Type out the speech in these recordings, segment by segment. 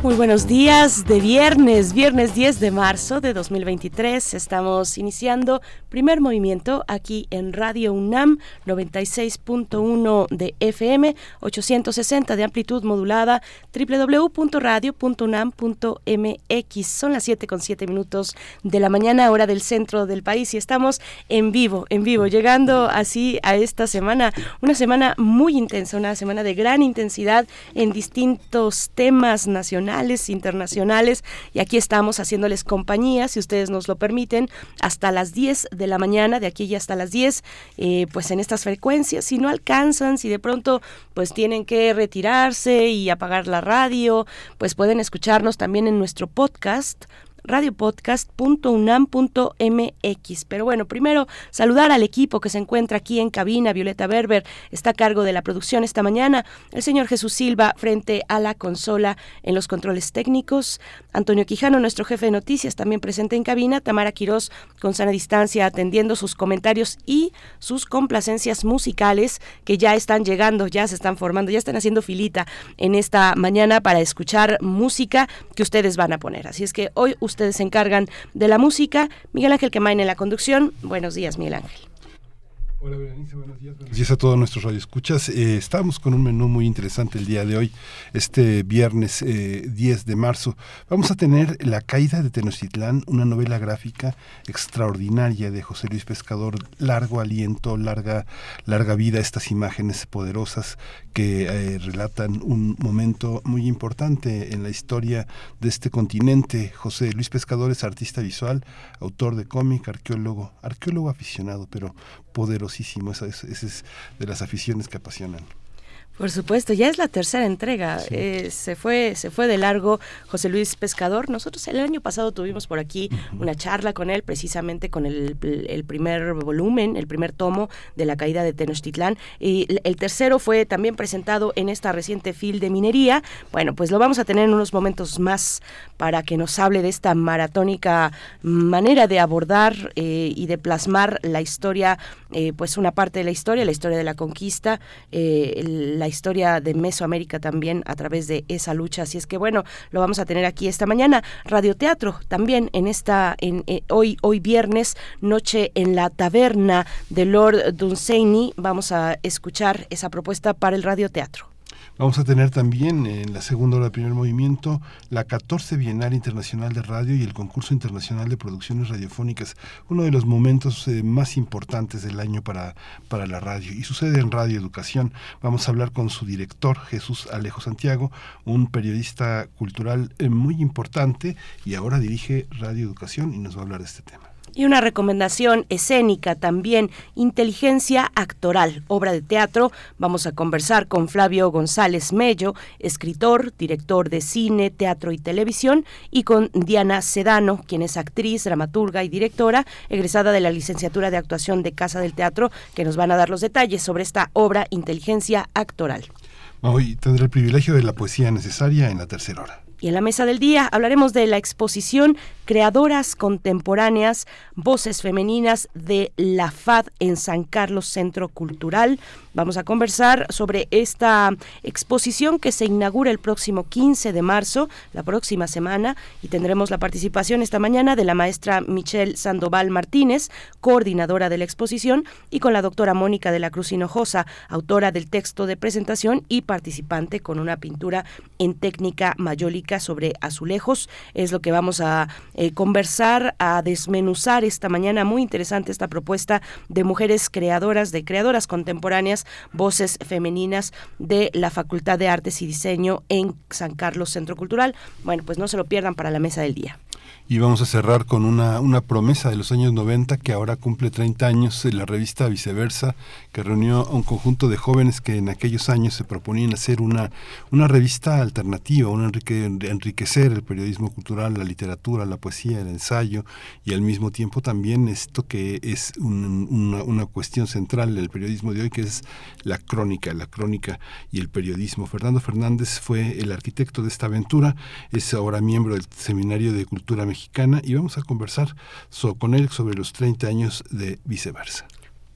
Muy buenos días de viernes, viernes 10 de marzo de 2023. Estamos iniciando primer movimiento aquí en Radio UNAM 96.1 de FM, 860 de amplitud modulada, www.radio.unam.mx. Son las 7 con 7 minutos de la mañana, hora del centro del país y estamos en vivo, en vivo, llegando así a esta semana, una semana muy intensa, una semana de gran intensidad en distintos temas nacionales internacionales, y aquí estamos haciéndoles compañía, si ustedes nos lo permiten, hasta las 10 de la mañana, de aquí ya hasta las 10, eh, pues en estas frecuencias, si no alcanzan, si de pronto pues tienen que retirarse y apagar la radio, pues pueden escucharnos también en nuestro podcast radiopodcast.unam.mx. Pero bueno, primero saludar al equipo que se encuentra aquí en cabina. Violeta Berber está a cargo de la producción esta mañana. El señor Jesús Silva frente a la consola en los controles técnicos. Antonio Quijano, nuestro jefe de noticias, también presente en cabina. Tamara Quirós con sana distancia atendiendo sus comentarios y sus complacencias musicales que ya están llegando, ya se están formando, ya están haciendo filita en esta mañana para escuchar música que ustedes van a poner. Así es que hoy ustedes se encargan de la música. Miguel Ángel Quemain en la conducción. Buenos días, Miguel Ángel. Hola Berenice, buenos días. Buenos días a todos nuestros radioescuchas. Eh, estamos con un menú muy interesante el día de hoy, este viernes 10 eh, de marzo. Vamos a tener La caída de Tenochtitlán, una novela gráfica extraordinaria de José Luis Pescador, largo aliento, larga, larga vida, estas imágenes poderosas que eh, relatan un momento muy importante en la historia de este continente. José Luis Pescador es artista visual, autor de cómic, arqueólogo, arqueólogo aficionado, pero poderosísimo. Esa es, de las aficiones que apasionan. Por supuesto, ya es la tercera entrega. Eh, se fue, se fue de largo José Luis Pescador. Nosotros el año pasado tuvimos por aquí una charla con él, precisamente con el, primer volumen, el primer tomo de la caída de Tenochtitlán. Y el tercero fue también presentado en esta reciente fil de minería. Bueno, pues lo vamos a tener en unos momentos más para que nos hable de esta maratónica manera de abordar eh, y de plasmar la historia, eh, pues una parte de la historia, la historia de la conquista, la historia de Mesoamérica también a través de esa lucha. Así es que bueno, lo vamos a tener aquí esta mañana. Radioteatro también en esta, en, eh, hoy, hoy viernes, noche en la taberna de Lord Dunsany. Vamos a escuchar esa propuesta para el radioteatro. Vamos a tener también en la segunda hora del primer movimiento la 14 Bienal Internacional de Radio y el Concurso Internacional de Producciones Radiofónicas, uno de los momentos eh, más importantes del año para, para la radio. Y sucede en Radio Educación. Vamos a hablar con su director, Jesús Alejo Santiago, un periodista cultural eh, muy importante y ahora dirige Radio Educación y nos va a hablar de este tema. Y una recomendación escénica también, Inteligencia Actoral, obra de teatro. Vamos a conversar con Flavio González Mello, escritor, director de cine, teatro y televisión, y con Diana Sedano, quien es actriz, dramaturga y directora, egresada de la licenciatura de actuación de Casa del Teatro, que nos van a dar los detalles sobre esta obra Inteligencia Actoral. Hoy tendré el privilegio de la poesía necesaria en la tercera hora. Y en la mesa del día hablaremos de la exposición Creadoras Contemporáneas, Voces Femeninas de la FAD en San Carlos Centro Cultural. Vamos a conversar sobre esta exposición que se inaugura el próximo 15 de marzo, la próxima semana, y tendremos la participación esta mañana de la maestra Michelle Sandoval Martínez, coordinadora de la exposición, y con la doctora Mónica de la Cruz Hinojosa, autora del texto de presentación y participante con una pintura en técnica mayólica sobre azulejos. Es lo que vamos a eh, conversar, a desmenuzar esta mañana. Muy interesante esta propuesta de mujeres creadoras, de creadoras contemporáneas, voces femeninas de la Facultad de Artes y Diseño en San Carlos Centro Cultural. Bueno, pues no se lo pierdan para la mesa del día. Y vamos a cerrar con una, una promesa de los años 90 que ahora cumple 30 años, la revista Viceversa, que reunió a un conjunto de jóvenes que en aquellos años se proponían hacer una, una revista alternativa, un enrique, enriquecer el periodismo cultural, la literatura, la poesía, el ensayo y al mismo tiempo también esto que es una, una cuestión central del periodismo de hoy, que es la crónica, la crónica y el periodismo. Fernando Fernández fue el arquitecto de esta aventura, es ahora miembro del Seminario de Cultura Mexicana y vamos a conversar con él sobre los 30 años de viceversa.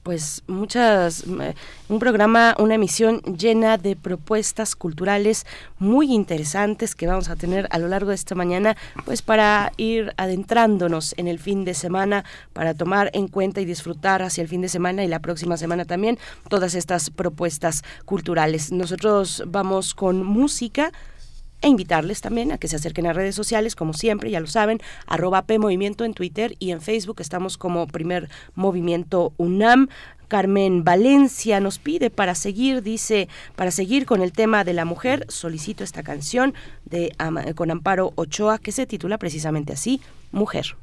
pues muchas, un programa, una emisión llena de propuestas culturales muy interesantes que vamos a tener a lo largo de esta mañana, pues para ir adentrándonos en el fin de semana, para tomar en cuenta y disfrutar hacia el fin de semana y la próxima semana también todas estas propuestas culturales. Nosotros vamos con música e invitarles también a que se acerquen a redes sociales, como siempre, ya lo saben, arroba P Movimiento en Twitter y en Facebook estamos como primer movimiento UNAM. Carmen Valencia nos pide para seguir, dice, para seguir con el tema de la mujer, solicito esta canción de con Amparo Ochoa que se titula precisamente así, Mujer.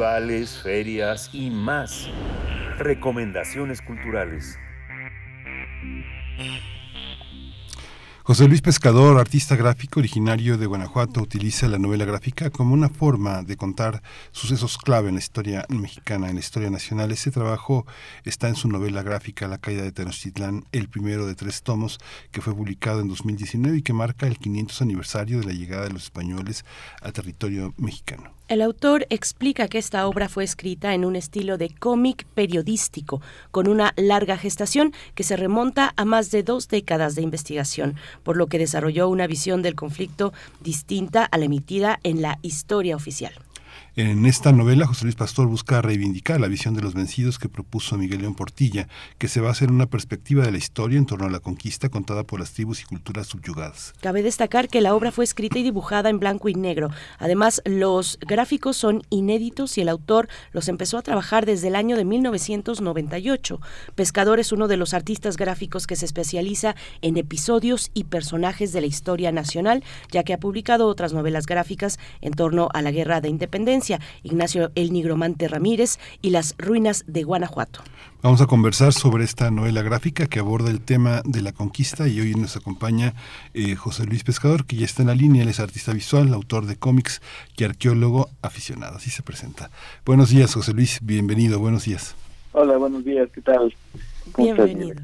Festivales, ferias y más. Recomendaciones culturales. José Luis Pescador, artista gráfico originario de Guanajuato, utiliza la novela gráfica como una forma de contar sucesos clave en la historia mexicana, en la historia nacional. Ese trabajo está en su novela gráfica La caída de Tenochtitlán, el primero de tres tomos, que fue publicado en 2019 y que marca el 500 aniversario de la llegada de los españoles al territorio mexicano. El autor explica que esta obra fue escrita en un estilo de cómic periodístico, con una larga gestación que se remonta a más de dos décadas de investigación, por lo que desarrolló una visión del conflicto distinta a la emitida en la historia oficial. En esta novela, José Luis Pastor busca reivindicar la visión de los vencidos que propuso Miguel León Portilla, que se basa en una perspectiva de la historia en torno a la conquista contada por las tribus y culturas subyugadas. Cabe destacar que la obra fue escrita y dibujada en blanco y negro. Además, los gráficos son inéditos y el autor los empezó a trabajar desde el año de 1998. Pescador es uno de los artistas gráficos que se especializa en episodios y personajes de la historia nacional, ya que ha publicado otras novelas gráficas en torno a la Guerra de Independencia Ignacio El Nigromante Ramírez y las ruinas de Guanajuato. Vamos a conversar sobre esta novela gráfica que aborda el tema de la conquista y hoy nos acompaña eh, José Luis Pescador, que ya está en la línea, él es artista visual, autor de cómics y arqueólogo aficionado. Así se presenta. Buenos días, José Luis, bienvenido, buenos días. Hola, buenos días, ¿qué tal? Bienvenido.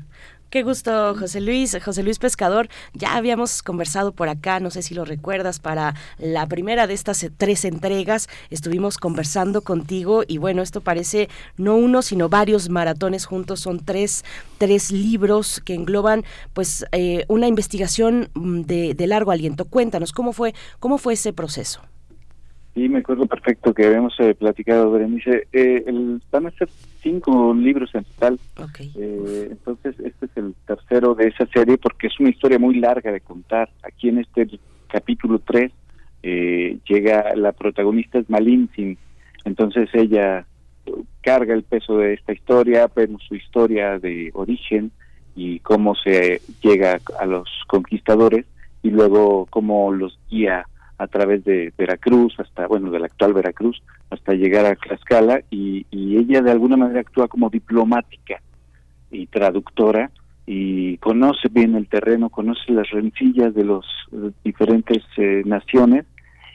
Qué gusto, José Luis. José Luis Pescador, ya habíamos conversado por acá, no sé si lo recuerdas, para la primera de estas tres entregas. Estuvimos conversando contigo y bueno, esto parece no uno, sino varios maratones juntos. Son tres, tres libros que engloban pues eh, una investigación mm, de, de largo aliento. Cuéntanos, ¿cómo fue, cómo fue ese proceso? Sí, me acuerdo perfecto que habíamos eh, platicado, Berenice. Eh, el, van a ser cinco libros en total. Eh, entonces, este es el tercero de esa serie porque es una historia muy larga de contar. Aquí en este capítulo 3 eh, llega la protagonista es Malintzin. Entonces ella carga el peso de esta historia, vemos su historia de origen y cómo se llega a los conquistadores y luego cómo los guía a través de Veracruz hasta, bueno, de la actual Veracruz, hasta llegar a Tlaxcala y, ella de alguna manera actúa como diplomática y traductora y conoce bien el terreno, conoce las rencillas de las diferentes eh, naciones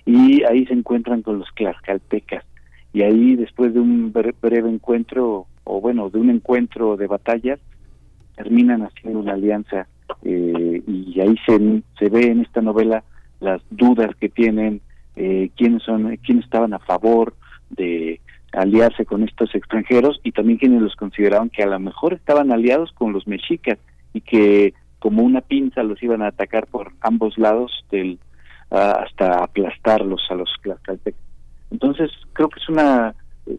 y ahí se encuentran con los tlaxcaltecas. Y ahí después de un breve encuentro o bueno de un encuentro de batallas terminan haciendo una alianza eh, y ahí se, se ve en esta novela las dudas que tienen, eh, quiénes son, quiénes estaban a favor de aliarse con estos extranjeros y también quienes los consideraban que a lo mejor estaban aliados con los mexicas y que como una pinza los iban a atacar por ambos lados del ah, hasta aplastarlos a los tlaxcaltecas. Entonces creo que es una eh,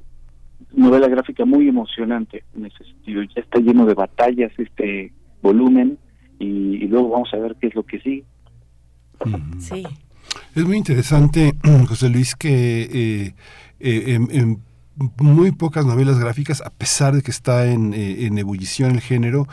novela gráfica muy emocionante en ese sentido. Ya está lleno de batallas este volumen y luego vamos a ver qué es lo que sigue. Sí. Es muy interesante, José Luis, que eh, eh, en, muy pocas novelas gráficas, a pesar de que está en, eh, ebullición el género,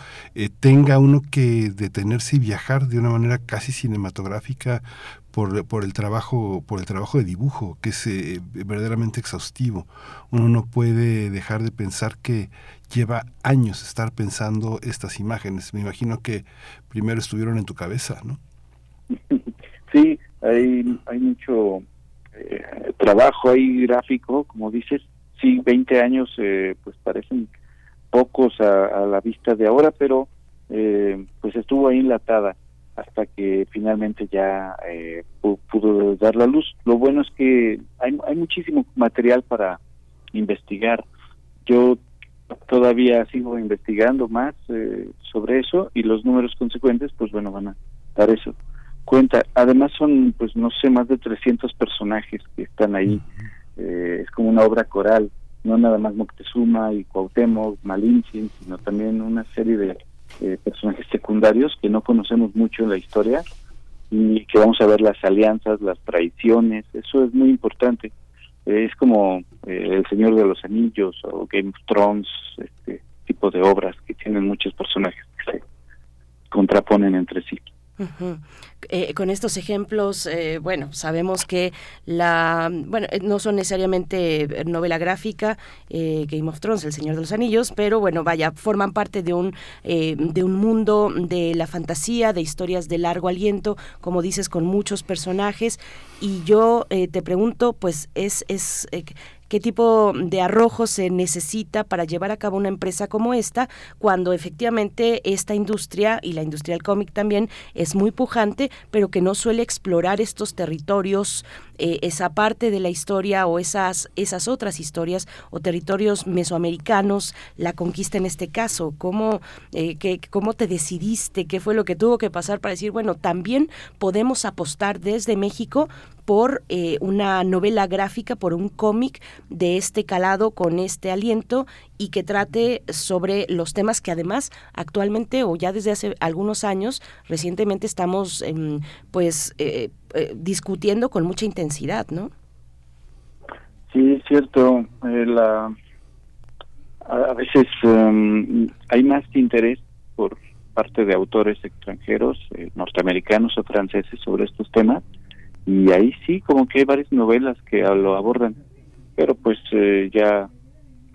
tenga uno que detenerse y viajar de una manera casi cinematográfica por, por, el trabajo por el trabajo de dibujo que es verdaderamente exhaustivo. Uno no puede dejar de pensar que lleva años estar pensando estas imágenes. Me imagino que primero estuvieron en tu cabeza no Sí, hay, hay mucho eh, trabajo ahí gráfico, como dices, sí, 20 años eh, pues parecen pocos a, la vista de ahora, pero eh, pues estuvo ahí enlatada hasta que finalmente ya pudo dar la luz. Lo bueno es que hay, hay muchísimo material para investigar. Yo todavía sigo investigando más sobre eso y los números consecuentes, pues bueno, van a dar eso cuenta. Además son, pues no sé, más de 300 personajes que están ahí. Eh, es como una obra coral, no nada más Moctezuma y Cuauhtémoc, Malinche, sino también una serie de eh, personajes secundarios que no conocemos mucho en la historia y que vamos a ver las alianzas, las traiciones, eso es muy importante. Eh, es como El Señor de los Anillos o Game of Thrones, este tipo de obras que tienen muchos personajes que se contraponen entre sí. Eh, con estos ejemplos, eh, bueno, sabemos que la, bueno, eh, no son necesariamente novela gráfica, Game of Thrones, El Señor de los Anillos, pero bueno, vaya, forman parte de un, de un mundo de la fantasía, de historias de largo aliento, como dices, con muchos personajes. Y yo te pregunto, pues, es, es qué tipo de arrojo se necesita para llevar a cabo una empresa como esta, cuando efectivamente esta industria y la industria del cómic también es muy pujante, pero que no suele explorar estos territorios, eh, esa parte de la historia o esas, esas otras historias o territorios mesoamericanos, la conquista en este caso, cómo, eh, cómo te decidiste, qué fue lo que tuvo que pasar para decir, bueno, también podemos apostar desde México por eh, una novela gráfica, por un cómic de este calado, con este aliento y que trate sobre los temas que además actualmente o ya desde hace algunos años, recientemente estamos em, pues eh, eh, discutiendo con mucha intensidad, ¿no? Sí, es cierto. la, a, veces em, hay más interés por parte de autores extranjeros, norteamericanos o franceses sobre estos temas y ahí sí como que hay varias novelas que lo abordan. Pero pues eh, ya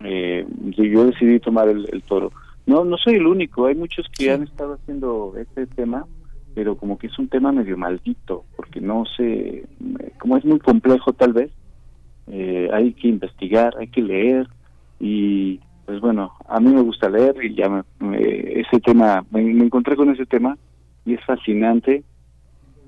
eh, yo decidí tomar el, toro. No no soy el único hay muchos que han estado haciendo este tema pero como que es un tema medio maldito porque no sé como es muy complejo tal vez eh, hay que investigar hay que leer y pues bueno a mí me gusta leer y ya me, ese tema me encontré con ese tema y es fascinante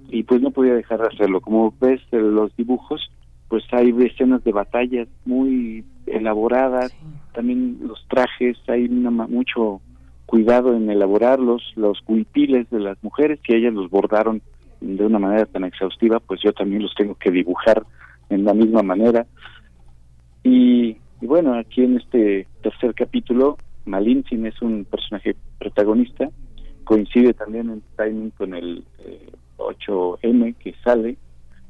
y pues no podía dejar de hacerlo. Como ves en los dibujos, pues hay escenas de batallas muy elaboradas, también los trajes, hay mucho cuidado en elaborarlos, los huipiles de las mujeres, que ellas los bordaron de una manera tan exhaustiva, pues yo también los tengo que dibujar en la misma manera. Y, bueno, aquí en este tercer capítulo, Malintzin es un personaje protagonista, coincide también en timing con el eh, 8M que sale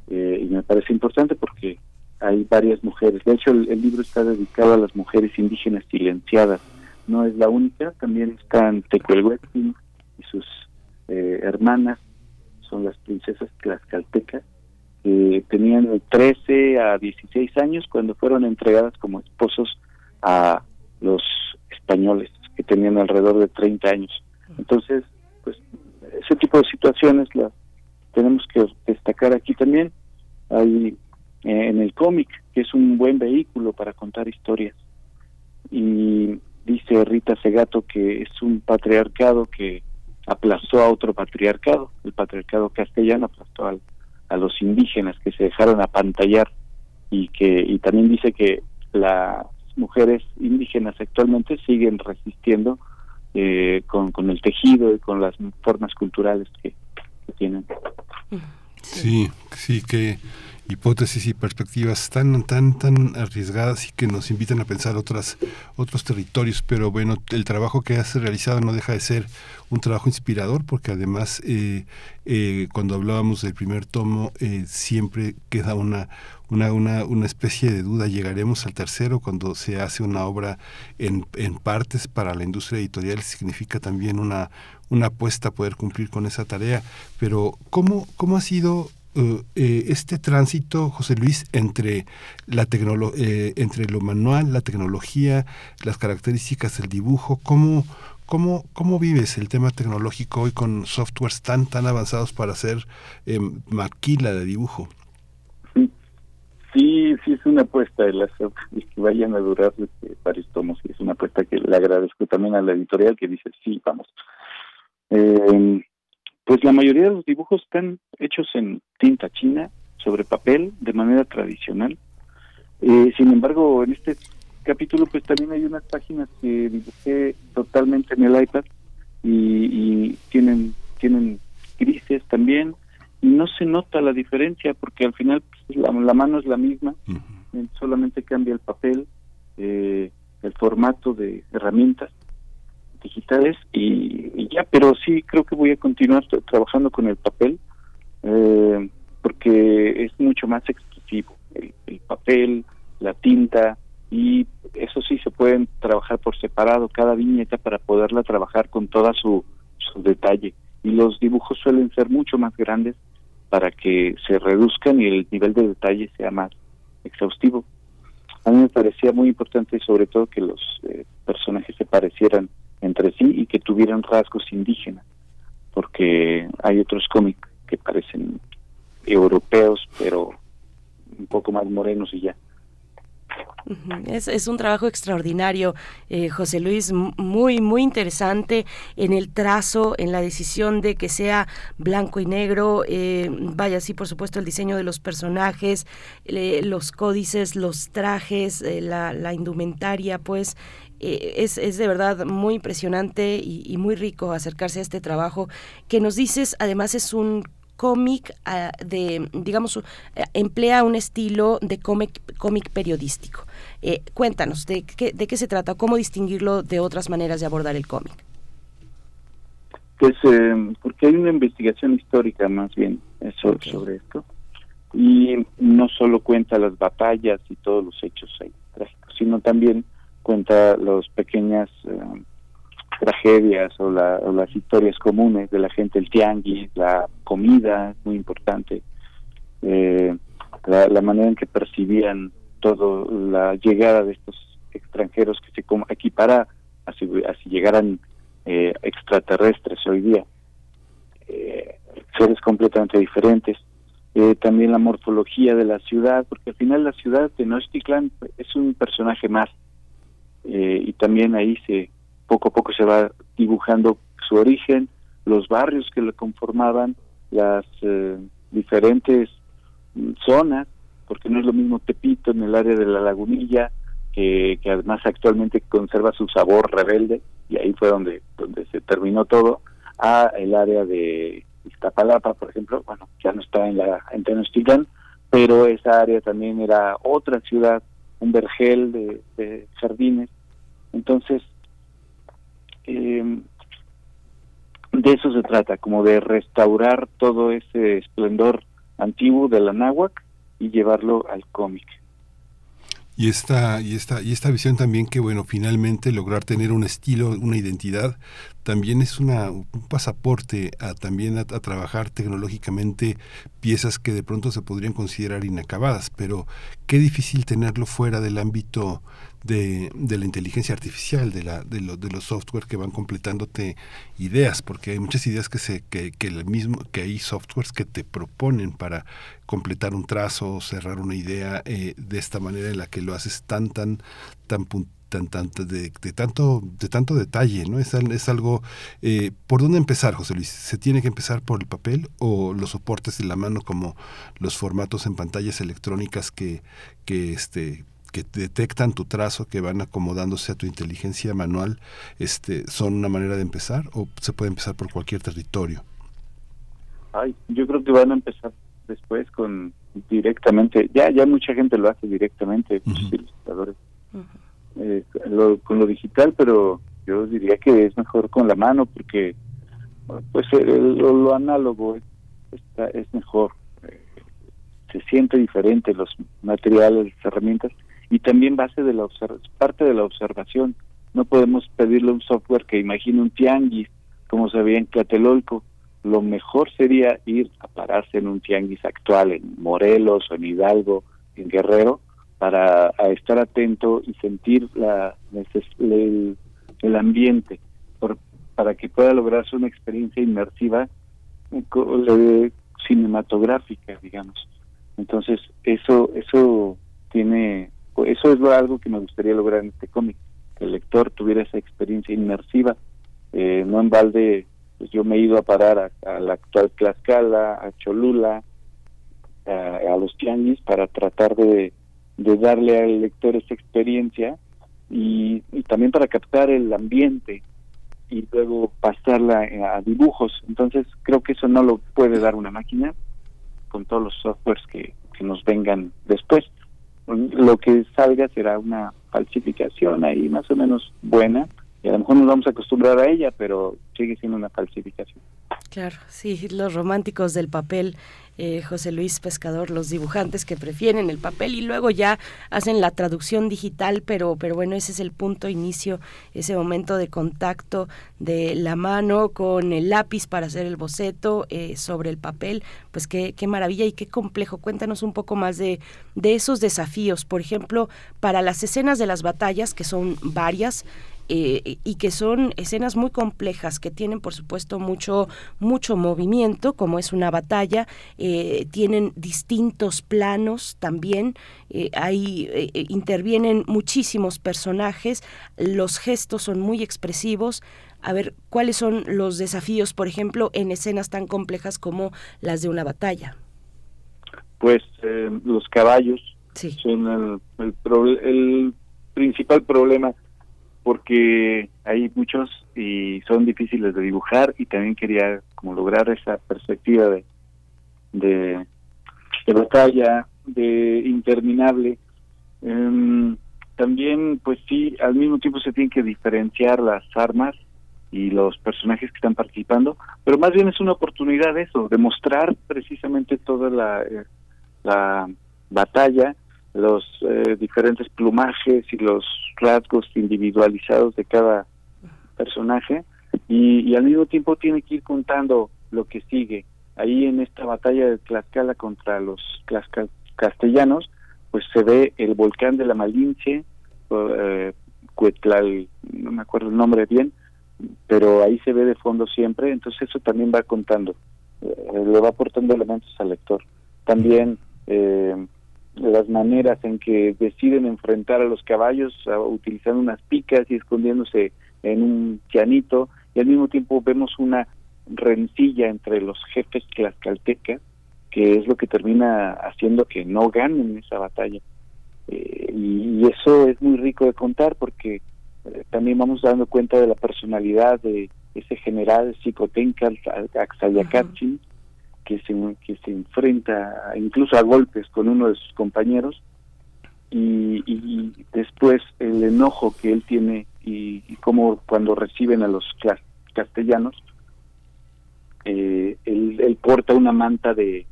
eh, y me parece importante porque hay varias mujeres. De hecho, el, libro está dedicado a las mujeres indígenas silenciadas. No es la única, también están Tecuelhuetzin y sus eh, hermanas, son las princesas tlaxcaltecas, que tenían 13 a 16 años cuando fueron entregadas como esposos a los españoles, que tenían alrededor de 30 años. Entonces, pues ese tipo de situaciones las tenemos que destacar aquí también, hay eh, en el cómic, que es un buen vehículo para contar historias. Y dice Rita Segato que es un patriarcado que aplastó a otro patriarcado, el patriarcado castellano aplastó a los indígenas que se dejaron apantallar y que y también dice que las mujeres indígenas actualmente siguen resistiendo eh, con, con el tejido y con las formas culturales que, tienen. Sí, sí, que hipótesis y perspectivas tan tan tan arriesgadas y que nos invitan a pensar otras otros territorios. Pero bueno el trabajo que has realizado no deja de ser un trabajo inspirador porque además eh, eh, cuando hablábamos del primer tomo eh, siempre queda una una, una, una especie de duda. Llegaremos al tercero cuando se hace una obra en, en partes para la industria editorial significa también una una apuesta a poder cumplir con esa tarea. Pero ¿cómo, cómo ha sido eh, eh, este tránsito, José Luis, entre, la eh, entre lo manual, la tecnología, las características del dibujo? ¿Cómo, cómo, cómo vives el tema tecnológico hoy con softwares tan, tan avanzados para hacer maquila de dibujo? Sí, sí es una apuesta de las que vayan a durar este, varios tomos es una apuesta que le agradezco también a la editorial que dice sí, vamos. Eh, pues la mayoría de los dibujos están hechos en tinta china, sobre papel, de manera tradicional. Eh, sin embargo, en este capítulo pues también hay unas páginas que dibujé totalmente en el iPad y, tienen tienen grises también. Y no se nota la diferencia porque al final pues, la, mano es la misma, solamente cambia el papel, eh, el formato de herramientas digitales y, ya, pero sí creo que voy a continuar trabajando con el papel eh, porque es mucho más expresivo el, papel, la tinta y eso sí se pueden trabajar por separado cada viñeta para poderla trabajar con toda su, su detalle y los dibujos suelen ser mucho más grandes para que se reduzcan y el nivel de detalle sea más exhaustivo. A mí me parecía muy importante sobre todo que los eh, personajes se parecieran entre sí y que tuvieran rasgos indígenas, porque hay otros cómics que parecen europeos, pero un poco más morenos y ya. Es, es, un trabajo extraordinario, eh, José Luis, muy, muy interesante en el trazo, en la decisión de que sea blanco y negro. Eh, vaya, sí, por supuesto, el diseño de los personajes, los códices, los trajes, eh, la, indumentaria, pues. Es, es, de verdad muy impresionante y, y muy rico acercarse a este trabajo que nos dices, además es un cómic ah, de, digamos, eh, emplea un estilo de cómic, cómic periodístico. Eh, cuéntanos, de qué, ¿de qué se trata? ¿Cómo distinguirlo de otras maneras de abordar el cómic? Pues eh, porque hay una investigación histórica más bien sobre esto y no solo cuenta las batallas y todos los hechos ahí trágicos, sino también cuenta las pequeñas tragedias o, las historias comunes de la gente, el tianguis, la comida, muy importante, eh, la, manera en que percibían todo, la llegada de estos extranjeros que se equipara a si, llegaran eh, extraterrestres hoy día, eh, seres completamente diferentes. también la morfología de la ciudad, porque al final la ciudad de Nochtitlán es un personaje más, y también ahí se poco a poco se va dibujando su origen, los barrios que lo conformaban, las eh, diferentes zonas, porque no es lo mismo Tepito en el área de la lagunilla, que, que además actualmente conserva su sabor rebelde, y ahí fue donde, donde se terminó todo, a el área de Iztapalapa, por ejemplo, bueno, ya no está en la en Tenochtitlan, pero esa área también era otra ciudad, un vergel de jardines. Entonces, eh, de eso se trata, como de restaurar todo ese esplendor antiguo de la náhuac y llevarlo al cómic. Y esta, y esta, y esta visión también que, bueno, finalmente lograr tener un estilo, una identidad, también es una, un pasaporte a también a, trabajar tecnológicamente piezas que de pronto se podrían considerar inacabadas, pero qué difícil tenerlo fuera del ámbito de, de, la inteligencia artificial, de, la, de, lo, de los software que van completándote ideas, porque hay muchas ideas que, se, que, el mismo, que hay softwares que te proponen para completar un trazo, cerrar una idea eh, de esta manera en la que lo haces tan, tan, tan tan, tan de, de, tanto de tanto detalle no es, es algo eh, por dónde empezar José Luis se tiene que empezar por el papel o los soportes de la mano como los formatos en pantallas electrónicas que que este que detectan tu trazo, que van acomodándose a tu inteligencia manual, este, son una manera de empezar o se puede empezar por cualquier territorio? Ay, yo creo que van a empezar después con directamente, ya ya mucha gente lo hace directamente, ilustradores, eh, con lo digital, pero yo diría que es mejor con la mano porque pues lo, análogo es, es mejor, eh, se siente diferente los materiales, las herramientas y también base de la parte de la observación. No podemos pedirle un software que imagine un tianguis, como se veía en Tlatelolco. Lo mejor sería ir a pararse en un tianguis actual, en Morelos o en Hidalgo, en Guerrero, para estar atento y sentir la, el, ambiente, por, para que pueda lograrse una experiencia inmersiva eh, cinematográfica, digamos. Entonces, eso eso tiene eso es algo que me gustaría lograr en este cómic, que el lector tuviera esa experiencia inmersiva. Eh, no en balde, pues yo me he ido a parar a, la actual Tlaxcala, a Cholula, a, los tianguis para tratar de, darle al lector esa experiencia y, también para captar el ambiente y luego pasarla a dibujos. Entonces creo que eso no lo puede dar una máquina con todos los softwares que nos vengan después lo que salga será una falsificación ahí más o menos buena y a lo mejor nos vamos a acostumbrar a ella, pero sigue siendo una falsificación. Claro, sí, los románticos del papel eh, José Luis Pescador, los dibujantes que prefieren el papel y luego ya hacen la traducción digital, pero, pero bueno, ese es el punto inicio, ese momento de contacto de la mano con el lápiz para hacer el boceto eh, sobre el papel, pues qué, qué maravilla y qué complejo. Cuéntanos un poco más de, de esos desafíos, por ejemplo, para las escenas de las batallas, que son varias, eh, y que son escenas muy complejas que tienen por supuesto mucho mucho movimiento como es una batalla eh, tienen distintos planos también eh, ahí intervienen muchísimos personajes los gestos son muy expresivos. A ver cuáles son los desafíos por ejemplo en escenas tan complejas como las de una batalla pues los caballos son el, el principal problema porque hay muchos y son difíciles de dibujar y también quería como lograr esa perspectiva de, de, batalla, de interminable. Em, también, pues sí, al mismo tiempo se tienen que diferenciar las armas y los personajes que están participando, pero más bien es una oportunidad eso, de mostrar precisamente toda la, eh, la batalla los eh, diferentes plumajes y los rasgos individualizados de cada personaje y, al mismo tiempo tiene que ir contando lo que sigue. Ahí en esta batalla de Tlaxcala contra los castellanos, pues se ve el volcán de la Malinche, eh, no me acuerdo el nombre bien, pero ahí se ve de fondo siempre, entonces eso también va contando, eh, le va aportando elementos al lector. También eh, las maneras en que deciden enfrentar a los caballos utilizando unas picas y escondiéndose en un llanito y al mismo tiempo vemos una rencilla entre los jefes tlaxcaltecas que es lo que termina haciendo que no ganen esa batalla. Eh, y, eso es muy rico de contar porque eh, también vamos dando cuenta de la personalidad de ese general Xicotenca Axayacatsin que se, que se enfrenta incluso a golpes con uno de sus compañeros y, después el enojo que él tiene y, como cuando reciben a los castellanos eh, él, porta una manta de,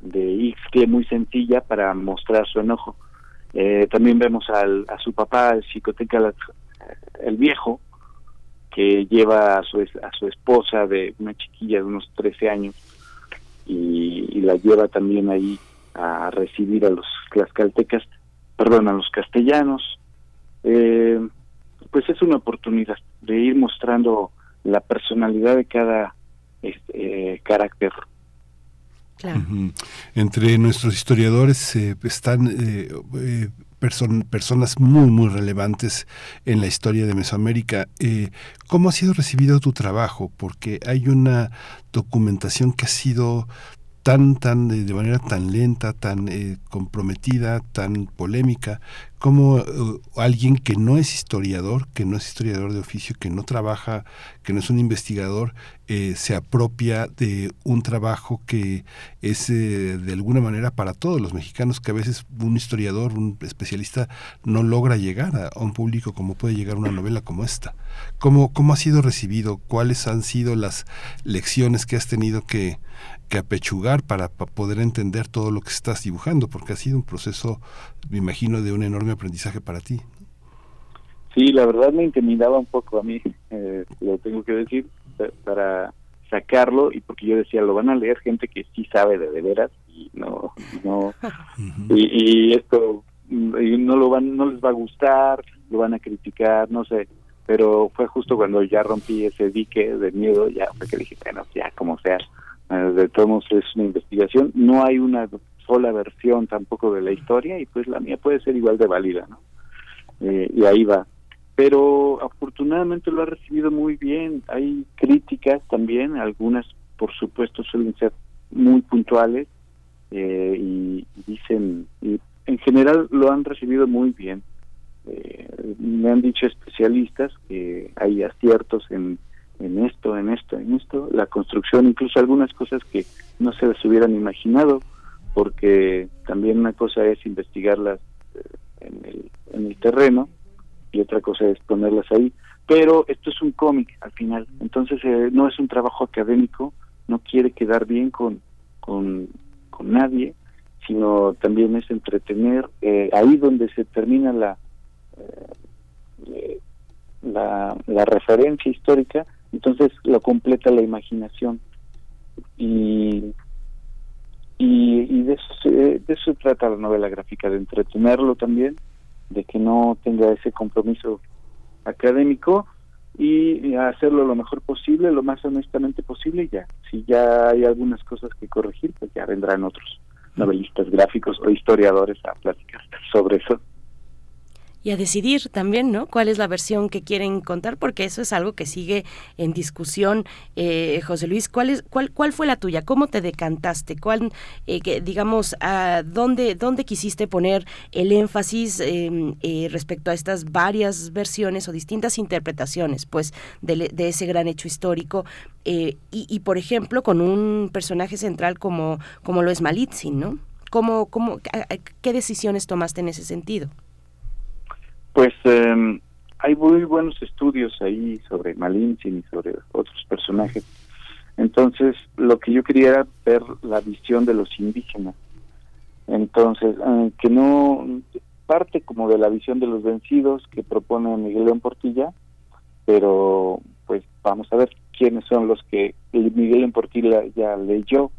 de Ixtle muy sencilla para mostrar su enojo. Eh, también vemos al, a su papá el psicoteca el viejo que lleva a su, a su esposa de una chiquilla de unos 13 años y, la lleva también ahí a recibir a los tlaxcaltecas, perdón, a los castellanos. Eh, pues es una oportunidad de ir mostrando la personalidad de cada este, eh, carácter. Entre nuestros historiadores eh, están eh, personas muy, muy relevantes en la historia de Mesoamérica. Eh, ¿Cómo ha sido recibido tu trabajo? Porque hay una documentación que ha sido tan, tan, de, manera tan lenta, tan eh, comprometida, tan polémica, como eh, alguien que no es historiador, que no es historiador de oficio, que no trabaja, que no es un investigador, eh, se apropia de un trabajo que es de alguna manera para todos los mexicanos, que a veces un historiador, un especialista, no logra llegar a, a un público como puede llegar una novela como esta. ¿Cómo, ¿Cómo ha sido recibido? ¿Cuáles han sido las lecciones que has tenido que que apechugar para, poder entender todo lo que estás dibujando, porque ha sido un proceso, me imagino, de un enorme aprendizaje para ti. Sí, la verdad me intimidaba un poco a mí, eh, lo tengo que decir, para sacarlo y porque yo decía, lo van a leer gente que sí sabe de, de veras y no, no, y, esto no lo van, no les va a gustar, lo van a criticar, no sé, pero fue justo cuando ya rompí ese dique de miedo, ya fue que dije, bueno, ya como sea, de todos es una investigación, no hay una sola versión tampoco de la historia y pues la mía puede ser igual de válida, ¿no? Eh, y ahí va. Pero afortunadamente lo ha recibido muy bien, hay críticas también, algunas por supuesto suelen ser muy puntuales eh, y dicen, y en general lo han recibido muy bien. me han dicho especialistas que hay aciertos en en esto, en esto, en esto, la construcción, incluso algunas cosas que no se las hubieran imaginado, porque también una cosa es investigarlas eh, en el, en el terreno y otra cosa es ponerlas ahí, pero esto es un cómic al final, entonces eh, no es un trabajo académico, no quiere quedar bien con, con, nadie, sino también es entretener eh, ahí donde se termina la, eh, la, la referencia histórica, entonces lo completa la imaginación. Y, y, de, eso de eso se trata la novela gráfica, de entretenerlo también, de que no tenga ese compromiso académico y hacerlo lo mejor posible, lo más honestamente posible y ya. Si ya hay algunas cosas que corregir, pues ya vendrán otros novelistas gráficos o historiadores a platicar sobre eso y a decidir también, ¿no? ¿Cuál es la versión que quieren contar? Porque eso es algo que sigue en discusión. Eh, José Luis, ¿cuál, es, cuál, ¿cuál fue la tuya? ¿Cómo te decantaste? ¿Cuál, eh, que, digamos, a dónde, dónde quisiste poner el énfasis em, eh, respecto a estas varias versiones o distintas interpretaciones, pues, de, ese gran hecho histórico? y, y, por ejemplo, con un personaje central como, como lo es Malitzin, ¿no? ¿Cómo, cómo, ¿Qué decisiones tomaste en ese sentido? Pues em, hay muy buenos estudios ahí sobre Malintzin y sobre otros personajes. Entonces, lo que yo quería era ver la visión de los indígenas. Entonces, eh, que no parte como de la visión de los vencidos que propone Miguel León Portilla, pero pues vamos a ver quiénes son los que Miguel León Portilla ya leyó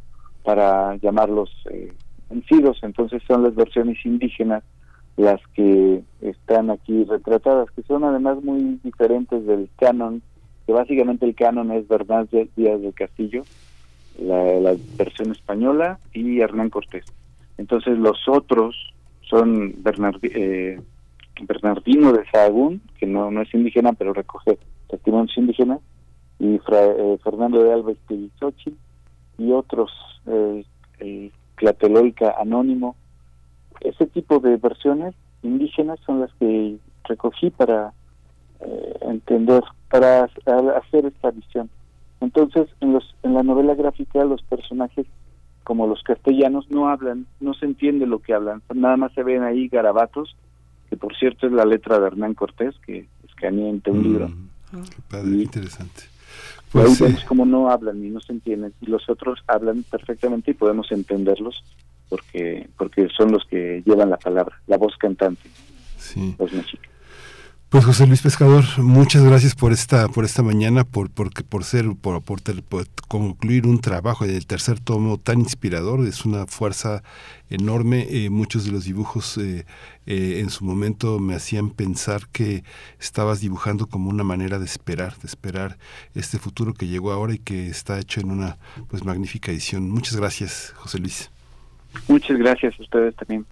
para llamarlos eh, vencidos. Entonces, son las versiones indígenas las que están aquí retratadas, que son además muy diferentes del canon, que básicamente el canon es Bernal Díaz del Castillo, la, versión española, y Hernán Cortés. Entonces los otros son eh, Bernardino de Sahagún, que no, no es indígena, pero recoge testimonios indígenas, y eh, Fernando de Alba y otros, eh, el Tlatelolca Anónimo, ese tipo de versiones indígenas son las que recogí para eh, entender, para hacer esta visión. Entonces, en, los, en la novela gráfica los personajes, como los castellanos, no hablan, no se entiende lo que hablan, nada más se ven ahí garabatos, que por cierto es la letra de Hernán Cortés, que escaneé en un libro. Mm, qué padre, interesante. Pues, vemos como no hablan y no se entienden, y los otros hablan perfectamente y podemos entenderlos porque porque son los que llevan la palabra, la voz cantante. Sí. Pues José Luis Pescador, muchas gracias por esta por esta mañana, por por, por ser por, por, concluir un trabajo del tercer tomo tan inspirador. Es una fuerza enorme. Eh, muchos de los dibujos eh, eh, en su momento me hacían pensar que estabas dibujando como una manera de esperar, de esperar este futuro que llegó ahora y que está hecho en una pues magnífica edición. Muchas gracias, José Luis. Muchas gracias a ustedes también.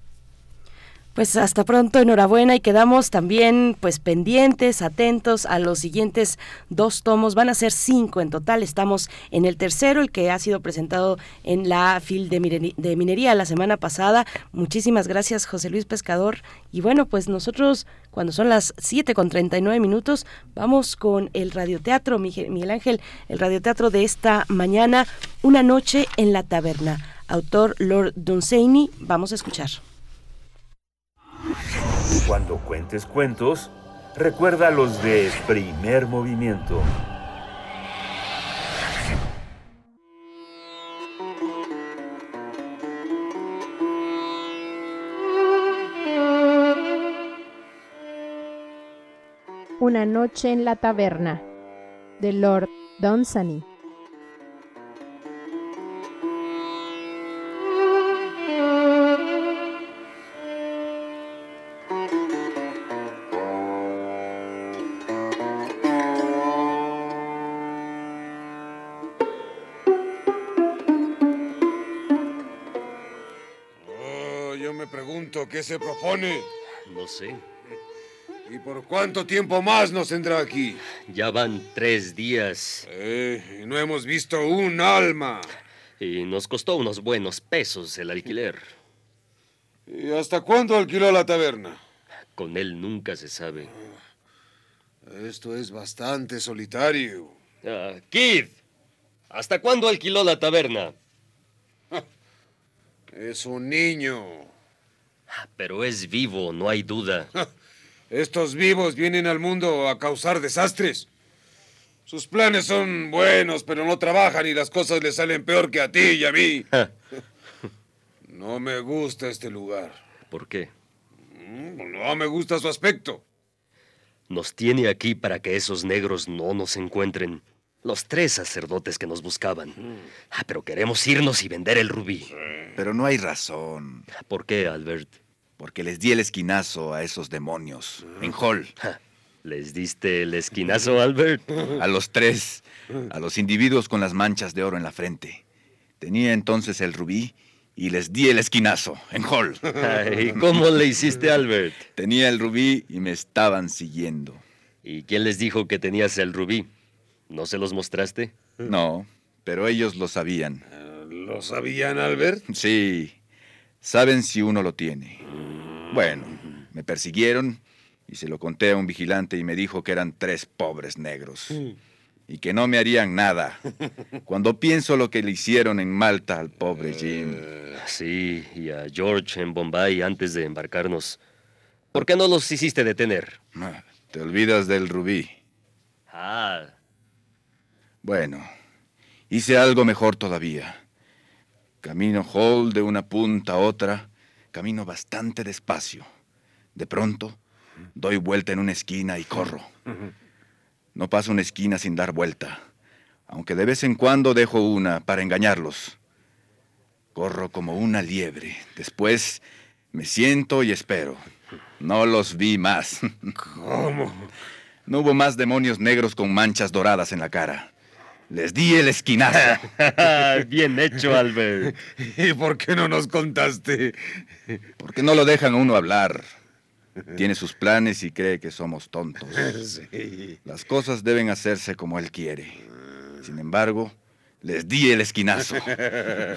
Pues hasta pronto, enhorabuena y quedamos también pues pendientes, atentos a los siguientes dos tomos. Van a ser cinco en total. Estamos en el tercero, el que ha sido presentado en la FIL de, Minería la semana pasada. Muchísimas gracias, José Luis Pescador. Y bueno, pues nosotros cuando son las 7 con 39 minutos, vamos con el radioteatro, Miguel Ángel, el radioteatro de esta mañana, Una noche en la taberna autor Lord Dunsany. Vamos a escuchar. Cuando cuentes cuentos, recuerda los de primer movimiento. Una noche en la taberna de Lord Dunsany. ¿Qué se propone? No sé. ¿Y por cuánto tiempo más nos tendrá aquí? Ya van tres días. Eh, no hemos visto un alma. Y nos costó unos buenos pesos el alquiler. ¿Y hasta cuándo alquiló la taberna? Con él nunca se sabe. Esto es bastante solitario. Ah, Kid, ¿hasta cuándo alquiló la taberna? Es un niño. Pero es vivo, no hay duda. Estos vivos vienen al mundo a causar desastres. Sus planes son buenos, pero no trabajan y las cosas le salen peor que a ti y a mí. no me gusta este lugar. ¿Por qué? Mm, no me gusta su aspecto. Nos tiene aquí para que esos negros no nos encuentren. Los tres sacerdotes que nos buscaban. Ah, pero queremos irnos y vender el rubí. Pero no hay razón. ¿Por qué, Albert? Porque les di el esquinazo a esos demonios. En Hall. ¿Les diste el esquinazo, Albert? A los tres. A los individuos con las manchas de oro en la frente. Tenía entonces el rubí y les di el esquinazo en Hall. ¿Y cómo le hiciste, Albert? Tenía el rubí y me estaban siguiendo. ¿Y quién les dijo que tenías el rubí? ¿No se los mostraste? No, pero ellos lo sabían. ¿Lo sabían, Albert? Sí. Saben si uno lo tiene. Bueno, me persiguieron y se lo conté a un vigilante y me dijo que eran tres pobres negros y que no me harían nada. Cuando pienso lo que le hicieron en Malta al pobre Jim. Sí, y a George en Bombay antes de embarcarnos. ¿Por qué no los hiciste detener? Ah, te olvidas del rubí. Ah. Bueno, hice algo mejor todavía. Camino Hall de una punta a otra, camino bastante despacio. De pronto, doy vuelta en una esquina y corro. No paso una esquina sin dar vuelta, aunque de vez en cuando dejo una para engañarlos. Corro como una liebre. Después me siento y espero. No los vi más. ¿Cómo? No hubo más demonios negros con manchas doradas en la cara. Les di el esquinazo. Bien hecho, Albert. ¿Y por qué no nos contaste? Porque no lo dejan uno hablar. Tiene sus planes y cree que somos tontos. Sí. Las cosas deben hacerse como él quiere. Sin embargo, les di el esquinazo.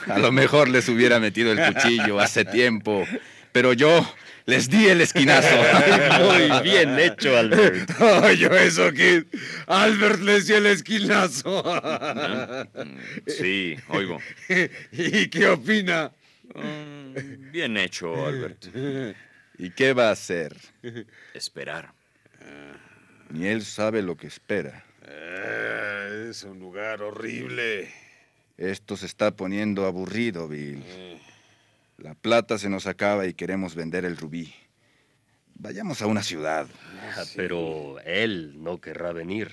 A lo mejor les hubiera metido el cuchillo hace tiempo, pero yo les di el esquinazo. Muy bien hecho, Albert. Oye, eso, Kid. Albert les dio el esquinazo. Sí, oigo. ¿Y qué opina? Mm, bien hecho, Albert. ¿Y qué va a hacer? Esperar. Ni él sabe lo que espera. Eh, es un lugar horrible. Esto se está poniendo aburrido, Bill. La plata se nos acaba y queremos vender el rubí. Vayamos a una ciudad. Ah, Pero él no querrá venir.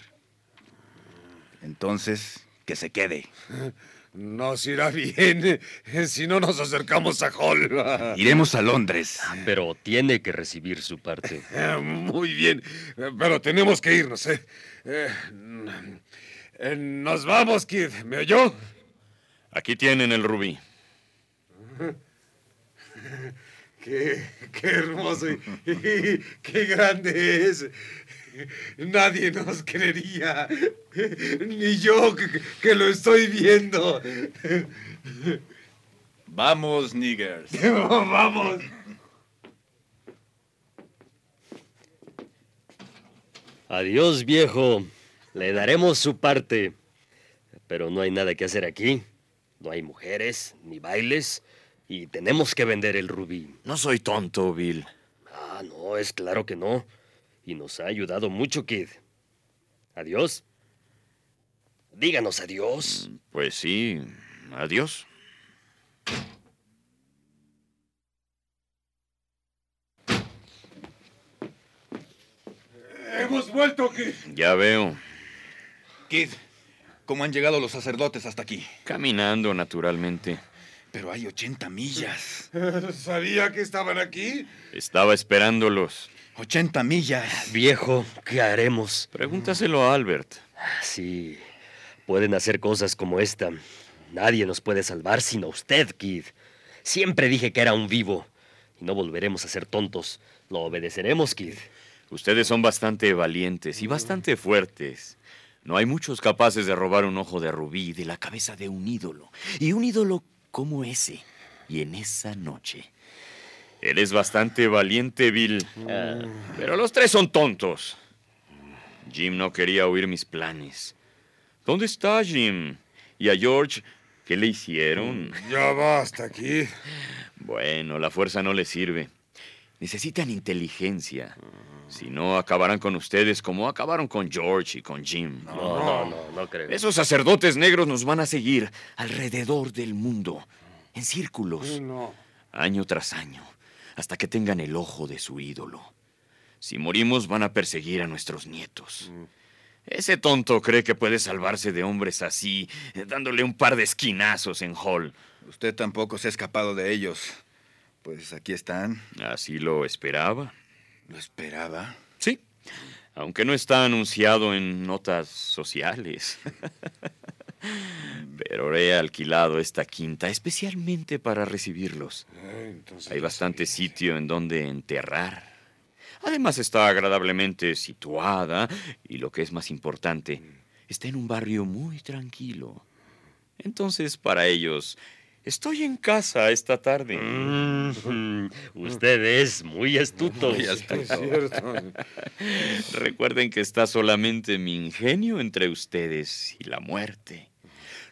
Entonces, que se quede. Nos irá bien eh, si no nos acercamos a Hall. Iremos a Londres. Pero tiene que recibir su parte. Eh, Muy bien, pero tenemos que irnos, ¿eh? Eh, eh, nos vamos, Kid. ¿Me oyó? Aquí tienen el rubí. Qué, qué hermoso y, y qué grande es. Nadie nos creería. Ni yo que, que lo estoy viendo. Vamos, niggers. Vamos. Adiós, viejo. Le daremos su parte. Pero no hay nada que hacer aquí. No hay mujeres, ni bailes. Y tenemos que vender el rubí. No soy tonto, Bill. Ah, no, es claro que no. Y nos ha ayudado mucho, Kid. Adiós. Díganos adiós. Pues sí. Adiós. Hemos vuelto, Kid. Ya veo. Kid, ¿cómo han llegado los sacerdotes hasta aquí? Caminando, naturalmente. Pero hay 80 millas. ¿Sabía que estaban aquí? Estaba esperándolos. 80 millas. Viejo, ¿qué haremos? Pregúntaselo a Albert. Sí, pueden hacer cosas como esta. Nadie nos puede salvar sino usted, Kid. Siempre dije que era un vivo. Y no volveremos a ser tontos. Lo obedeceremos, Kid. Ustedes son bastante valientes y bastante fuertes. No hay muchos capaces de robar un ojo de rubí de la cabeza de un ídolo. Y un ídolo como ese. Y en esa noche. Eres bastante valiente, Bill. Pero los tres son tontos. Jim no quería oír mis planes. ¿Dónde está Jim? ¿Y a George? ¿Qué le hicieron? Ya basta, aquí. Bueno, la fuerza no le sirve. Necesitan inteligencia. Si no, acabarán con ustedes como acabaron con George y con Jim. No, no, no, no, creo. Esos sacerdotes negros nos van a seguir alrededor del mundo, en círculos, año tras año, hasta que tengan el ojo de su ídolo. Si morimos, van a perseguir a nuestros nietos. Ese tonto cree que puede salvarse de hombres así, eh, dándole un par de esquinazos en Hall. Usted tampoco se ha escapado de ellos. Pues aquí están. Así lo esperaba. ¿Lo esperaba? Sí, aunque no está anunciado en notas sociales. Pero he alquilado esta quinta especialmente para recibirlos. Hay bastante sitio en donde enterrar. Además está agradablemente situada y lo que es más importante, está en un barrio muy tranquilo. Entonces, para ellos, estoy en casa esta tarde. Mm, usted es muy astuto. Muy astuto. Recuerden que está solamente mi ingenio entre ustedes y la muerte.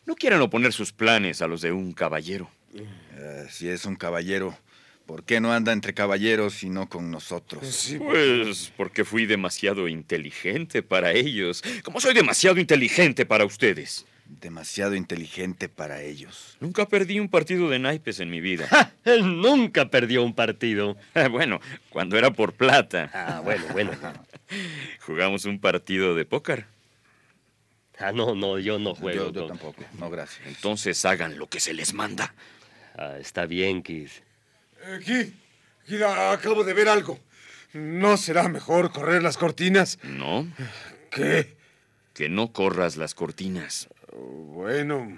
No quieran oponer sus planes a los de un caballero. Eh, si es un caballero, ¿Por qué no anda entre caballeros y no con nosotros? pues porque fui demasiado inteligente para ellos, como soy demasiado inteligente para ustedes. Demasiado inteligente para ellos. Nunca perdí un partido de naipes en mi vida. Él nunca perdió un partido. bueno, cuando era por plata. Ah, bueno, bueno. Jugamos un partido de póker. Ah, no, no, yo no juego. Yo, tampoco. No, gracias. Entonces hagan lo que se les manda. Ah, está bien, Kid. Eh, Kid, acabo de ver algo. ¿No será mejor correr las cortinas? No. ¿Qué? Que no corras las cortinas. Bueno,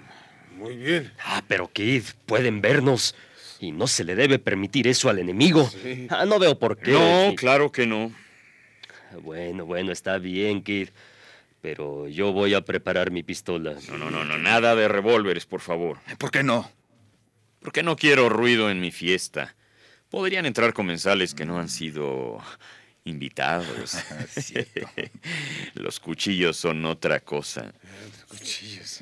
muy bien. Ah, pero Kid, pueden vernos. Y no se le debe permitir eso al enemigo. Ah, no veo por qué. No, claro que no. Bueno, bueno, está bien, Kid. Pero yo voy a preparar mi pistola. No, no, no, no. Nada de revólveres, por favor. ¿Por qué no? Porque no quiero ruido en mi fiesta. Podrían entrar comensales que no han sido invitados. Los cuchillos son otra cosa. Cuchillos.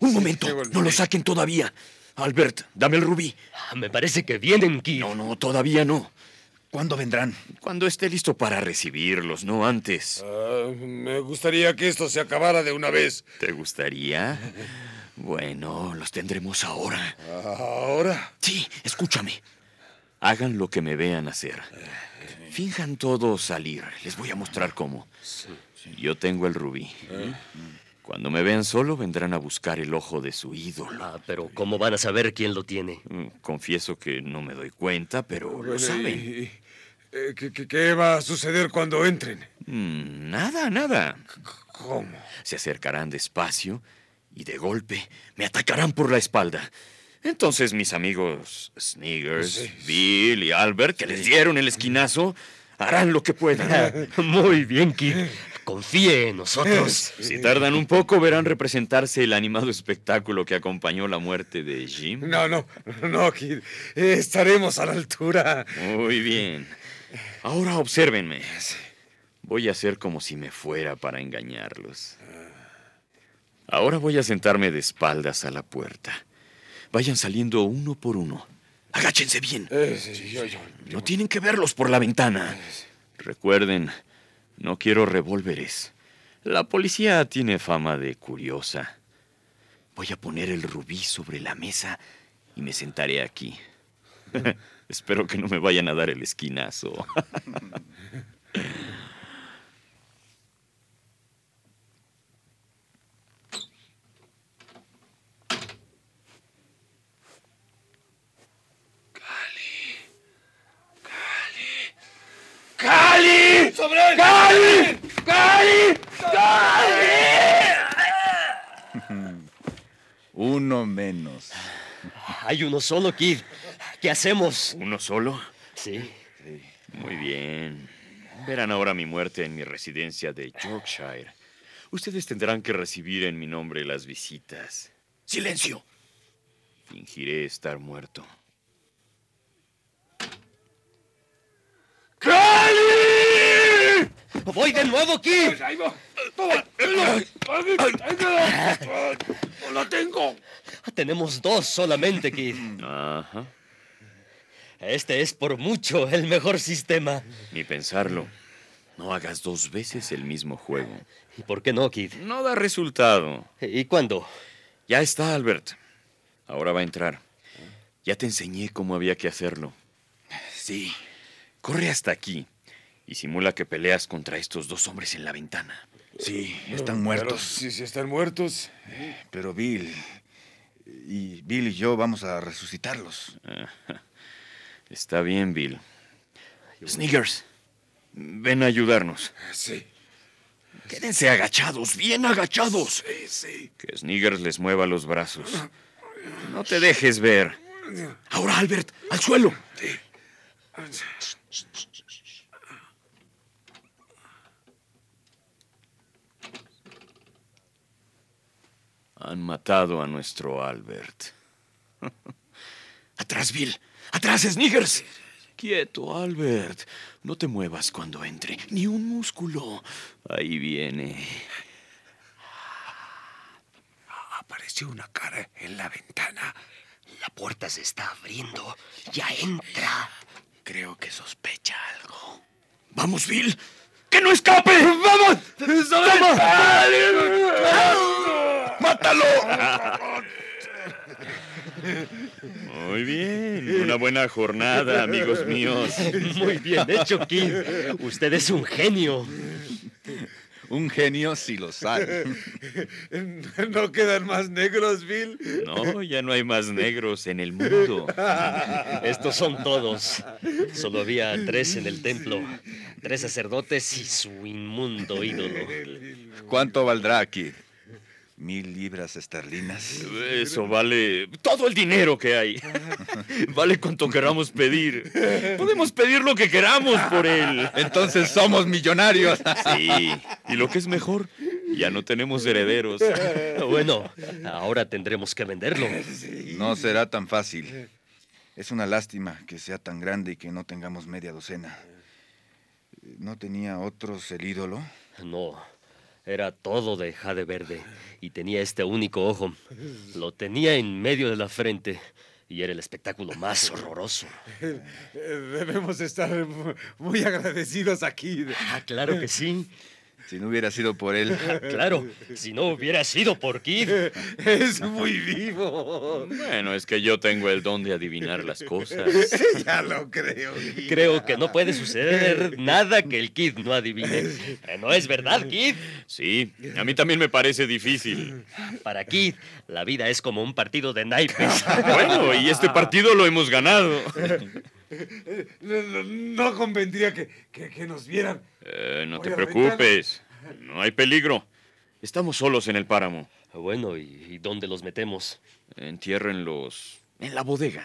Un momento, no lo saquen todavía. Albert, dame el rubí. Ah, me parece que vienen, Kid. No, no, todavía no. ¿Cuándo vendrán? Cuando esté listo para recibirlos, no antes. Ah, me gustaría que esto se acabara de una vez. ¿Te gustaría? Bueno, los tendremos ahora. ¿Ahora? Sí, escúchame. Hagan lo que me vean hacer. Finjan todo salir. Les voy a mostrar cómo. Yo tengo el rubí. Cuando me vean solo, vendrán a buscar el ojo de su ídolo. Ah, pero ¿cómo van a saber quién lo tiene? Mm, confieso que no me doy cuenta, pero lo saben. Eh, ¿Qué, qué, va a suceder cuando entren? Mm, nada, nada. ¿Cómo? Se acercarán despacio y de golpe me atacarán por la espalda. Entonces mis amigos Sniggers, Bill y Albert, que les dieron el esquinazo, harán lo que puedan. Muy bien, Kid. Confíe en nosotros. Si tardan un poco, verán representarse el animado espectáculo que acompañó la muerte de Jim. No, no, no, Kid. Estaremos a la altura. Muy bien. Ahora obsérvenme. Voy a hacer como si me fuera para engañarlos. Ahora voy a sentarme de espaldas a la puerta. Vayan saliendo uno por uno. Agáchense bien. No tienen que verlos por la ventana. Recuerden, no quiero revólveres. La policía tiene fama de curiosa. Voy a poner el rubí sobre la mesa y me sentaré aquí. Espero que no me vayan a dar el esquinazo. ¡Cali! ¡Sobre él! ¡Cali! ¡Cali! ¡Cali! Uno menos. Hay uno solo, Kid. ¿Qué hacemos? ¿Uno solo? Sí. sí. Muy bien. Verán ahora mi muerte en mi residencia de Yorkshire. Ustedes tendrán que recibir en mi nombre las visitas. ¡Silencio! Fingiré estar muerto. ¡Cali! ¡Voy de nuevo, Kid! Pues ahí va. ¡No la tengo! Tenemos dos solamente, Kid. Ajá. Este es por mucho el mejor sistema. Ni pensarlo. No hagas dos veces el mismo juego. ¿Y por qué no, Kid? No da resultado. ¿Y cuándo? Ya está, Albert. Ahora va a entrar. Ya te enseñé cómo había que hacerlo. Sí. Corre hasta aquí y simula que peleas contra estos dos hombres en la ventana. Sí, están muertos. Sí, sí, están muertos. Pero Bill. Y Bill y yo vamos a resucitarlos. Está bien, Bill. Sniggers, ven a ayudarnos. Sí. Quédense agachados, bien agachados. Sí, sí. Que Sniggers les mueva los brazos. No te dejes ver. Ahora, Albert, al suelo. Han matado a nuestro Albert. Atrás, Bill. Atrás, Sniggers. Quieto, Albert. No te muevas cuando entre. Ni un músculo. Ahí viene. Apareció una cara en la ventana. La puerta se está abriendo. Ya entra. Creo que sospecha algo. ¡Vamos, Bill! ¡Que no escape! ¡Vamos! ¡Vamos! ¡Mátalo! Muy bien. Una buena jornada, amigos míos. Muy bien hecho, Kid. Usted es un genio. Un genio si lo sabe. ¿No quedan más negros, Bill? No, ya no hay más negros en el mundo. Estos son todos. Solo había tres en el templo. Tres sacerdotes y su inmundo ídolo. ¿Cuánto valdrá aquí? ¿Mil libras esterlinas? Eso vale todo el dinero que hay. Vale cuanto queramos pedir. Podemos pedir lo que queramos por él. Entonces somos millonarios. Sí. Y lo que es mejor, ya no tenemos herederos. Bueno, ahora tendremos que venderlo. No será tan fácil. Es una lástima que sea tan grande y que no tengamos media docena. ¿No tenía otros el ídolo? No. Era todo de jade verde y tenía este único ojo. Lo tenía en medio de la frente y era el espectáculo más horroroso. Debemos estar muy agradecidos aquí. Ah, claro que sí. Si no hubiera sido por él. Claro, si no hubiera sido por Kid. Es muy vivo. Bueno, es que yo tengo el don de adivinar las cosas. Ya lo creo. Creo que no puede suceder nada que el Kid no adivine. ¿No es verdad, Kid? Sí, a mí también me parece difícil. Para Kid, la vida es como un partido de naipes. Bueno, y este partido lo hemos ganado. No, no convendría que, que, que nos vieran. Eh, no Voy te preocupes. No hay peligro. Estamos solos en el páramo. Bueno, ¿y y dónde los metemos? Entiérrenlos en la bodega.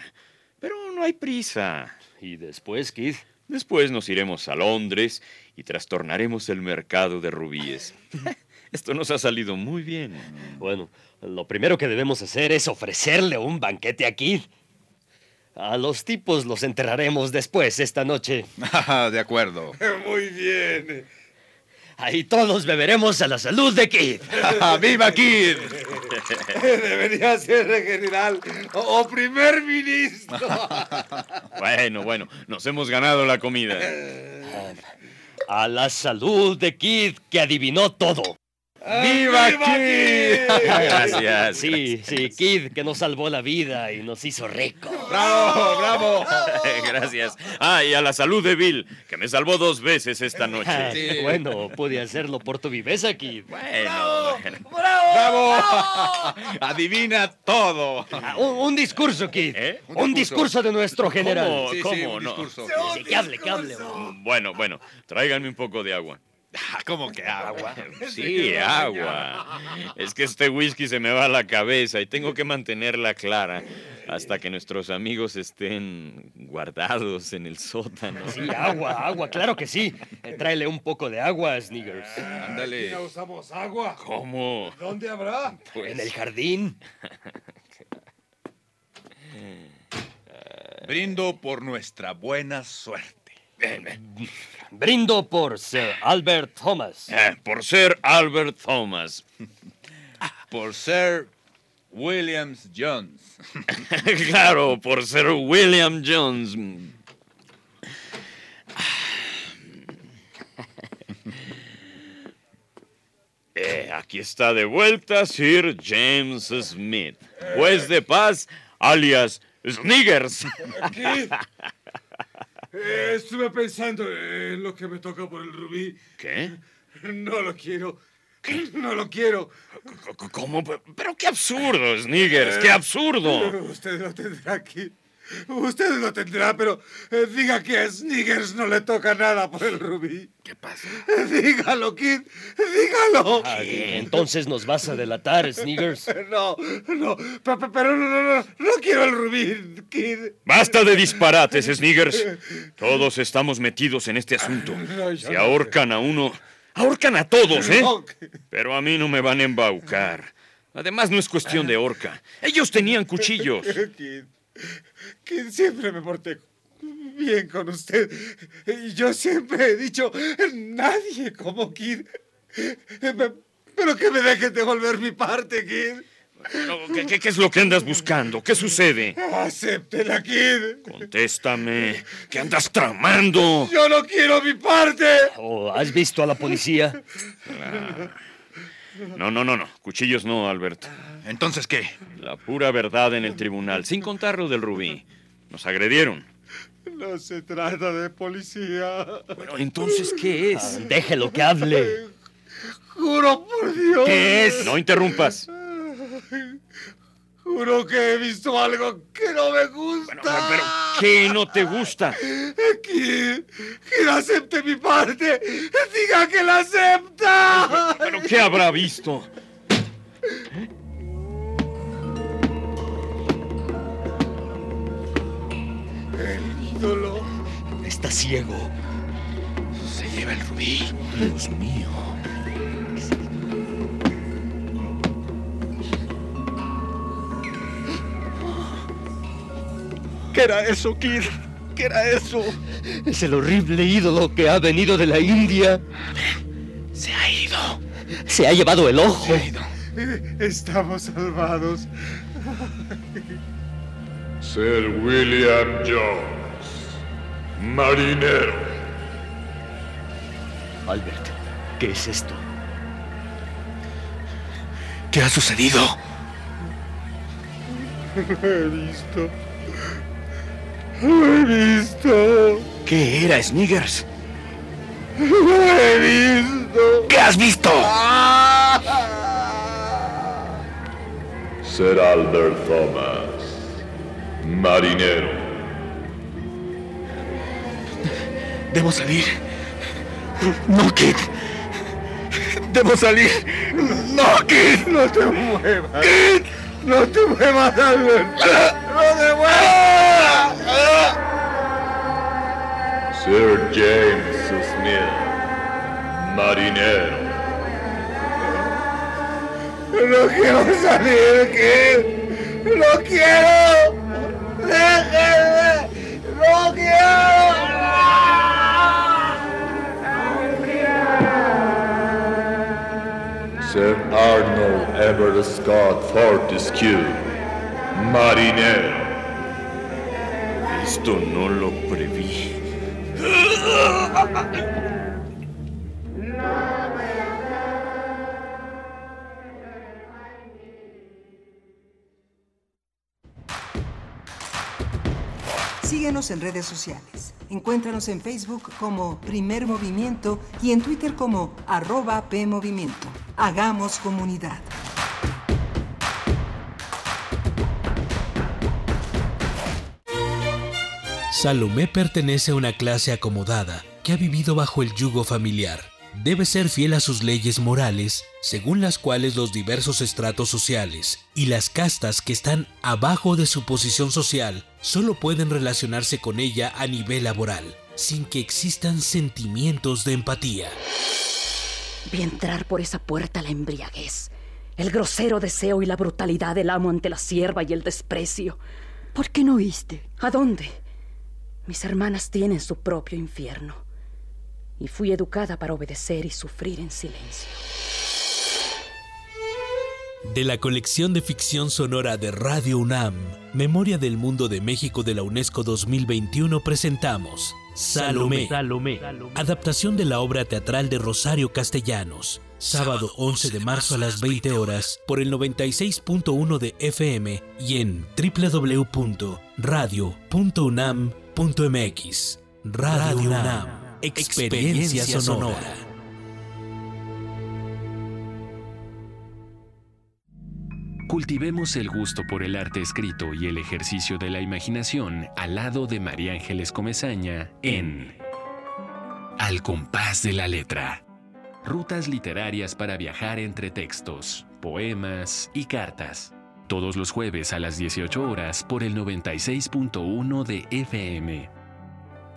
Pero no hay prisa. ¿Y después, Kid? Después nos iremos a Londres y trastornaremos el mercado de rubíes. Esto nos ha salido muy bien. Bueno, lo primero que debemos hacer es ofrecerle un banquete a Kid. A los tipos los enterraremos después esta noche. de acuerdo. Muy bien. Ahí todos beberemos a la salud de Kid. ¡Viva Kid! Debería ser general o, primer ministro. Bueno, bueno, nos hemos ganado la comida. A la salud de Kid, que adivinó todo. ¡Viva Kid! Gracias. Sí, sí, Kid, que nos salvó la vida y nos hizo rico. ¡Bravo, bravo! Gracias. Ah, y a la salud de Bill, que me salvó dos veces esta noche. Bueno, pude hacerlo por tu viveza, Kid. Bueno, bueno. ¡Bravo! Adivina todo. Ah, un, un discurso, Kid. ¿Eh? Un, discurso. de nuestro general. ¿Cómo? Sí, sí, ¿Cómo? un No. discurso. Sí, que hable, que hable. Bueno, bueno, tráiganme un poco de agua. ¿Cómo que agua? Sí, agua. Es que este whisky se me va a la cabeza y tengo que mantenerla clara hasta que nuestros amigos estén guardados en el sótano. Sí, agua, agua, claro que sí. Tráele un poco de agua, Sniggers. Ándale. Ya usamos agua. ¿Cómo? ¿Dónde habrá? En el jardín. Brindo por nuestra buena suerte. Brindo por Sir Albert Thomas. Eh, por ser Albert Thomas. Por ser Williams Jones. claro, por ser William Jones. Eh, aquí está de vuelta Sir James Smith, juez de paz, alias Sniggers. ¿Qué? Eh, estuve pensando en lo que me toca por el rubí. ¿Qué? No lo quiero. No lo quiero. ¿Cómo? Pero qué absurdo, Sniggers, qué absurdo. Usted lo tendrá aquí. Usted lo tendrá, pero eh, diga que a Sniggers no le toca nada por el rubí. ¿Qué pasa? dígalo, Kid. Dígalo. Ah, entonces nos vas a delatar, Sniggers. No, no, pero no, no, no, no quiero el rubí, Kid. Basta de disparates, Sniggers. Todos estamos metidos en este asunto. Si ahorcan a uno, ahorcan a todos, ¿eh? Pero a mí no me van a embaucar. Además, no es cuestión de horca. Ellos tenían cuchillos. Kid que siempre me porté bien con usted. Y yo siempre he dicho, nadie como Kid. Pero que me dejen devolver mi parte, Kid. ¿qué, ¿qué, es lo que andas buscando? ¿Qué sucede? Acéptela, Kid. Contéstame. ¿Qué andas tramando? Yo no quiero mi parte. Oh, ¿Has visto a la policía? Ah. No, no, no, no. Cuchillos no, Alberto. ¿Entonces qué? La pura verdad en el tribunal, sin contar lo del rubí. Nos agredieron. No se trata de policía. Bueno, entonces, ¿qué es? Ah, déjelo que hable. Juro por Dios. ¿Qué es? No interrumpas. Juro que he visto algo que no me gusta. Bueno, pero ¿qué no te gusta? Que, que acepte mi parte. Diga que la acepta. ¿Pero qué habrá visto? El ídolo. Está ciego. Se lleva el rubí. Dios mío. ¿Qué era eso, Kid? ¿Qué era eso? Es el horrible ídolo que ha venido de la India. Se ha ido. Se ha llevado el ojo. Se ha ido. Estamos salvados. Sir William Jones, marinero. Albert, ¿qué es esto? ¿Qué ha sucedido? He visto. Lo he visto. ¿Qué era, Sniggers? Lo he visto. ¿Qué has visto? Sir Albert Thomas, marinero. Debo salir. No, Kid. Debo salir. No, Kid. No te muevas. Kid. No te muevas, Albert. No te muevas. Sir James Smith, marinero. No quiero salir, Kid. No quiero. Déjenme. No quiero. Sir Arnold Everett Scott Fortescue, marinero. Esto no lo preví. Síguenos en redes sociales. Encuéntranos en Facebook como Primer Movimiento y en Twitter como arroba PMovimiento. Hagamos comunidad. Salomé pertenece a una clase acomodada que ha vivido bajo el yugo familiar. Debe ser fiel a sus leyes morales, según las cuales los diversos estratos sociales y las castas que están abajo de su posición social solo pueden relacionarse con ella a nivel laboral, sin que existan sentimientos de empatía. Vi entrar por esa puerta la embriaguez, el grosero deseo y la brutalidad del amo ante la sierva y el desprecio. ¿Por qué no oíste? ¿A dónde? Mis hermanas tienen su propio infierno. Y fui educada para obedecer y sufrir en silencio. De la colección de ficción sonora de Radio UNAM, Memoria del Mundo de México de la UNESCO 2021 presentamos Salomé, Adaptación de la obra teatral de Rosario Castellanos, sábado 11 de marzo a las 20 horas por el 96.1 de FM y en www.radio.unam.mx. Radio UNAM, experiencia sonora. Cultivemos el gusto por el arte escrito y el ejercicio de la imaginación al lado de María Ángeles Comezaña en Al compás de la letra. Rutas literarias para viajar entre textos, poemas y cartas. Todos los jueves a las 18 horas por el 96.1 de FM.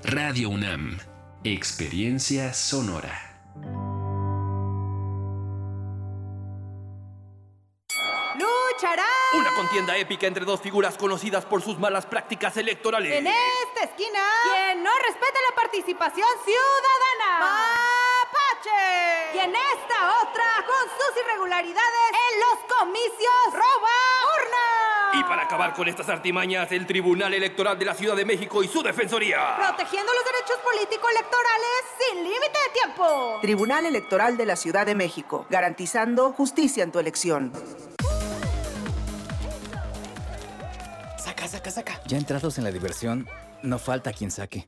Radio UNAM. Experiencia sonora. Una contienda épica entre dos figuras conocidas por sus malas prácticas electorales. En esta esquina, quien no respeta la participación ciudadana. Y en esta otra, con sus irregularidades en los comicios, roba urna. Y para acabar con estas artimañas, el Tribunal Electoral de la Ciudad de México y su Defensoría. Protegiendo los derechos político-electorales sin límite de tiempo. Tribunal Electoral de la Ciudad de México, garantizando justicia en tu elección. Saca, saca, saca. Ya entrados en la diversión, no falta quien saque.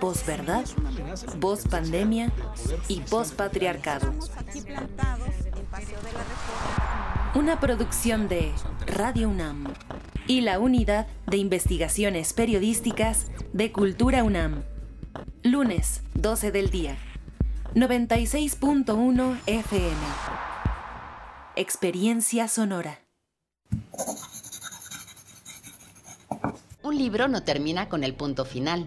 Posverdad, pandemia y patriarcado. Una producción de Radio UNAM y la Unidad de Investigaciones Periodísticas de Cultura UNAM. Lunes, 12 del día. 96.1 FM. Experiencia sonora. Un libro no termina con el punto final.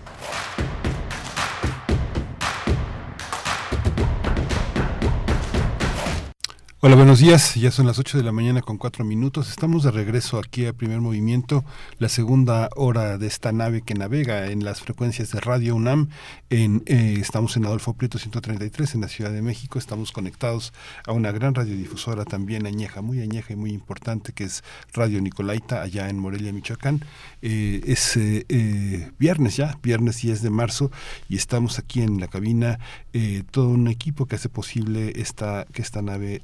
Hola, buenos días. Ya son las 8 de la mañana con 4 minutos. Estamos de regreso aquí a Primer Movimiento, la segunda hora de esta nave que navega en las frecuencias de Radio UNAM. En, eh, estamos en Adolfo Prieto 133 en la Ciudad de México. Estamos conectados a una gran radiodifusora también añeja, muy añeja y muy importante, que es Radio Nicolaita, allá en Morelia, Michoacán. Eh, es eh, viernes ya, viernes 10 de marzo, y estamos aquí en la cabina, todo un equipo que hace posible esta, que esta nave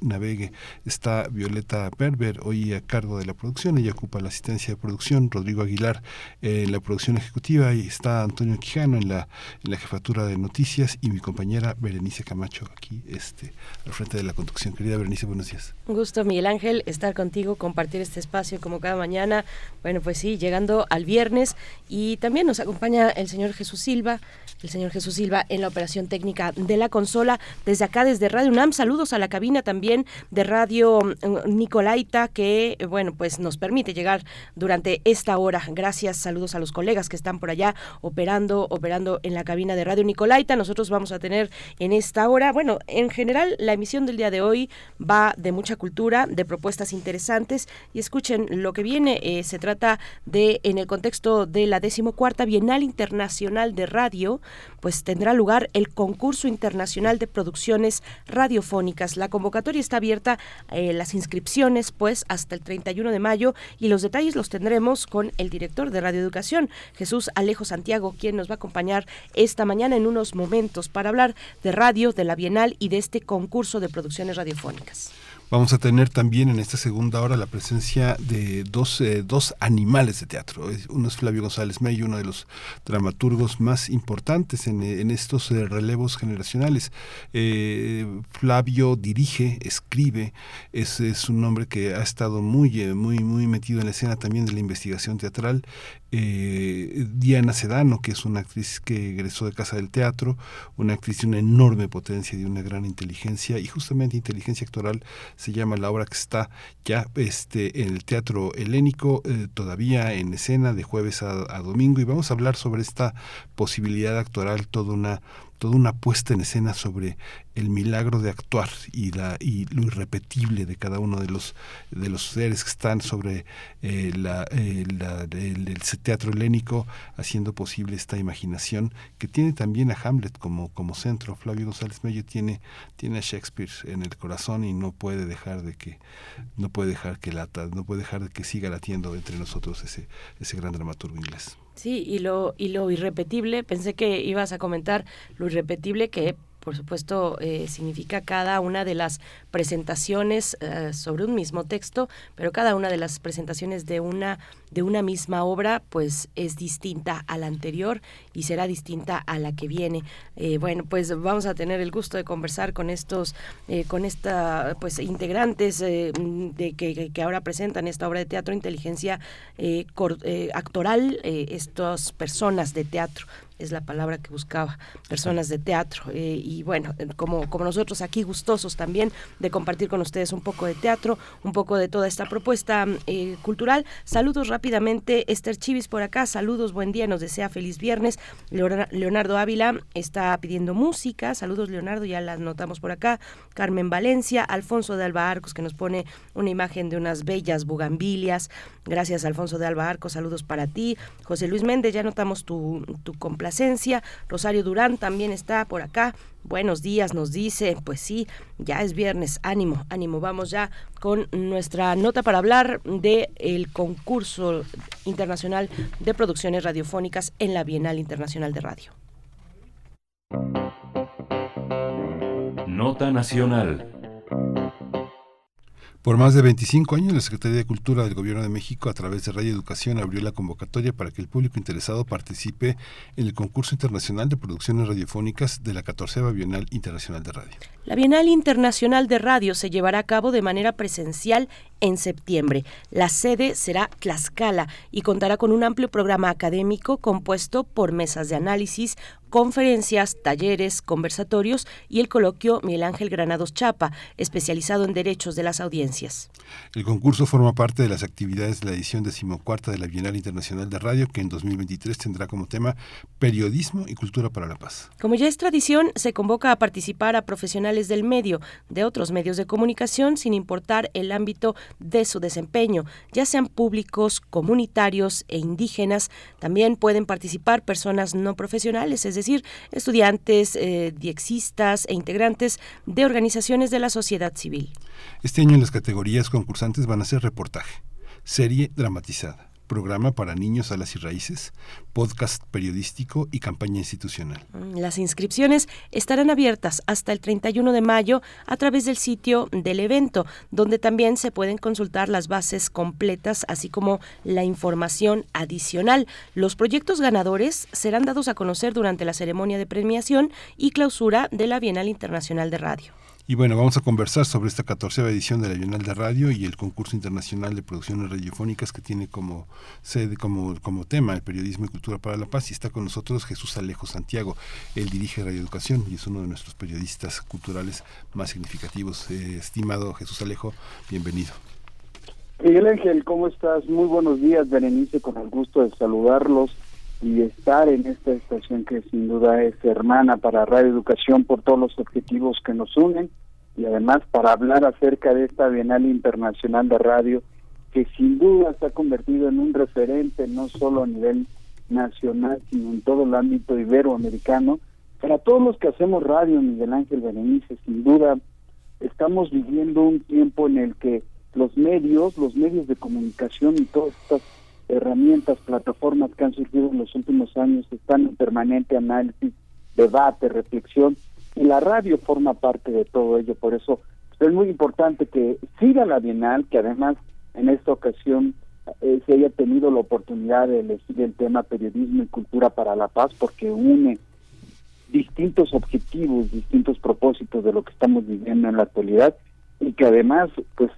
Está Violeta Berber, hoy a cargo de la producción, ella ocupa la asistencia de producción, Rodrigo Aguilar en la producción ejecutiva y está Antonio Quijano en la, en la jefatura de noticias y mi compañera Berenice Camacho aquí este, al frente de la conducción. Querida Berenice, buenos días. Un gusto, Miguel Ángel, estar contigo, compartir este espacio como cada mañana. Bueno, pues sí, llegando al viernes y también nos acompaña el señor Jesús Silva, el señor Jesús Silva en la operación técnica de la consola. Desde acá, desde Radio UNAM, saludos a la cabina también de Radio mm, Nicolaita, que, bueno, pues nos permite llegar durante esta hora. Gracias, saludos a los colegas que están por allá operando, operando en la cabina de Radio Nicolaita. Nosotros vamos a tener en esta hora, bueno, en general, la emisión del día de hoy va de mucha cultura, de propuestas interesantes y escuchen lo que viene. Eh, se trata de, en el contexto de la decimocuarta Bienal Internacional de Radio, pues tendrá lugar el concurso internacional de producciones radiofónicas. La convocatoria está abierta eh, las inscripciones pues hasta el 31 de mayo y los detalles los tendremos con el director de Radio Educación, Jesús Alejo Santiago, quien nos va a acompañar esta mañana en unos momentos para hablar de radio, de la Bienal y de este concurso de producciones radiofónicas. Vamos a tener también en esta segunda hora la presencia de dos, eh, dos animales de teatro. Uno es Flavio González May, uno de los dramaturgos más importantes en, en estos eh, relevos generacionales. Eh, Flavio dirige, escribe, es, es, un hombre que ha estado muy, muy, muy metido en la escena también de la investigación teatral eh, Diana Sedano, que es una actriz que egresó de Casa del Teatro, una actriz de una enorme potencia y de una gran inteligencia, y justamente inteligencia actoral se llama la obra que está ya este, en el Teatro Helénico, eh, todavía en escena de jueves a, a domingo, y vamos a hablar sobre esta posibilidad actoral, toda una toda una puesta en escena sobre el milagro de actuar y la y lo irrepetible de cada uno de los de los seres que están sobre eh, eh, el, el, teatro helénico haciendo posible esta imaginación que tiene también a Hamlet como como centro. Flavio González Mello tiene tiene a Shakespeare en el corazón y no puede dejar de que no puede dejar que lata no puede dejar de que siga latiendo entre nosotros ese ese gran dramaturgo inglés Sí, y lo, y lo irrepetible, pensé que ibas a comentar lo irrepetible que por supuesto, eh, significa cada una de las presentaciones eh, sobre un mismo texto, pero cada una de las presentaciones de una de una misma obra, pues es distinta a la anterior y será distinta a la que viene. Eh, bueno, pues vamos a tener el gusto de conversar con estos, con esta, pues integrantes de que, que, ahora presentan esta obra de teatro inteligencia actoral, estas personas de teatro es la palabra que buscaba, personas de teatro. Eh, y bueno, como, como nosotros aquí gustosos también de compartir con ustedes un poco de teatro, un poco de toda esta propuesta eh, cultural. Saludos rápidamente, Esther Chivis por acá, saludos, buen día, nos desea feliz viernes. Leonardo Ávila está pidiendo música, saludos Leonardo, ya las notamos por acá. Carmen Valencia, Alfonso de Alba Arcos que nos pone una imagen de unas bellas bugambilias. Gracias Alfonso de Alba Arcos, saludos para ti. José Luis Méndez, ya notamos tu, tu complacencia. Rosario Durán también está por acá. Buenos días, nos dice. Pues sí, ya es viernes. Ánimo, ánimo. Vamos ya con nuestra nota para hablar de el concurso internacional de producciones radiofónicas en la Bienal Internacional de Radio. Nota Nacional. Por más de 25 años, la Secretaría de Cultura del Gobierno de México, a través de Radio Educación, abrió la convocatoria para que el público interesado participe en el concurso internacional de producciones radiofónicas de la 14 Bienal Internacional de Radio. La Bienal Internacional de Radio se llevará a cabo de manera presencial en septiembre. La sede será Tlaxcala y contará con un amplio programa académico compuesto por mesas de análisis, conferencias, talleres, conversatorios y el coloquio Miguel Ángel Granados Chapa, especializado en derechos de las audiencias. El concurso forma parte de las actividades de la edición decimocuarta de la Bienal Internacional de Radio, que en 2023 tendrá como tema Periodismo y Cultura para la Paz. Como ya es tradición, se convoca a participar a profesionales del medio, de otros medios de comunicación, sin importar el ámbito de su desempeño, ya sean públicos, comunitarios e indígenas. También pueden participar personas no profesionales, es decir, estudiantes, eh, diexistas e integrantes de organizaciones de la sociedad civil. Este año las categorías concursantes van a ser reportaje, serie dramatizada programa para niños, alas y raíces, podcast periodístico y campaña institucional. Mm, las inscripciones estarán abiertas hasta el 31 de mayo a través del sitio del evento, donde también se pueden consultar las bases completas, así como la información adicional. Los proyectos ganadores serán dados a conocer durante la ceremonia de premiación y clausura de la Bienal Internacional de Radio. Y bueno, vamos a conversar sobre esta 14 edición de la Bienal de Radio y el concurso internacional de producciones radiofónicas que tiene como sede, como, como tema el periodismo y cultura para la paz. Y está con nosotros Jesús Alejo Santiago. Él dirige Radio Educación y es uno de nuestros periodistas culturales más significativos. Eh, estimado Jesús Alejo, bienvenido. Miguel Ángel, ¿cómo estás? Muy buenos días, Berenice, con el gusto de saludarlos y estar en esta estación que sin duda es hermana para Radio Educación por todos los objetivos que nos unen y además para hablar acerca de esta Bienal Internacional de Radio que sin duda se ha convertido en un referente no solo a nivel nacional sino en todo el ámbito iberoamericano. Para todos los que hacemos radio Miguel Ángel Berenice sin duda estamos viviendo un tiempo en el que los medios, los medios de comunicación y todas estas herramientas, plataformas que han surgido en los últimos años están en permanente análisis, debate, reflexión, y la radio forma parte de todo ello. Por eso es muy importante que siga la Bienal, que además en esta ocasión eh, se haya tenido la oportunidad de elegir el tema periodismo y cultura para la paz, porque une distintos objetivos, distintos propósitos de lo que estamos viviendo en la actualidad y que además pues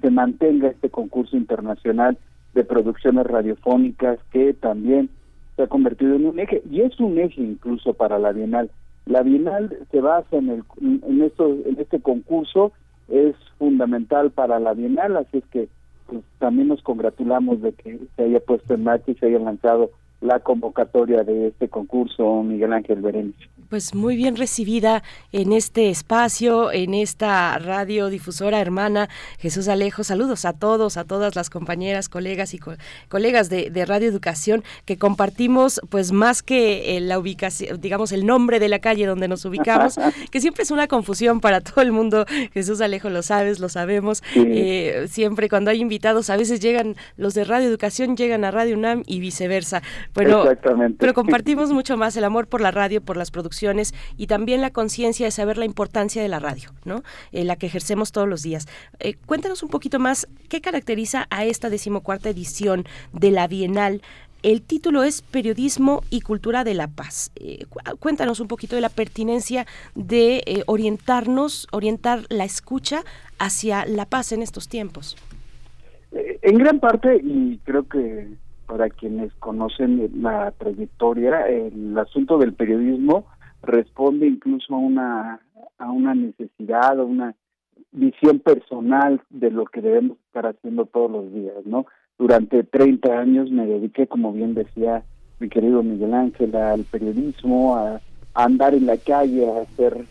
se mantenga este concurso internacional de producciones radiofónicas que también se ha convertido en un eje y es un eje incluso para la Bienal. La Bienal se basa en el en esto en este concurso es fundamental para la Bienal, así es que pues, también nos congratulamos de que se haya puesto en marcha y se haya lanzado la convocatoria de este concurso, Miguel Ángel Berenice. Pues muy bien recibida en este espacio, en esta radiodifusora hermana Jesús Alejo. Saludos a todos, a todas las compañeras, colegas y colegas de, Radio Educación que compartimos, pues más que eh, la ubicación, digamos el nombre de la calle donde nos ubicamos, que siempre es una confusión para todo el mundo. Jesús Alejo, lo sabes, lo sabemos. Eh, siempre cuando hay invitados, a veces llegan los de Radio Educación, llegan a Radio UNAM y viceversa. Pero, pero compartimos mucho más el amor por la radio, por las producciones y también la conciencia de saber la importancia de la radio, ¿no? Eh, la que ejercemos todos los días. Eh, cuéntanos un poquito más qué caracteriza a esta decimocuarta edición de la Bienal. El título es Periodismo y Cultura de la Paz. Eh, cuéntanos un poquito de la pertinencia de orientarnos, orientar la escucha hacia la paz en estos tiempos. En gran parte, y creo que para quienes conocen la trayectoria, el asunto del periodismo responde incluso a una a una necesidad, a una visión personal de lo que debemos estar haciendo todos los días, ¿no? Durante 30 años me dediqué, como bien decía mi querido Miguel Ángel, al periodismo, a, a andar en la calle, a hacer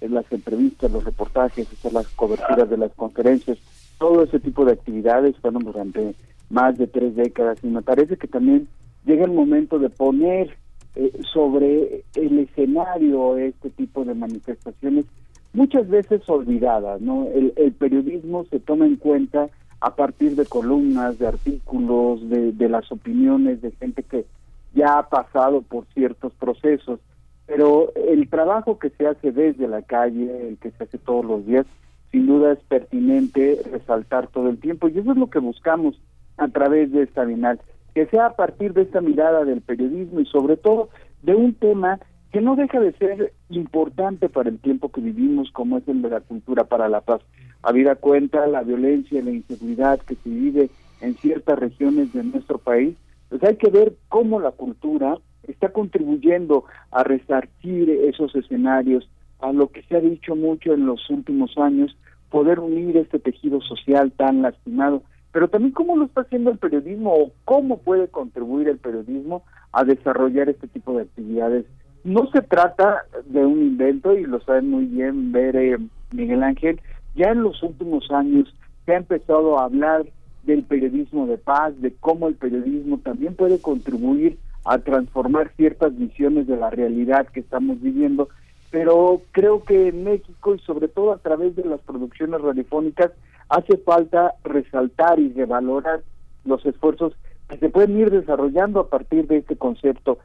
las entrevistas, los reportajes, hacer las coberturas de las conferencias, todo ese tipo de actividades fueron durante más de tres décadas y me parece que también llega el momento de poner eh, sobre el escenario este tipo de manifestaciones muchas veces olvidadas, ¿no? El, periodismo se toma en cuenta a partir de columnas, de artículos, de, de las opiniones de gente que ya ha pasado por ciertos procesos, pero el trabajo que se hace desde la calle, el que se hace todos los días, sin duda es pertinente resaltar todo el tiempo y eso es lo que buscamos a través de esta Bienal, que sea a partir de esta mirada del periodismo y sobre todo de un tema que no deja de ser importante para el tiempo que vivimos, como es el de la cultura para la paz. Habida cuenta la violencia y la inseguridad que se vive en ciertas regiones de nuestro país, pues hay que ver cómo la cultura está contribuyendo a resarcir esos escenarios, a lo que se ha dicho mucho en los últimos años, poder unir este tejido social tan lastimado pero también cómo lo está haciendo el periodismo o cómo puede contribuir el periodismo a desarrollar este tipo de actividades. No se trata de un invento y lo sabe muy bien ver eh, Miguel Ángel, ya en los últimos años se ha empezado a hablar del periodismo de paz, de cómo el periodismo también puede contribuir a transformar ciertas visiones de la realidad que estamos viviendo, pero creo que en México y sobre todo a través de las producciones radiofónicas hace falta resaltar y revalorar los esfuerzos que se pueden ir desarrollando a partir de este concepto.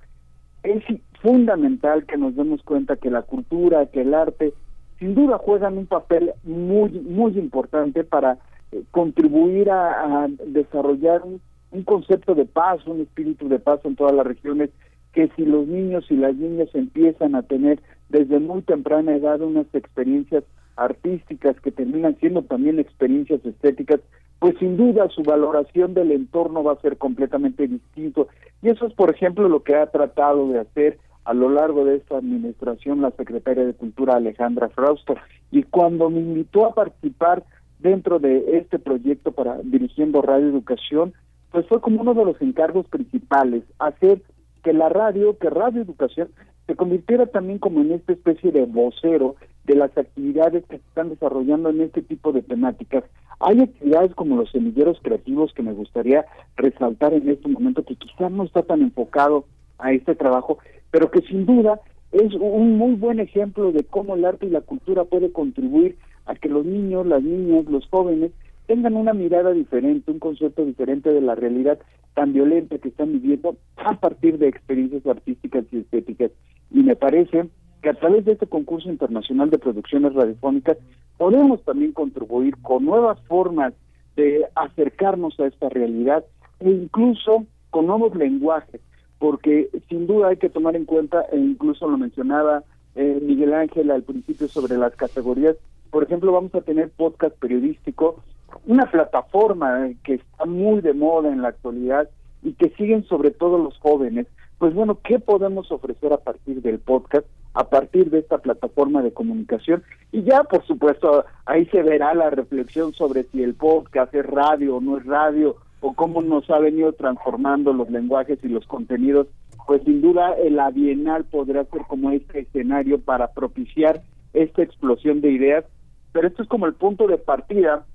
Es fundamental que nos demos cuenta que la cultura, que el arte, sin duda juegan un papel muy, muy importante para eh, contribuir a, desarrollar un, un, concepto de paz, un espíritu de paz en todas las regiones, que si los niños y las niñas empiezan a tener desde muy temprana edad unas experiencias artísticas que terminan siendo también experiencias estéticas, pues sin duda su valoración del entorno va a ser completamente distinto. Y eso es, por ejemplo, lo que ha tratado de hacer a lo largo de esta administración la secretaria de Cultura Alejandra Frausto. Y cuando me invitó a participar dentro de este proyecto para dirigiendo Radio Educación, pues fue como uno de los encargos principales, hacer que la radio, que Radio Educación se convirtiera también como en esta especie de vocero de las actividades que se están desarrollando en este tipo de temáticas. Hay actividades como los semilleros creativos que me gustaría resaltar en este momento, que quizás no está tan enfocado a este trabajo, pero que sin duda es un muy buen ejemplo de cómo el arte y la cultura puede contribuir a que los niños, las niñas, los jóvenes tengan una mirada diferente, un concepto diferente de la realidad tan violenta que están viviendo a partir de experiencias artísticas y estéticas. Y me parece que a través de este concurso internacional de producciones radiofónicas podemos también contribuir con nuevas formas de acercarnos a esta realidad e incluso con nuevos lenguajes, porque sin duda hay que tomar en cuenta, e incluso lo mencionaba eh, Miguel Ángel al principio sobre las categorías, por ejemplo, vamos a tener podcast periodístico una plataforma que está muy de moda en la actualidad y que siguen sobre todo los jóvenes, pues bueno, ¿qué podemos ofrecer a partir del podcast, a partir de esta plataforma de comunicación? Y ya, por supuesto, ahí se verá la reflexión sobre si el podcast es radio o no es radio, o cómo nos ha venido transformando los lenguajes y los contenidos. Pues sin duda el Bienal podrá ser como este escenario para propiciar esta explosión de ideas, pero esto es como el punto de partida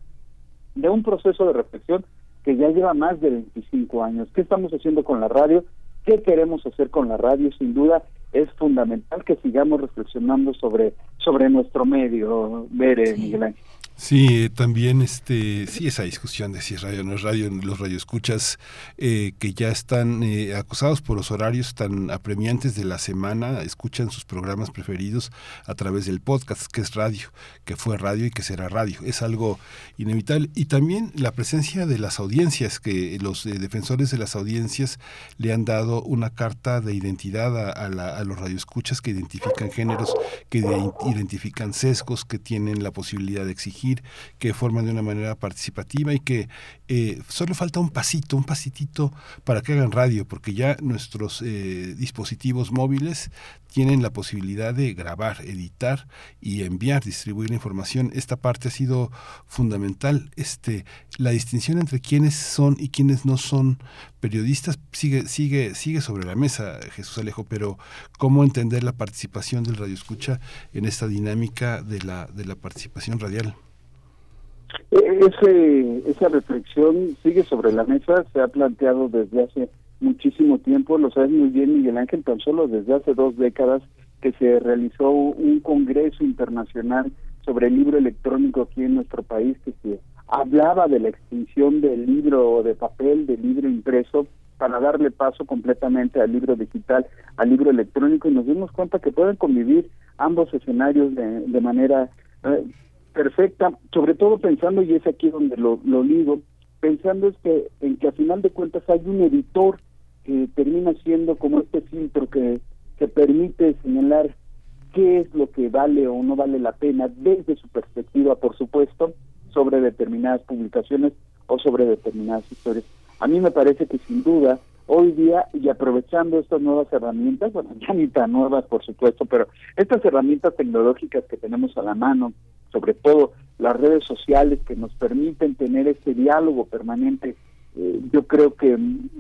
de un proceso de reflexión que ya lleva más de 25 años. ¿Qué estamos haciendo con la radio? ¿Qué queremos hacer con la radio? Sin duda es fundamental que sigamos reflexionando sobre, sobre nuestro medio, Bere, Miguel Ángel. Sí, también este, sí, esa discusión de si es radio o no es radio, los radioescuchas eh, que ya están eh, acosados por los horarios tan apremiantes de la semana, escuchan sus programas preferidos a través del podcast, que es radio, que fue radio y que será radio. Es algo inevitable. Y también la presencia de las audiencias, que los eh, defensores de las audiencias le han dado una carta de identidad a, a, a los radioescuchas que identifican géneros, que identifican sesgos, que tienen la posibilidad de exigir que forman de una manera participativa y que eh, solo falta un pasito, un pasitito para que hagan radio, porque ya nuestros eh, dispositivos móviles tienen la posibilidad de grabar, editar y enviar, distribuir la información. Esta parte ha sido fundamental. Este, la distinción entre quienes son y quienes no son periodistas sigue, sigue, sigue sobre la mesa, Jesús Alejo, pero ¿cómo entender la participación del radio escucha en esta dinámica de la, de la participación radial? Ese, esa reflexión sigue sobre la mesa, se ha planteado desde hace muchísimo tiempo, lo sabes muy bien Miguel Ángel, tan solo desde hace dos décadas que se realizó un congreso internacional sobre el libro electrónico aquí en nuestro país que se hablaba de la extinción del libro de papel, del libro impreso, para darle paso completamente al libro digital, al libro electrónico, y nos dimos cuenta que pueden convivir ambos escenarios de, de manera eh, perfecta, sobre todo pensando, y es aquí donde lo, lo digo, pensando es que en que a final de cuentas hay un editor que termina siendo como este filtro que, que permite señalar qué es lo que vale o no vale la pena desde su perspectiva, por supuesto, sobre determinadas publicaciones o sobre determinadas historias. A mí me parece que sin duda hoy día y aprovechando estas nuevas herramientas, bueno, ya ni tan nuevas por supuesto, pero estas herramientas tecnológicas que tenemos a la mano, sobre todo las redes sociales que nos permiten tener este diálogo permanente, eh, yo creo que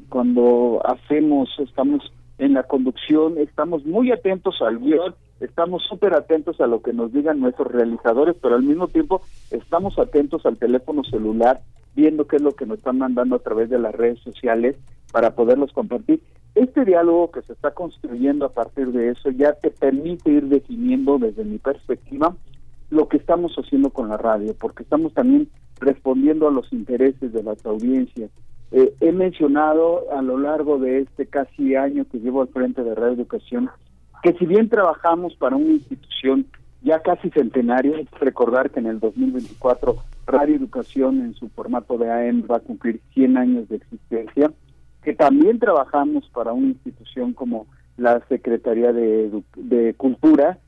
cuando hacemos, estamos en la conducción, estamos muy atentos al guion, estamos súper atentos a lo que nos digan nuestros realizadores, pero al mismo tiempo estamos atentos al teléfono celular, viendo qué es lo que nos están mandando a través de las redes sociales para poderlos compartir. Este diálogo que se está construyendo a partir de eso ya te permite ir definiendo desde mi perspectiva lo que estamos haciendo con la radio, porque estamos también respondiendo a los intereses de las audiencias. Eh, he mencionado a lo largo de este casi año que llevo al frente de Radio Educación que si bien trabajamos para una institución ya casi centenaria, hay recordar que en el 2024 Radio Educación en su formato de AM va a cumplir 100 años de existencia, que también trabajamos para una institución como la Secretaría de, de Cultura,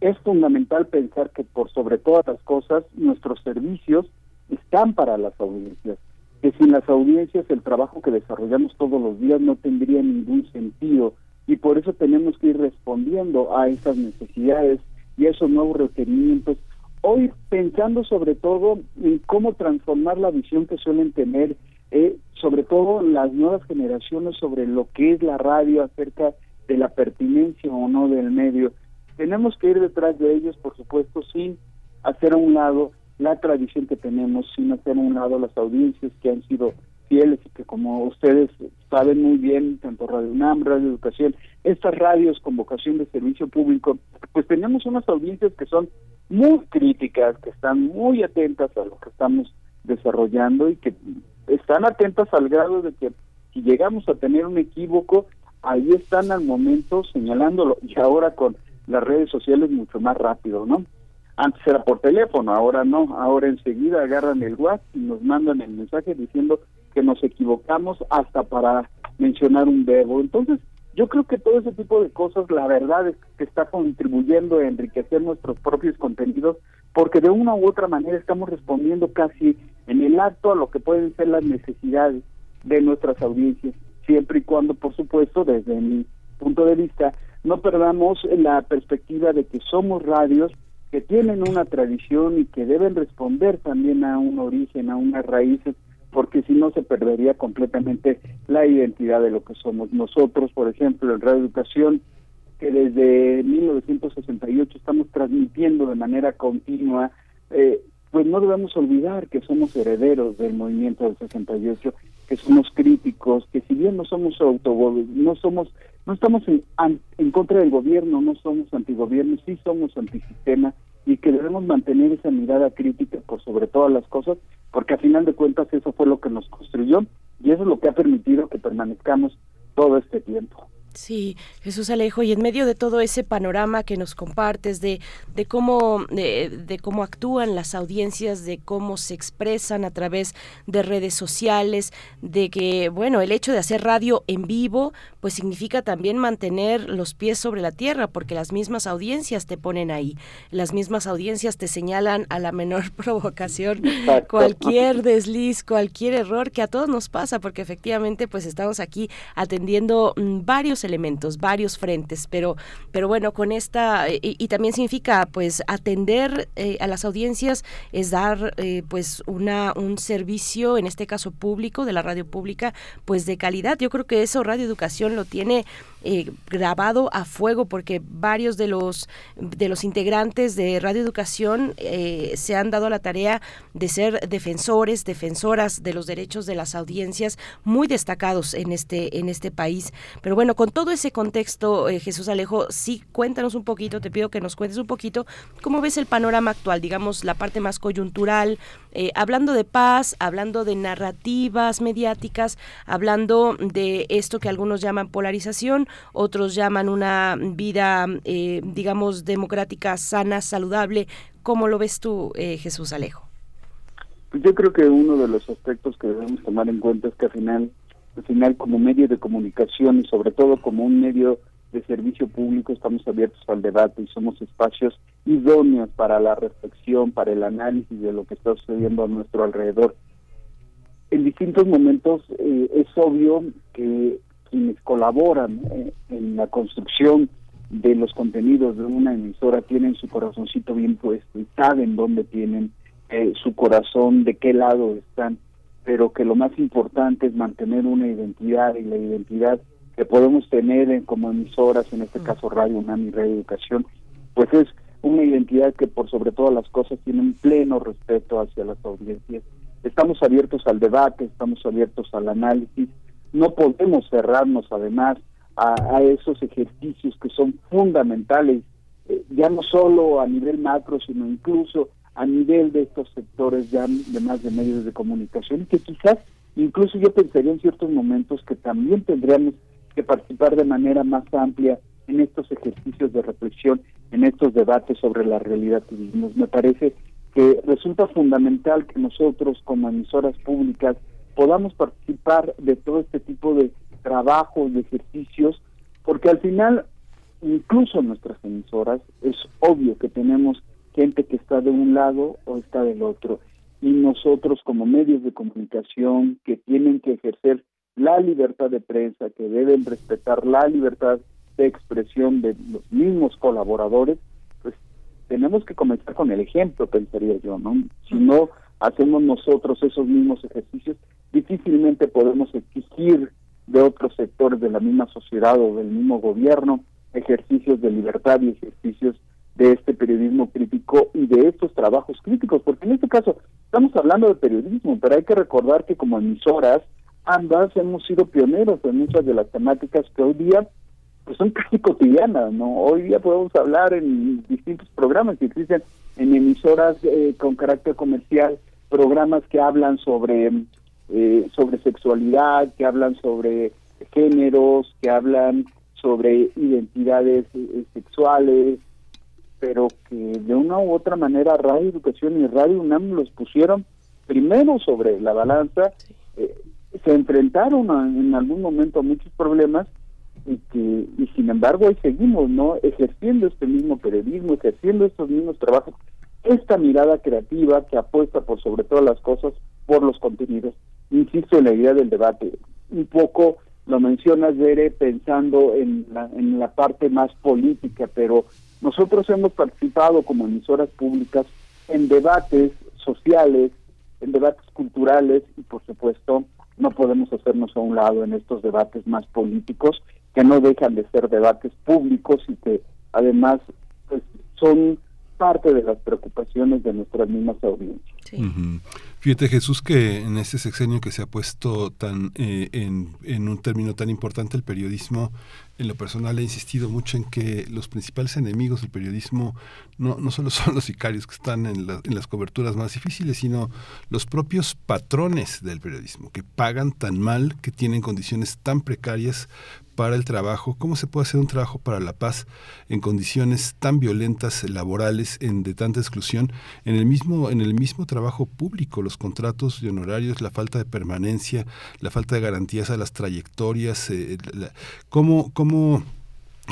es fundamental pensar que por sobre todas las cosas nuestros servicios están para las audiencias, que sin las audiencias el trabajo que desarrollamos todos los días no tendría ningún sentido y por eso tenemos que ir respondiendo a esas necesidades y a esos nuevos requerimientos. Hoy pensando sobre todo en cómo transformar la visión que suelen tener eh, sobre todo las nuevas generaciones sobre lo que es la radio acerca de la pertinencia o no del medio. Tenemos que ir detrás de ellos, por supuesto, sin hacer a un lado la tradición que tenemos, sin hacer a un lado las audiencias que han sido fieles y que como ustedes saben muy bien, tanto Radio UNAM, Radio Educación, estas radios con vocación de servicio público, pues tenemos unas audiencias que son muy críticas, que están muy atentas a lo que estamos desarrollando y que están atentas al grado de que si llegamos a tener un equívoco, ahí están al momento señalándolo. Y ahora con las redes sociales mucho más rápido, ¿no? Antes era por teléfono, ahora no, ahora enseguida agarran el WhatsApp y nos mandan el mensaje diciendo que nos equivocamos hasta para mencionar un verbo. Entonces, yo creo que todo ese tipo de cosas, la verdad es que está contribuyendo a enriquecer nuestros propios contenidos, porque de una u otra manera estamos respondiendo casi en el acto a lo que pueden ser las necesidades de nuestras audiencias, siempre y cuando, por supuesto, desde mi punto de vista, no perdamos la perspectiva de que somos radios que tienen una tradición y que deben responder también a un origen, a unas raíces porque si no se perdería completamente la identidad de lo que somos. Nosotros, por ejemplo, en Radio Educación, que desde 1968 estamos transmitiendo de manera continua, eh, pues no debemos olvidar que somos herederos del movimiento del 68, que somos críticos, que si bien no somos no somos, no estamos en, en contra del gobierno, no somos antigobierno, sí somos antisistema y que debemos mantener esa mirada crítica por sobre todas las cosas, porque a final de cuentas eso fue lo que nos construyó y eso es lo que ha permitido que permanezcamos todo este tiempo. Sí, Jesús Alejo, y en medio de todo ese panorama que nos compartes de, de cómo de, cómo actúan las audiencias, de cómo se expresan a través de redes sociales, de que bueno, el hecho de hacer radio en vivo, pues significa también mantener los pies sobre la tierra, porque las mismas audiencias te ponen ahí, las mismas audiencias te señalan a la menor provocación, cualquier desliz, cualquier error que a todos nos pasa, porque efectivamente pues estamos aquí atendiendo mm, varios elementos, varios frentes, pero, pero bueno, con esta, y, también significa pues atender eh, a las audiencias, es dar eh, pues una, un servicio, en este caso público, de la radio pública, pues de calidad. Yo creo que eso Radio Educación lo tiene eh, grabado a fuego porque varios de los de los integrantes de Radio Educación eh, se han dado la tarea de ser defensores, defensoras de los derechos de las audiencias muy destacados en este en este país. Pero bueno, con todo ese contexto, eh, Jesús Alejo, sí cuéntanos un poquito, te pido que nos cuentes un poquito cómo ves el panorama actual, digamos la parte más coyuntural, hablando de paz, hablando de narrativas mediáticas, hablando de esto que algunos llaman polarización, otros llaman una vida, eh, digamos, democrática, sana, saludable. ¿Cómo lo ves tú, eh, Jesús Alejo? Pues yo creo que uno de los aspectos que debemos tomar en cuenta es que al final, al final como medio de comunicación y sobre todo como un medio de servicio público estamos abiertos al debate y somos espacios idóneos para la reflexión, para el análisis de lo que está sucediendo a nuestro alrededor. En distintos momentos eh, es obvio que quienes colaboran eh, en la construcción de los contenidos de una emisora tienen su corazoncito bien puesto y saben dónde tienen eh, su corazón, de qué lado están, pero que lo más importante es mantener una identidad y la identidad que podemos tener como emisoras, en este caso Radio UNAM y Radio Educación, pues es una identidad que por sobre todas las cosas tiene un pleno respeto hacia las audiencias. Estamos abiertos al debate, estamos abiertos al análisis, no podemos cerrarnos además a, esos ejercicios que son fundamentales, eh, ya no solo a nivel macro, sino incluso a nivel de estos sectores ya de más de medios de comunicación, que quizás incluso yo pensaría en ciertos momentos que también tendríamos que participar de manera más amplia en estos ejercicios de reflexión, en esestos debates sobre la realidad que vivimos. Me parece que resulta fundamental que nosotros como emisoras públicas podamos participar de todo este tipo de trabajos, de ejercicios, porque al final, incluso nuestras emisoras, es obvio que tenemos gente que está de un lado o está del otro. Y nosotros como medios de comunicación que tienen que ejercer la libertad de prensa, que deben respetar la libertad de expresión de los mismos colaboradores, pues tenemos que comenzar con el ejemplo, pensaría yo, ¿no? Si no hacemos nosotros esos mismos ejercicios, difícilmente podemos exigir de otros sectores de la misma sociedad o del mismo gobierno ejercicios de libertad y ejercicios de este periodismo crítico y de estos trabajos críticos, porque en este caso estamos hablando de periodismo, pero hay que recordar que como emisoras ambas hemos sido pioneros en muchas de las temáticas que hoy día pues son casi cotidianas, ¿no? Hoy día podemos hablar en distintos programas que existen en emisoras eh, con carácter comercial, programas que hablan sobre, eh, sobre sexualidad, que hablan sobre géneros, que hablan sobre identidades eh, sexuales, pero que de una u otra manera Radio Educación y Radio UNAM los pusieron primero sobre la balanza, se enfrentaron en algún momento a muchos problemas y que y sin embargo hoy seguimos no ejerciendo este mismo periodismo ejerciendo estos mismos trabajos esta mirada creativa que apuesta por sobre todas las cosas por los contenidos insisto en la idea del debate. Un poco lo mencionas Dere pensando en la, en la parte más política pero nosotros hemos participado como emisoras públicas en debates sociales en debates culturales y por supuesto no podemos hacernos a un lado en estos debates más políticos que no dejan de ser debates públicos y que además pues, son parte de las preocupaciones de nuestras mismas audiencias. Fíjate Jesús que en este sexenio que se ha puesto tan eh, en, en, un término tan importante el periodismo, en lo personal he insistido mucho en que los principales enemigos del periodismo no, no solo son los sicarios que están en, en las coberturas más difíciles, sino los propios patrones del periodismo, que pagan tan mal, que tienen condiciones tan precarias para el trabajo, cómo se puede hacer un trabajo para la paz en condiciones tan violentas laborales, en de tanta exclusión, en el mismo en el mismo trabajo público, los contratos de honorarios, la falta de permanencia, la falta de garantías a las trayectorias, eh, cómo cómo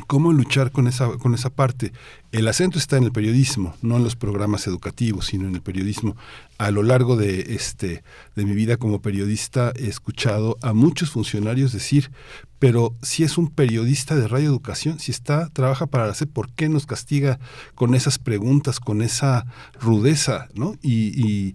cómo luchar con esa con esa parte el acento está en el periodismo no en los programas educativos sino en el periodismo a lo largo de este de mi vida como periodista he escuchado a muchos funcionarios decir pero si es un periodista de radio educación, si está, trabaja para hacer, ¿por qué nos castiga con esas preguntas, con esa rudeza, ¿no? Y,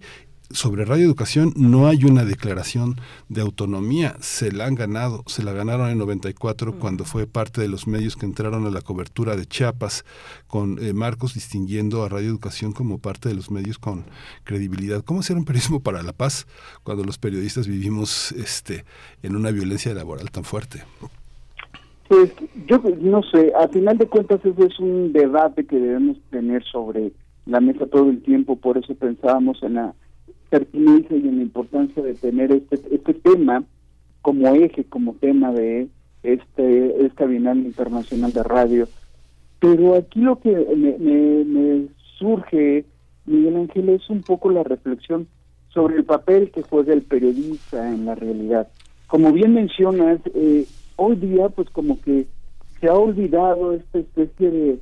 sobre Radio Educación no hay una declaración de autonomía, se la han ganado, se la ganaron en 94 cuando fue parte de los medios que entraron a la cobertura de Chiapas, con eh, Marcos distinguiendo a Radio Educación como parte de los medios con credibilidad. ¿Cómo hacer un periodismo para la paz cuando los periodistas vivimos este, en una violencia laboral tan fuerte? Pues yo no sé, a final de cuentas eso es un debate que debemos tener sobre la mesa todo el tiempo, por eso pensábamos en la pertinencia y en la importancia de tener este, este tema como eje, como tema de este esta Bienal Internacional de Radio. Pero aquí lo que me, surge, Miguel Ángel, es un poco la reflexión sobre el papel que juega el periodista en la realidad. Como bien mencionas, eh, hoy día pues como que se ha olvidado esta especie de,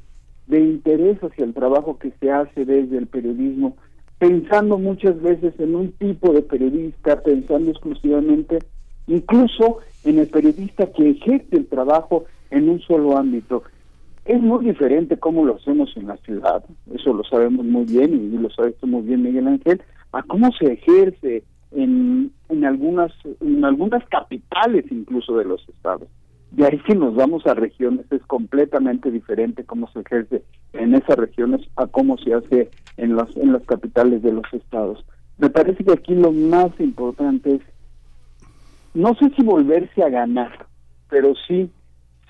de interés hacia el trabajo que se hace desde el periodismo pensando muchas veces en un tipo de periodista, pensando exclusivamente incluso en el periodista que ejerce el trabajo en un solo ámbito. Es muy diferente cómo lo hacemos en la ciudad, eso lo sabemos muy bien y lo sabes muy bien Miguel Ángel, a cómo se ejerce en, en algunas en algunas capitales incluso de los estados. De ahí si nos vamos a regiones es completamente diferente cómo se ejerce en esas regiones a cómo se hace en las en las capitales de los estados. Me parece que aquí lo más importante es no sé si volverse a ganar, pero sí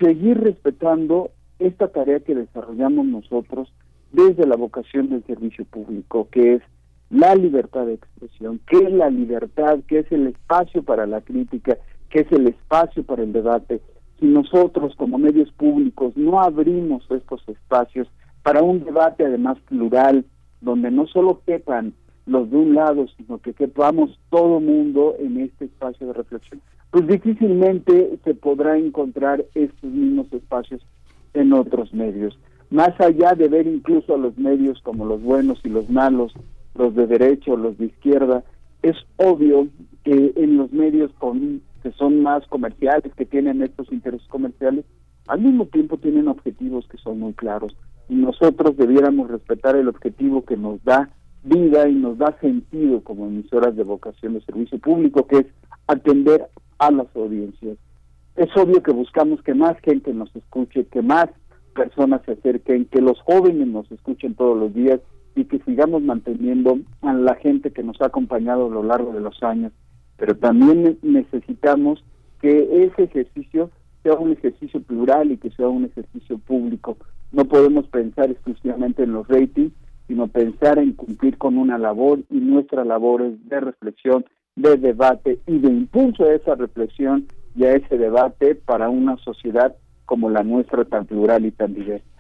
seguir respetando esta tarea que desarrollamos nosotros desde la vocación del servicio público, que es la libertad de expresión, que es la libertad, que es el espacio para la crítica, que es el espacio para el debate, si nosotros como medios públicos no abrimos estos espacios para un debate además plural, donde no solo quepan los de un lado, sino que quepamos todo mundo en este espacio de reflexión, pues difícilmente se podrá encontrar estos mismos espacios en otros medios. Más allá de ver incluso a los medios como los buenos y los malos, los de derecha o los de izquierda, es obvio que en los medios con que son más comerciales, que tienen estos intereses comerciales, al mismo tiempo tienen objetivos que son muy claros. Y nosotros debiéramos respetar el objetivo que nos da vida y nos da sentido como emisoras de vocación de servicio público, que es atender a las audiencias. Es obvio que buscamos que más gente nos escuche, que más personas se acerquen, que los jóvenes nos escuchen todos los días y que sigamos manteniendo a la gente que nos ha acompañado a lo largo de los años pero también necesitamos que ese ejercicio sea un ejercicio plural y que sea un ejercicio público. No podemos pensar exclusivamente en los ratings, sino pensar en cumplir con una labor y nuestra labor es de reflexión, de debate y de impulso a esa reflexión y a ese debate para una sociedad como la nuestra tan plural y tan diversa.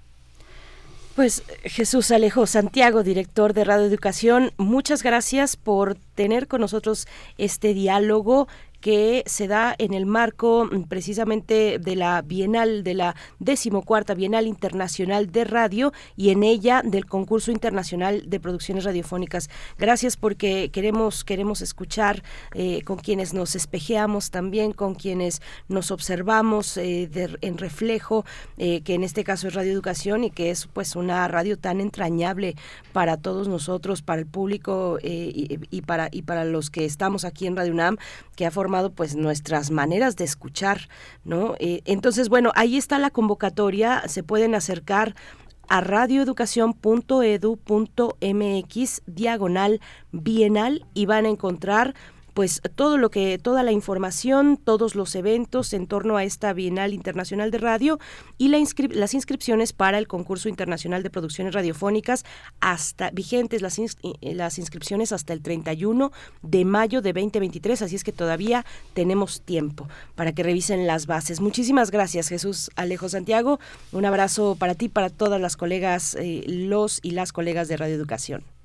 Pues Jesús Alejo Santiago, director de Radio Educación, muchas gracias por tener con nosotros este diálogo que se da en el marco mm, precisamente de la Bienal, de la decimocuarta Bienal Internacional de Radio y en ella del concurso internacional de producciones radiofónicas. Gracias porque queremos, queremos escuchar eh, con quienes nos espejeamos también, con quienes nos observamos eh, en reflejo, eh, que en este caso es Radio Educación y que es pues una radio tan entrañable para todos nosotros, para el público y, y, para, y para los que estamos aquí en Radio UNAM, que ha formado pues nuestras maneras de escuchar, ¿no? Eh, entonces, bueno, ahí está la convocatoria, se pueden acercar a radioeducación.edu.mx diagonal bienal y van a encontrar pues todo lo que toda la información, todos los eventos en torno a esta Bienal Internacional de Radio y la las inscripciones para el concurso internacional de producciones radiofónicas hasta vigentes las, eh, las inscripciones hasta el 31 de mayo de 2023, así es que todavía tenemos tiempo para que revisen las bases. Muchísimas gracias, Jesús Alejo Santiago. Un abrazo para ti, para todas las colegas, eh, los y las colegas de Radio Educación.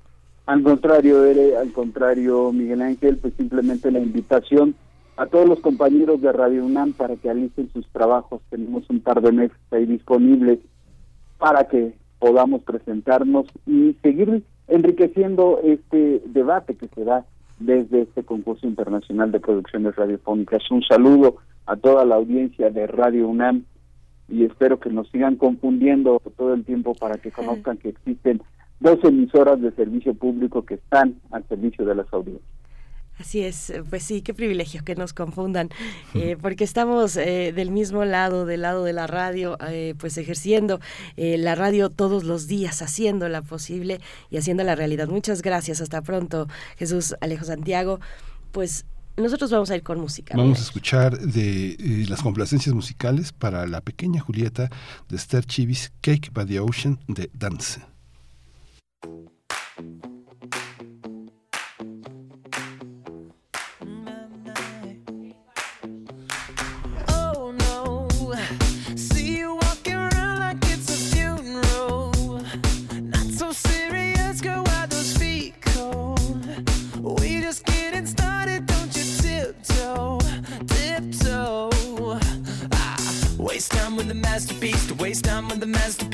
Al contrario, Ere, al contrario, Miguel Ángel, pues simplemente la invitación a todos los compañeros de Radio UNAM para que alicen sus trabajos. Tenemos un par de meses ahí disponibles para que podamos presentarnos y seguir enriqueciendo este debate que se da desde este concurso internacional de producciones radiofónicas. Un saludo a toda la audiencia de Radio UNAM y espero que nos sigan confundiendo todo el tiempo para que conozcan que existen dos emisoras de servicio público que están al servicio de las audiencias. Así es, pues sí, qué privilegio que nos confundan, eh, porque estamos eh, del mismo lado, del lado de la radio, eh, pues ejerciendo la radio todos los días, haciéndola posible y haciendo la realidad. Muchas gracias, hasta pronto, Jesús Alejo Santiago. Pues nosotros vamos a ir con música. Vamos a escuchar de las complacencias musicales para la pequeña Julieta de Esther Chivis, Cake by the Ocean de Dance. Masterpiece, to waste time with the masterpiece.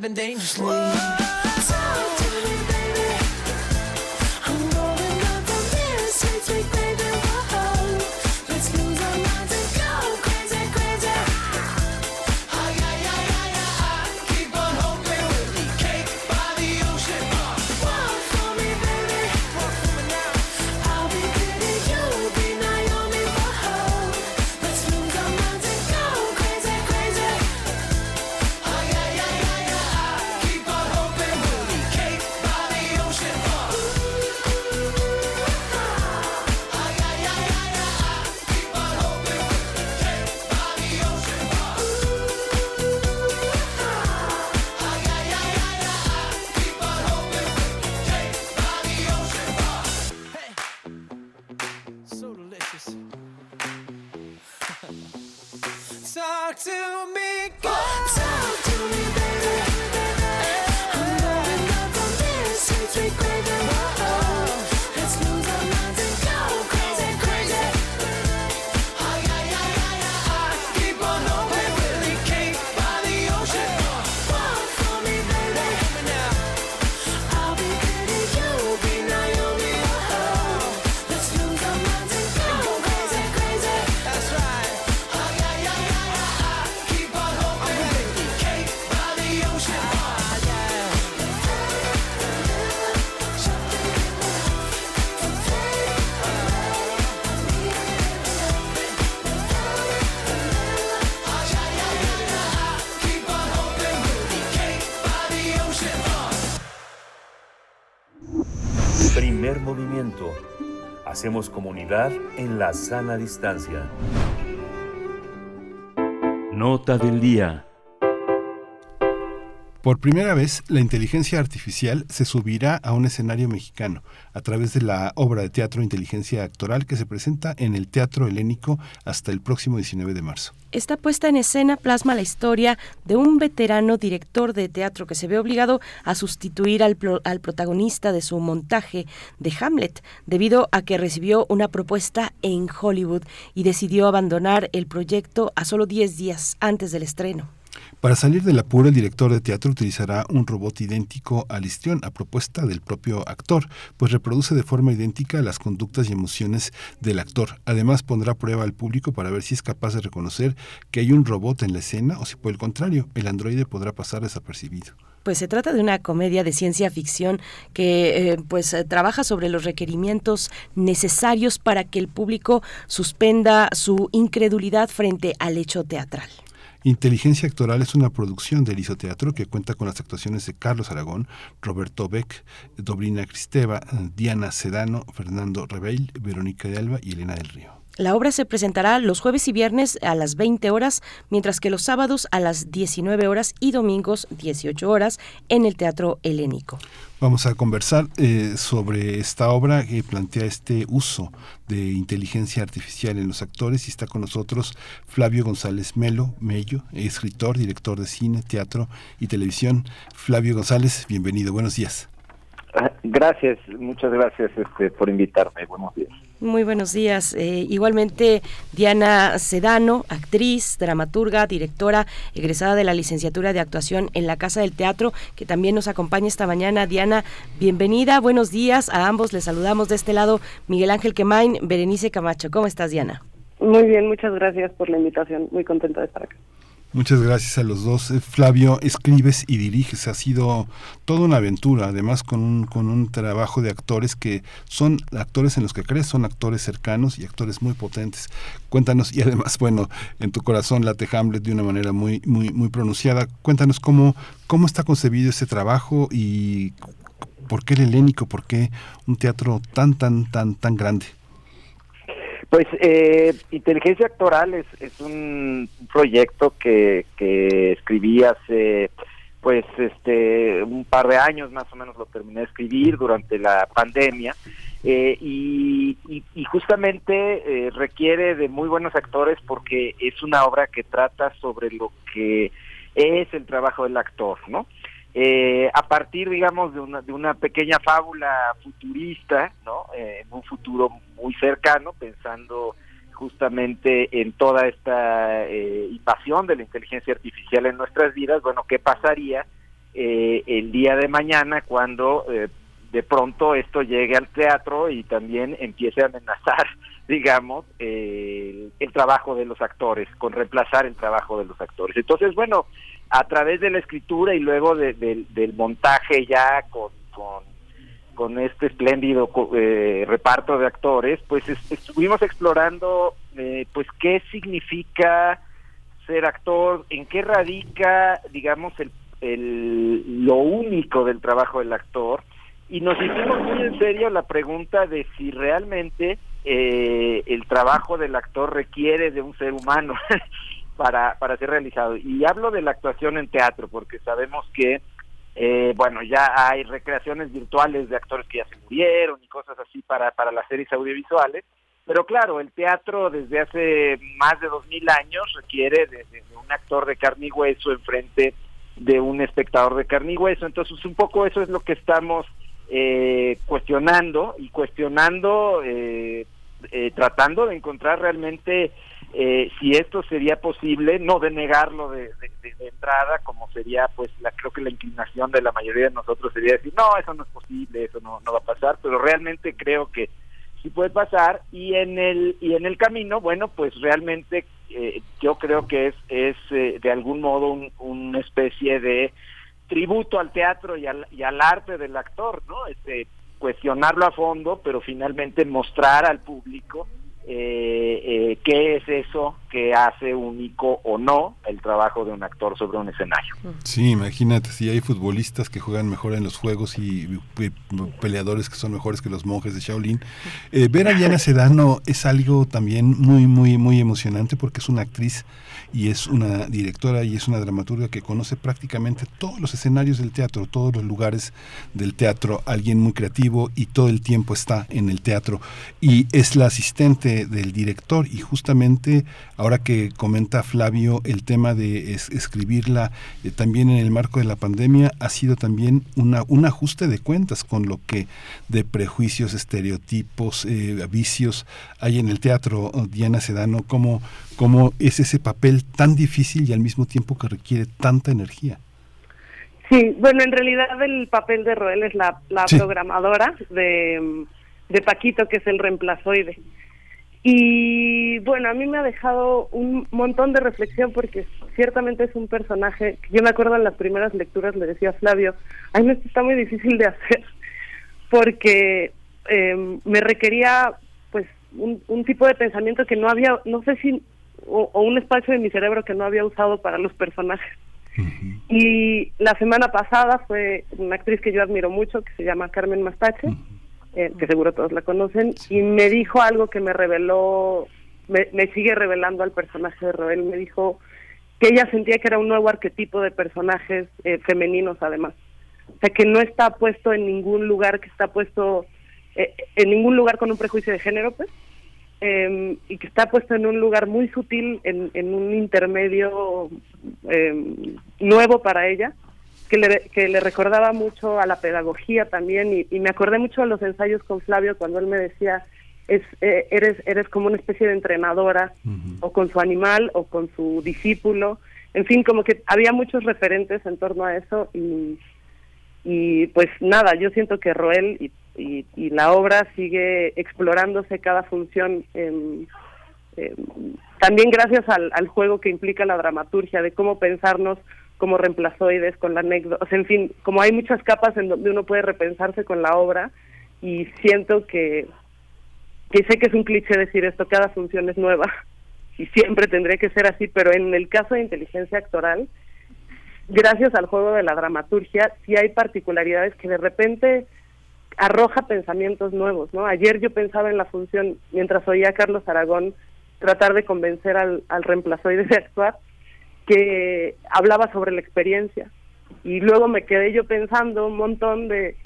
have been dangerously. Hacemos comunidad en la sana distancia. Nota del día. Por primera vez, la inteligencia artificial se subirá a un escenario mexicano a través de la obra de teatro Inteligencia Actoral que se presenta en el Teatro Helénico hasta el próximo 19 de marzo. Esta puesta en escena plasma la historia de un veterano director de teatro que se ve obligado a sustituir al, pro- al protagonista de su montaje de Hamlet debido a que recibió una propuesta en Hollywood y decidió abandonar el proyecto a solo 10 días antes del estreno. Para salir del apuro, el director de teatro utilizará un robot idéntico al histrión a propuesta del propio actor, pues reproduce de forma idéntica las conductas y emociones del actor. Además, pondrá prueba al público para ver si es capaz de reconocer que hay un robot en la escena o si por el contrario, el androide podrá pasar desapercibido. Pues se trata de una comedia de ciencia ficción que eh, pues eh, trabaja sobre los requerimientos necesarios para que el público suspenda su incredulidad frente al hecho teatral. Inteligencia Actoral es una producción del Isoteatro que cuenta con las actuaciones de Carlos Aragón, Roberto Beck, Dobrina Cristeva, Diana Sedano, Fernando Rebeil, Verónica de Alba y Elena del Río. La obra se presentará los jueves y viernes a las 20 horas, mientras que los sábados a las 19 horas y domingos 18 horas en el Teatro Helénico. Vamos a conversar eh, sobre esta obra que plantea este uso de inteligencia artificial en los actores y está con nosotros Flavio González Melo, Mello, escritor, director de cine, teatro y televisión. Flavio González, bienvenido, buenos días. Gracias, muchas gracias este, por invitarme. Buenos días. Muy buenos días. Eh, igualmente, Diana Sedano, actriz, dramaturga, directora, egresada de la licenciatura de actuación en la Casa del Teatro, que también nos acompaña esta mañana. Diana, bienvenida, buenos días. A ambos les saludamos de este lado Miguel Ángel Quemain, Berenice Camacho. ¿Cómo estás, Diana? Muy bien, muchas gracias por la invitación. Muy contenta de estar acá. Muchas gracias a los dos. Eh, Flavio, escribes y diriges. Ha sido toda una aventura, además con un, con un trabajo de actores que son actores en los que crees, son actores cercanos y actores muy potentes. Cuéntanos, y además, bueno, en tu corazón late Hamlet de una manera muy, muy, muy pronunciada. Cuéntanos cómo, cómo está concebido ese trabajo y por qué el helénico, por qué un teatro tan, tan, tan, tan grande. Pues eh, Inteligencia Actoral es, es un proyecto que, que escribí hace pues este un par de años más o menos lo terminé de escribir durante la pandemia eh, y, justamente eh, requiere de muy buenos actores porque es una obra que trata sobre lo que es el trabajo del actor, ¿no? Eh, a partir, digamos, de una, de una pequeña fábula futurista, ¿no? Eh, en un futuro muy cercano, pensando justamente en toda esta eh, invasión de la inteligencia artificial en nuestras vidas, bueno, ¿qué pasaría eh, el día de mañana cuando eh, de pronto esto llegue al teatro y también empiece a amenazar, digamos, el, el trabajo de los actores, con reemplazar el trabajo de los actores? Entonces, bueno, a través de la escritura y luego de- del- montaje ya con, con, este espléndido eh, reparto de actores, pues es- estuvimos explorando eh, pues qué significa ser actor, en qué radica, digamos, el, el- lo único del trabajo del actor, y nos hicimos muy en serio la pregunta de si realmente eh, el trabajo del actor requiere de un ser humano para, para ser realizado. Y hablo de la actuación en teatro, porque sabemos que, eh, bueno, ya hay recreaciones virtuales de actores que ya se murieron y cosas así para, para las series audiovisuales, Pero claro, el teatro desde hace más de dos mil años requiere de, un actor de carne y hueso enfrente de un espectador de carne y hueso. Entonces, un poco eso es lo que estamos eh, cuestionando y cuestionando, eh, eh, tratando de encontrar realmente eh, si esto sería posible, no de negarlo de, de- de- de entrada, como sería, pues, la, creo que la inclinación de la mayoría de nosotros sería decir, no, eso no es posible, eso no, no va a pasar, pero realmente creo que sí puede pasar y en el y en el camino, bueno, pues realmente eh, yo creo que es es eh, de algún modo un- una especie de tributo al teatro y al, y al arte del actor, ¿no? Este, cuestionarlo a fondo, pero finalmente mostrar al público eh, eh, qué es eso que hace único o no el trabajo de un actor sobre un escenario. Sí, imagínate, si hay futbolistas que juegan mejor en los juegos y peleadores que son mejores que los monjes de Shaolin. Eh, ver a Diana Sedano es algo también muy, muy, muy emocionante porque es una actriz y es una directora y es una dramaturga que conoce prácticamente todos los escenarios del teatro, todos los lugares del teatro, alguien muy creativo y todo el tiempo está en el teatro y es la asistente del director y justamente ahora que comenta Flavio el tema de es- escribirla eh, también en el marco de la pandemia ha sido también una, un ajuste de cuentas con lo que de prejuicios, estereotipos, eh, vicios hay en el teatro. Diana Sedano, ¿cómo, ¿cómo es ese papel tan difícil y al mismo tiempo que requiere tanta energía? Sí, bueno, en realidad el papel de Roel es la, la Sí. programadora de, de Paquito, que es el reemplazoide. Y bueno, a mí me ha dejado un montón de reflexión porque ciertamente es un personaje, que yo me acuerdo en las primeras lecturas le decía a Flavio, ay, no, esto está muy difícil de hacer porque eh, me requería pues un, un tipo de pensamiento que no había, no sé si, o, o un espacio de mi cerebro que no había usado para los personajes. Y la semana pasada fue una actriz que yo admiro mucho, que se llama Carmen Mastache, eh, que seguro todos la conocen, y me dijo algo que me reveló, me, me sigue revelando al personaje de Roel. Me dijo que ella sentía que era un nuevo arquetipo de personajes eh, femeninos, además. O sea, que no está puesto en ningún lugar, que está puesto eh, en ningún lugar con un prejuicio de género, pues, eh, y que está puesto en un lugar muy sutil, en, en un intermedio eh, nuevo para ella, que le, que le recordaba mucho a la pedagogía también, y, y me acordé mucho de los ensayos con Flavio cuando él me decía, es, eh, eres, eres como una especie de entrenadora, o con su animal, o con su discípulo, en fin, como que había muchos referentes en torno a eso, y, y pues nada, yo siento que Roel y, y, y la obra sigue explorándose cada función, em, em, también gracias al, al juego que implica la dramaturgia, de cómo pensarnos como reemplazoides con la anécdota, o sea, en fin, como hay muchas capas en donde uno puede repensarse con la obra y siento que, que sé que es un cliché decir esto, cada función es nueva y siempre tendría que ser así, pero en el caso de inteligencia actoral, gracias al juego de la dramaturgia, sí hay particularidades que de repente arroja pensamientos nuevos, ¿no? Ayer yo pensaba en la función, mientras oía a Carlos Aragón tratar de convencer al, al reemplazoide de actuar, que hablaba sobre la experiencia. Y luego me quedé yo pensando un montón de,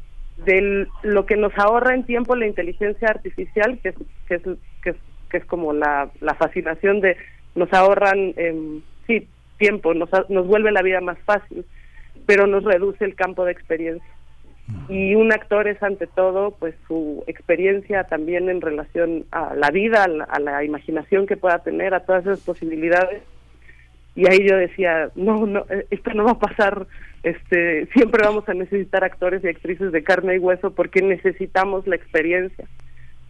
de lo que nos ahorra en tiempo la inteligencia artificial, que es, que es, que es, que es como la, la fascinación de nos ahorran, em, sí, tiempo, nos, nos vuelve la vida más fácil, pero nos reduce el campo de experiencia. Y un actor es ante todo pues su experiencia también en relación a la vida, a la, imaginación que pueda tener, a todas esas posibilidades. Y ahí yo decía, no, no, eh, esto no va a pasar, este, siempre vamos a necesitar actores y actrices de carne y hueso porque necesitamos la experiencia.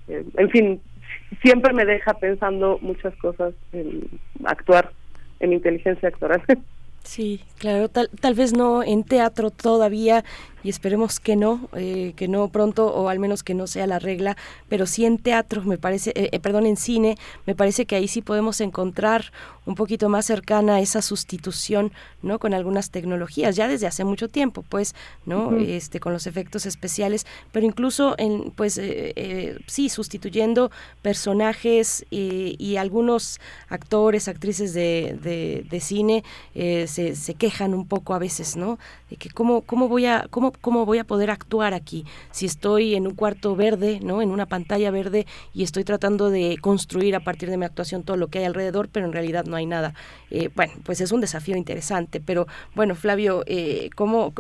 Eh, en fin, siempre me deja pensando muchas cosas en actuar, en inteligencia actoral. Sí, claro, tal, tal vez no en teatro todavía y esperemos que no, eh, que no pronto o al menos que no sea la regla, pero sí en teatro me parece, eh, eh, perdón, en cine, me parece que ahí sí podemos encontrar un poquito más cercana esa sustitución, ¿no? Con algunas tecnologías, ya desde hace mucho tiempo, pues, ¿no? Este, con los efectos especiales, pero incluso en, pues, eh, eh, sí, sustituyendo personajes y, algunos actores, actrices de, de, de cine, eh, se, se quejan un poco a veces, ¿no? De que cómo, cómo, voy a, cómo, cómo voy a poder actuar aquí si estoy en un cuarto verde, ¿no? En una pantalla verde y estoy tratando de construir a partir de mi actuación todo lo que hay alrededor, pero en realidad no hay nada. Eh, bueno, pues es un desafío interesante, pero bueno, Flavio, eh, ¿cómo,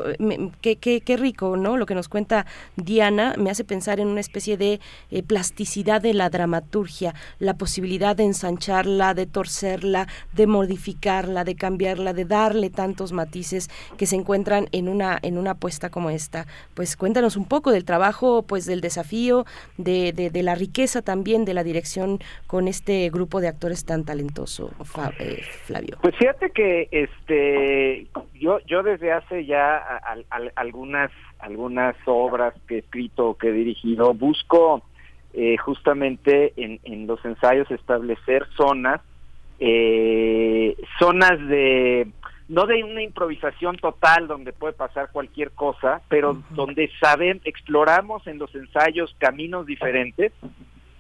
qué, qué, qué rico, ¿no? Lo que nos cuenta Diana me hace pensar en una especie de eh, plasticidad de la dramaturgia, la posibilidad de ensancharla, de torcerla, de modificarla, de cambiarla, de darle tantos matices que se encuentran en una en una apuesta como esta. Pues cuéntanos un poco del trabajo, pues del desafío, de, de, de la riqueza también de la dirección con este grupo de actores tan talentoso, eh, Flavio. Pues fíjate que este yo yo desde hace ya algunas algunas obras que he escrito que he dirigido busco eh, justamente en, en los ensayos establecer zonas eh, zonas de no de una improvisación total donde puede pasar cualquier cosa, pero donde saben exploramos en los ensayos caminos diferentes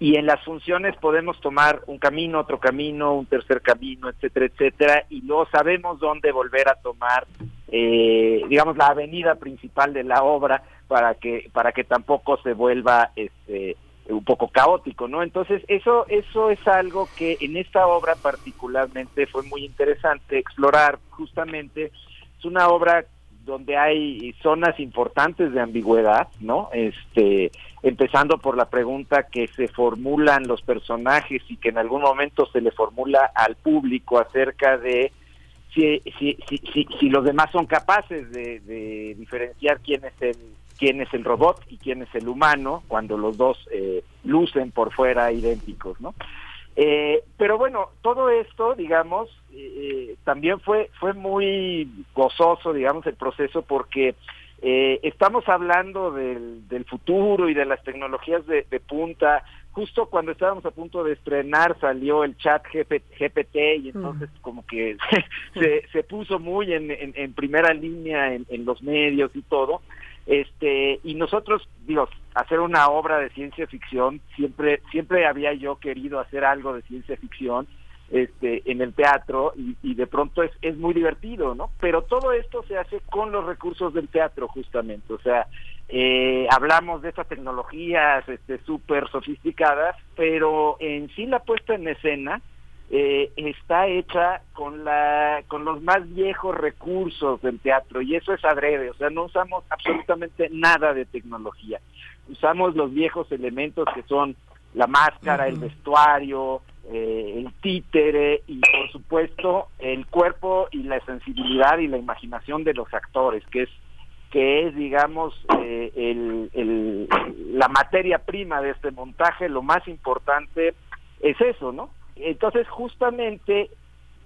y en las funciones podemos tomar un camino, otro camino, un tercer camino, etcétera, etcétera, y luego sabemos dónde volver a tomar, eh, digamos, la avenida principal de la obra para que para que tampoco se vuelva este un poco caótico, ¿no? Entonces eso eso es algo que en esta obra particularmente fue muy interesante explorar. Justamente es una obra donde hay zonas importantes de ambigüedad, ¿no? Este, empezando por la pregunta que se formulan los personajes y que en algún momento se le formula al público acerca de si, si, si, si, si los demás son capaces de, diferenciar quién es el quién es el robot y quién es el humano cuando los dos eh, lucen por fuera idénticos, ¿no? Eh, pero bueno, todo esto, digamos, eh, también fue fue muy gozoso, digamos, el proceso porque eh, estamos hablando del, del futuro y de las tecnologías de, de punta. Justo cuando estábamos a punto de estrenar salió el chat GP GPT y entonces como que se, se puso muy en, en, en primera línea en, en los medios y todo este y nosotros digo hacer una obra de ciencia ficción siempre siempre había yo querido hacer algo de ciencia ficción este en el teatro y, de pronto es, es muy divertido no pero todo esto se hace con los recursos del teatro justamente. O sea eh, hablamos de estas tecnologías este súper sofisticadas pero en sí la puesta en escena eh, está hecha con la con los más viejos recursos del teatro y eso es adrede, o sea, no usamos absolutamente nada de tecnología. Usamos los viejos elementos que son la máscara, el vestuario, eh, el títere y por supuesto el cuerpo y la sensibilidad y la imaginación de los actores, que es que es digamos eh, el, el- la materia prima de este montaje, lo más importante es eso, ¿no? Entonces, justamente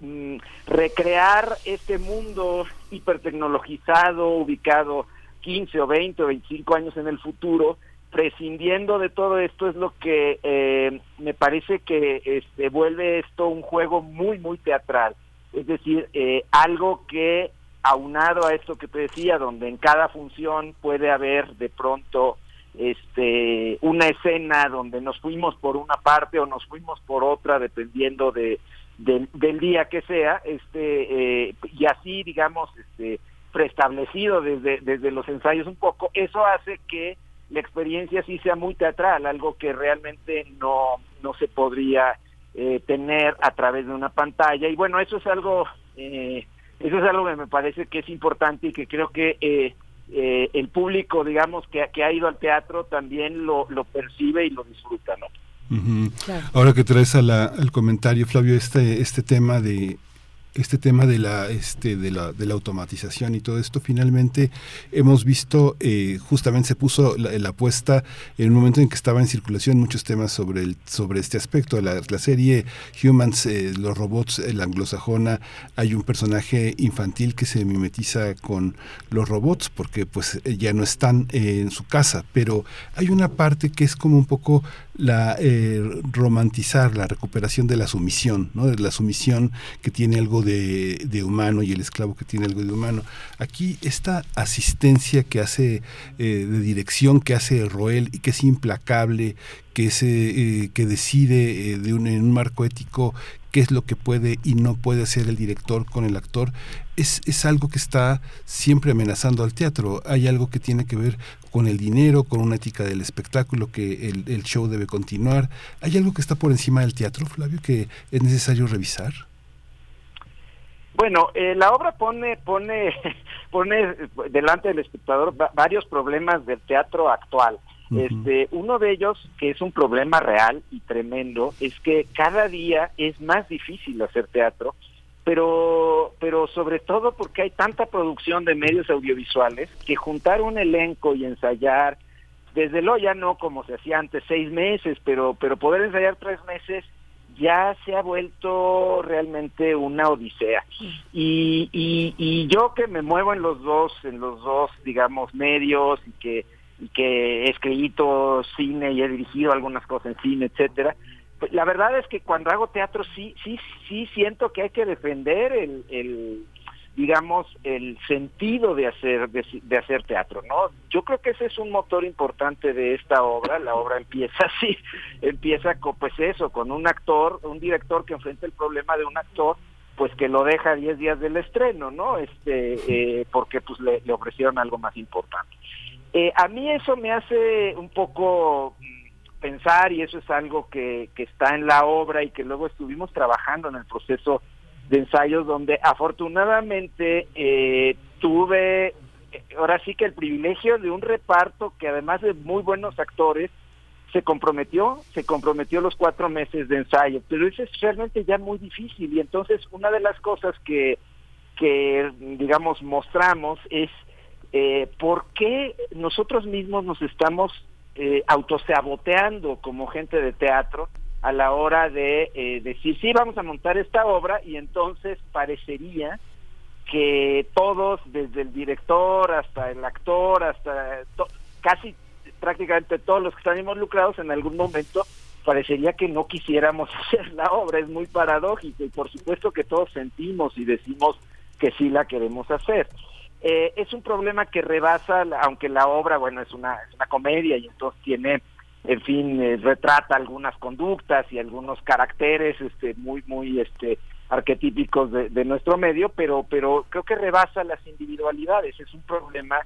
mm, recrear este mundo hipertecnologizado, ubicado 15 o 20 o 25 años en el futuro, prescindiendo de todo esto es lo que eh, me parece que este, vuelve esto un juego muy, muy teatral. Es decir, eh, algo que aunado a esto que te decía, donde en cada función puede haber de pronto este una escena donde nos fuimos por una parte o nos fuimos por otra dependiendo de del, día que sea este eh, y así digamos este preestablecido desde desde los ensayos un poco eso hace que la experiencia sí sea muy teatral algo que realmente no no se podría eh, tener a través de una pantalla. Y bueno eso es algo eh, eso es algo que me parece que es importante y que creo que eh, el público, digamos, que, que ha ido al teatro también lo, lo percibe y lo disfruta, ¿no? Ujú. Ahora que traes a la- al comentario, Flavio, este, este tema de este tema de la este de la, de la automatización y todo esto finalmente hemos visto eh, justamente se puso la, apuesta en un momento en que estaba en circulación muchos temas sobre el sobre este aspecto. La, la serie Humans eh, los robots eh, la anglosajona hay un personaje infantil que se mimetiza con los robots porque pues ya no están eh, en su casa. Pero hay una parte que es como un poco la eh, romantizar la recuperación de la sumisión, ¿no? de la sumisión que tiene algo de, de humano y el esclavo que tiene algo de humano. Aquí esta asistencia que hace eh, de dirección que hace Roel y que es implacable, que, se, eh, que decide de un, en un marco ético qué es lo que puede y no puede hacer el director con el actor, es, es algo que está siempre amenazando al teatro. Hay algo que tiene que ver con el dinero, con una ética del espectáculo, que el, el show debe continuar. ¿Hay algo que está por encima del teatro, Flavio, que es necesario revisar? Bueno, eh, la obra pone pone pone delante del espectador va- varios problemas del teatro actual. Este, uno de ellos, que es un problema real y tremendo, es que cada día es más difícil hacer teatro, pero pero sobre todo porque hay tanta producción de medios audiovisuales que juntar un elenco y ensayar desde luego ya no como se hacía antes seis meses, pero pero poder ensayar tres meses ya se ha vuelto realmente una odisea. Y, y, y yo que me muevo en los dos, en los dos, digamos, medios y que, y que he escrito cine y he dirigido algunas cosas en cine, etcétera, la verdad es que cuando hago teatro sí, sí, sí siento que hay que defender el, el digamos, el sentido de hacer, de, de hacer teatro, ¿no? Yo creo que ese es un motor importante de esta obra. La obra empieza así, empieza con, pues eso, con un actor, un director que enfrenta el problema de un actor, pues que lo deja 10 días del estreno, ¿no? Este, eh, porque pues le, le ofrecieron algo más importante. Eh, a mí eso me hace un poco pensar y eso es algo que, que está en la obra y que luego estuvimos trabajando en el proceso de ensayos donde afortunadamente eh, tuve eh, ahora sí que el privilegio de un reparto que además de muy buenos actores se comprometió, se comprometió los cuatro meses de ensayo, pero eso es realmente ya muy difícil y entonces una de las cosas que, que digamos mostramos es eh, por qué nosotros mismos nos estamos eh, autosaboteando como gente de teatro a la hora de eh, decir, sí, vamos a montar esta obra y entonces parecería que todos, desde el director hasta el actor, hasta casi prácticamente todos los que están involucrados en algún momento, parecería que no quisiéramos hacer la obra, es muy paradójico y por supuesto que todos sentimos y decimos que sí la queremos hacer. Eh, es un problema que rebasa, aunque la obra, bueno, es una, es una comedia y entonces tiene, en fin, eh, retrata algunas conductas y algunos caracteres este, muy, muy este, arquetípicos de, nuestro medio, pero, pero creo que rebasa las individualidades. Es un problema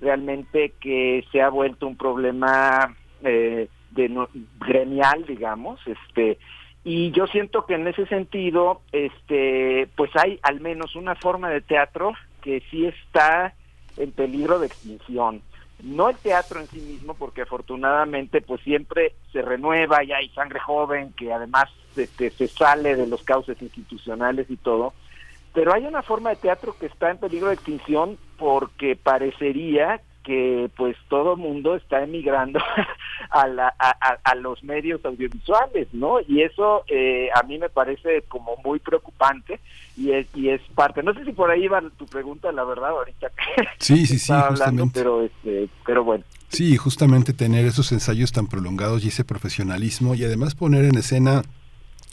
realmente que se ha vuelto un problema eh, de gremial, digamos, este, y yo siento que en ese sentido, este, pues hay al menos una forma de teatro que sí está en peligro de extinción. No el teatro en sí mismo, porque afortunadamente pues siempre se renueva y hay sangre joven que además este, se sale de los cauces institucionales y todo, pero hay una forma de teatro que está en peligro de extinción porque parecería que pues todo mundo está emigrando a, la- a, a- los medios audiovisuales, ¿no? Y eso eh, a mí me parece como muy preocupante y es, y es parte. No sé si por ahí va tu pregunta, la verdad, ahorita Sí, sí, sí, hablando, justamente. pero este, pero bueno. Sí, justamente tener esos ensayos tan prolongados y ese profesionalismo y además poner en escena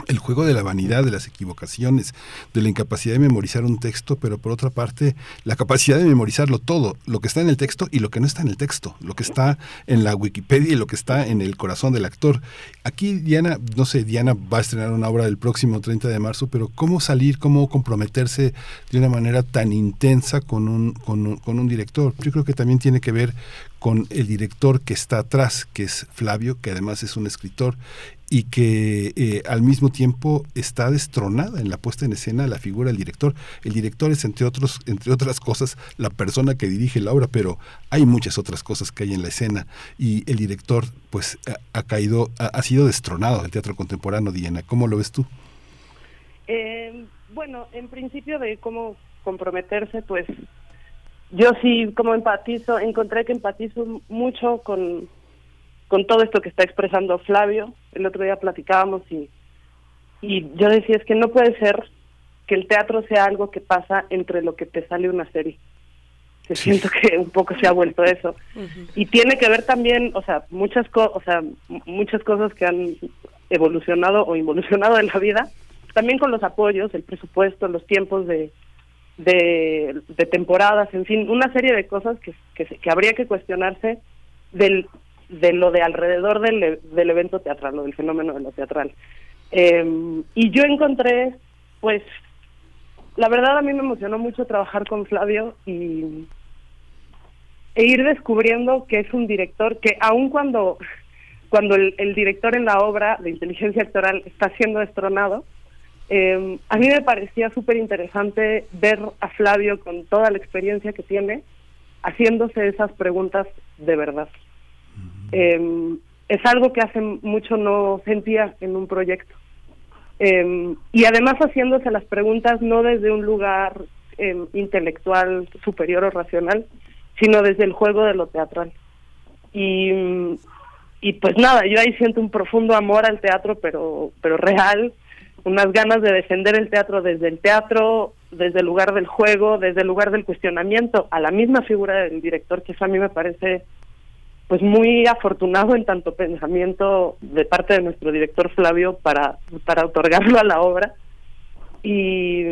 el juego de la vanidad, de las equivocaciones, de la incapacidad de memorizar un texto, pero por otra parte, la capacidad de memorizarlo todo, lo que está en el texto y lo que no está en el texto, lo que está en la Wikipedia y lo que está en el corazón del actor. Aquí Diana, no sé, Diana va a estrenar una obra el próximo 30 de marzo, pero ¿cómo salir, cómo comprometerse de una manera tan intensa con un, con un, con un director? Yo creo que también tiene que ver con el director que está atrás, que es Flavio, que además es un escritor y que eh, al mismo tiempo está destronada en la puesta en escena la figura del director. El director es entre otros, entre otras cosas, la persona que dirige la obra, pero hay muchas otras cosas que hay en la escena y el director, pues, ha, ha caído, ha, sido destronado del teatro contemporáneo. Diana, ¿cómo lo ves tú? Eh, bueno, en principio de cómo comprometerse, pues yo sí como empatizo, encontré que empatizo mucho con, con todo esto que está expresando Flavio. El otro día platicábamos y, y yo decía es que no puede ser que el teatro sea algo que pasa entre lo que te sale una serie. Que siento que un poco se ha vuelto eso. Y tiene que ver también, o sea, muchas co o sea, muchas cosas que han evolucionado o involucionado en la vida, también con los apoyos, el presupuesto, los tiempos de, de, de temporadas, en fin, una serie de cosas que, que, se- que habría que cuestionarse del, de lo de alrededor del, del evento teatral o del fenómeno de lo teatral. Eh, y yo encontré, pues, la verdad a mí me emocionó mucho trabajar con Flavio y e ir descubriendo que es un director que aun cuando cuando el, director en la obra de inteligencia actoral está siendo destronado, eh, a mí me parecía súper interesante ver a Flavio con toda la experiencia que tiene haciéndose esas preguntas de verdad. Eh, es algo que hace mucho no sentía en un proyecto. Eh, y además haciéndose las preguntas no desde un lugar eh, intelectual superior o racional, sino desde el juego de lo teatral. Y, y pues nada, yo ahí siento un profundo amor al teatro, pero, pero real, unas ganas de defender el teatro desde el teatro, desde el lugar del juego, desde el lugar del cuestionamiento, a la misma figura del director, que eso a mí me parece pues muy afortunado en tanto pensamiento de parte de nuestro director Flavio para, para otorgarlo a la obra. Y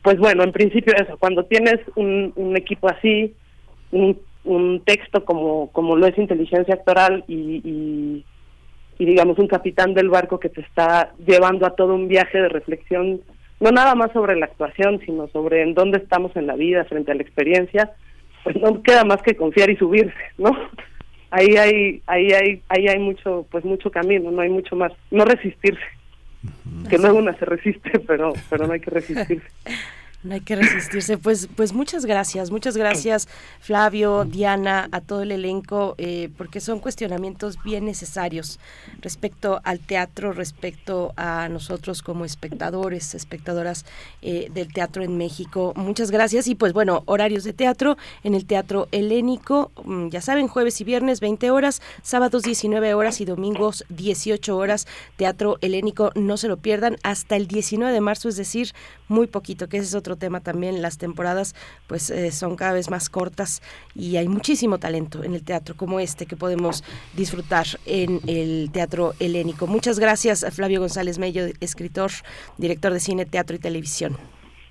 pues bueno, en principio eso, cuando tienes un, equipo así, un, texto como, como lo es inteligencia actoral y, y digamos un capitán del barco que te está llevando a todo un viaje de reflexión, no nada más sobre la actuación, sino sobre en dónde estamos en la vida frente a la experiencia, pues no queda más que confiar y subirse, ¿no? Ahí hay, ahí hay, ahí hay mucho, pues mucho camino, no hay mucho más, no resistirse, que luego una se resiste, pero, pero no hay que resistirse. No hay que resistirse. Pues, pues muchas gracias, muchas gracias Flavio, Diana, a todo el elenco, eh, porque son cuestionamientos bien necesarios respecto al teatro, respecto a nosotros como espectadores, espectadoras eh, del teatro en México. Muchas gracias y pues bueno, horarios de teatro en el Teatro Helénico, mm, ya saben, jueves y viernes 20 horas, sábados 19 horas y domingos 18 horas. Teatro Helénico, no se lo pierdan hasta el 19 de marzo, es decir, muy poquito, que ese es otro tema también. Las temporadas pues eh, son cada vez más cortas y hay muchísimo talento en el teatro como este que podemos disfrutar en el Teatro Helénico. Muchas gracias a Flavio González Mello, escritor, director de cine, teatro y televisión.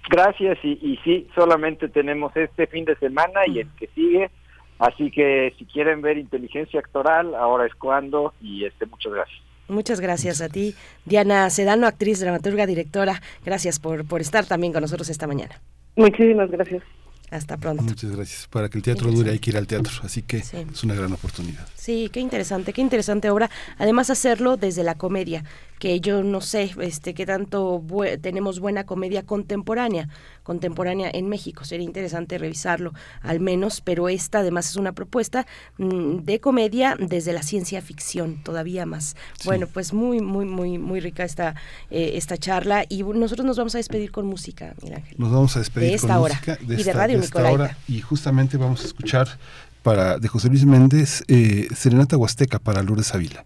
Gracias y, y sí, solamente tenemos este fin de semana y el que sigue, así que si quieren ver inteligencia actoral, ahora es cuando y este muchas gracias. Muchas gracias a ti, Diana Sedano, actriz, dramaturga, directora. Gracias por, por estar también con nosotros esta mañana. Muchísimas gracias. Hasta pronto. Muchas gracias. Para que el teatro dure hay que ir al teatro, así que es una gran oportunidad. Sí, qué interesante, qué interesante obra. Además hacerlo desde la comedia, que yo no sé, este, qué tanto tenemos buena comedia contemporánea, contemporánea en México. Sería interesante revisarlo, al menos. Pero esta, además, es una propuesta mm, de comedia desde la ciencia ficción, todavía más. Bueno, pues muy, muy, muy, muy rica esta eh, esta charla y nosotros nos vamos a despedir con música, Miguel Ángel. Nos vamos a despedir de esta con hora música y de Radio esta Nicolaita. hora, y justamente vamos a escuchar para de José Luis Méndez eh, Serenata Huasteca para Lourdes Ávila.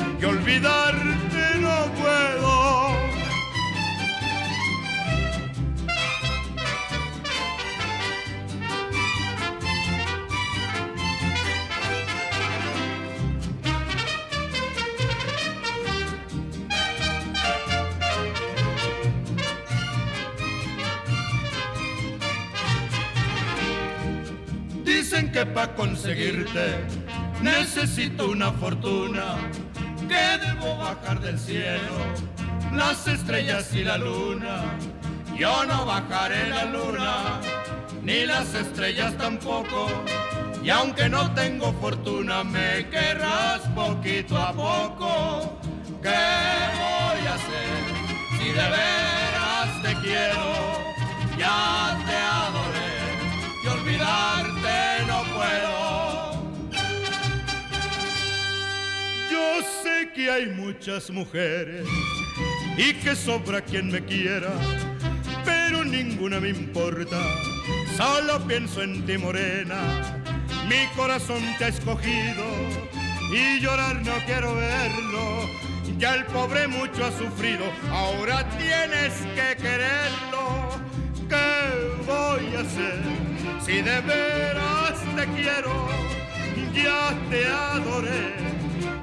y olvidarte no puedo. Dicen que para conseguirte necesito una fortuna, que debo bajar del cielo las estrellas y la luna. Yo no bajaré la luna, ni las estrellas tampoco. Y aunque no tengo fortuna, me querrás poquito a poco. ¿Qué voy a hacer si de veras te quiero? Ya hay muchas mujeres y que sobra quien me quiera, pero ninguna me importa. Solo pienso en ti, morena. Mi corazón te ha escogido y llorar no quiero verlo. Ya el pobre mucho ha sufrido, ahora tienes que quererlo. ¿Qué voy a hacer si de veras te quiero? Ya te adoré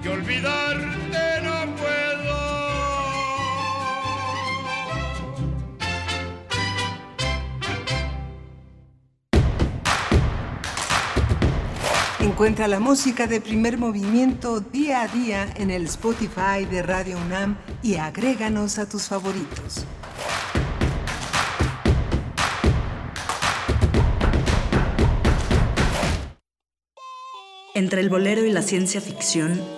y olvidarte no puedo. Encuentra la música de primer movimiento día a día en el Spotify de Radio UNAM y agréganos a tus favoritos. Entre el bolero y la ciencia ficción,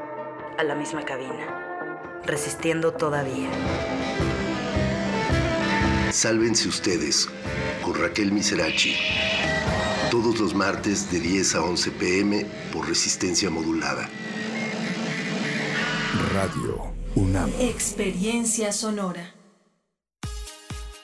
a la misma cabina. Resistiendo todavía. Sálvense ustedes con Raquel Miserachi. Todos los martes de 10 a 11 pm por resistencia modulada. Radio UNAM. Experiencia sonora.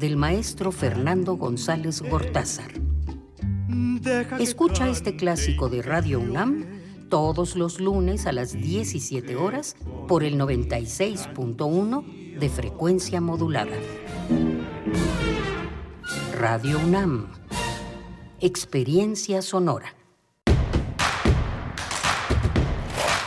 del maestro Fernando González Gortázar. Escucha este clásico de Radio UNAM todos los lunes a las 17 horas por el 96.1 de frecuencia modulada. Radio UNAM. Experiencia sonora.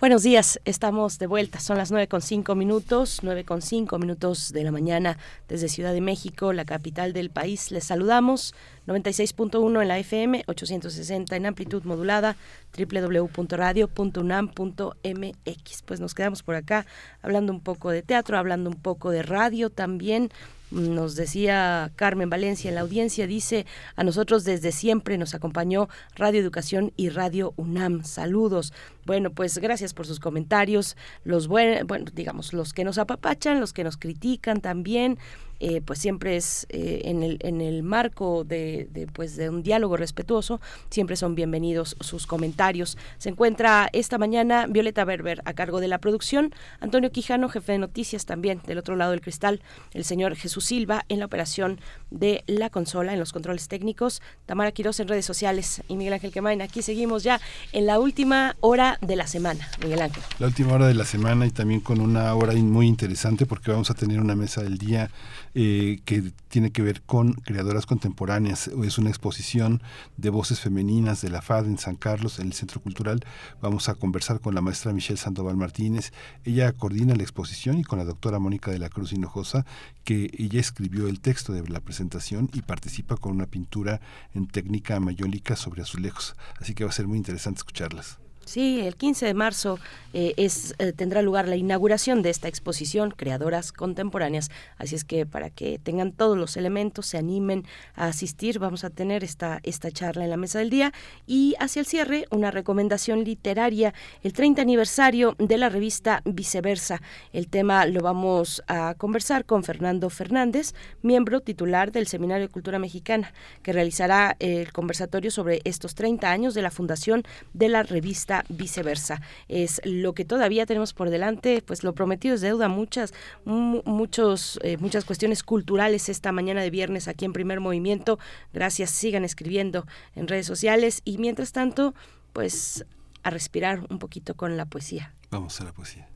Buenos días, estamos de vuelta, son las nueve con cinco minutos, nueve con cinco minutos de la mañana desde Ciudad de México, la capital del país. Les saludamos, 96.1 en la FM, 860 en amplitud modulada, www.radio.unam.mx. Pues nos quedamos por acá hablando un poco de teatro, hablando un poco de radio también. Nos decía Carmen Valencia en la audiencia, dice, a nosotros desde siempre nos acompañó Radio Educación y Radio UNAM. Saludos. Bueno, pues gracias por sus comentarios, los buen, bueno, digamos, los que nos apapachan, los que nos critican también. Eh, pues siempre es eh, en, el, en el marco de, pues de un diálogo respetuoso, siempre son bienvenidos sus comentarios. Se encuentra esta mañana Violeta Berber a cargo de la producción, Antonio Quijano, jefe de noticias también del otro lado del cristal, el señor Jesús Silva en la operación de la consola, en los controles técnicos, Tamara Quiroz en redes sociales y Miguel Ángel Quemain. Aquí seguimos ya en la última hora de la semana, Miguel Ángel. La última hora de la semana y también con una hora muy interesante porque vamos a tener una mesa del día eh, que tiene que ver con creadoras contemporáneas. Es una exposición de voces femeninas de la FAD en San Carlos, en el Centro Cultural. Vamos a conversar con la maestra Michelle Sandoval Martínez. Ella coordina la exposición y con la doctora Mónica de la Cruz Hinojosa, que ella escribió el texto de la presentación y participa con una pintura en técnica mayólica sobre azulejos. Así que va a ser muy interesante escucharlas. Sí, el 15 de marzo eh, es, eh, tendrá lugar la inauguración de esta exposición, Creadoras Contemporáneas. Así es que para que tengan todos los elementos, se animen a asistir, vamos a tener esta, esta charla en la mesa del día. Y hacia el cierre, una recomendación literaria, el 30 aniversario de la revista Viceversa. El tema lo vamos a conversar con Fernando Fernández, miembro titular del Seminario de Cultura Mexicana, que realizará el conversatorio sobre estos 30 años de la fundación de la revista viceversa. Es lo que todavía tenemos por delante, pues lo prometido es deuda, muchas, muchos, eh, muchas cuestiones culturales esta mañana de viernes aquí en Primer Movimiento. Gracias, sigan escribiendo en redes sociales y mientras tanto, pues a respirar un poquito con la poesía. Vamos a la poesía.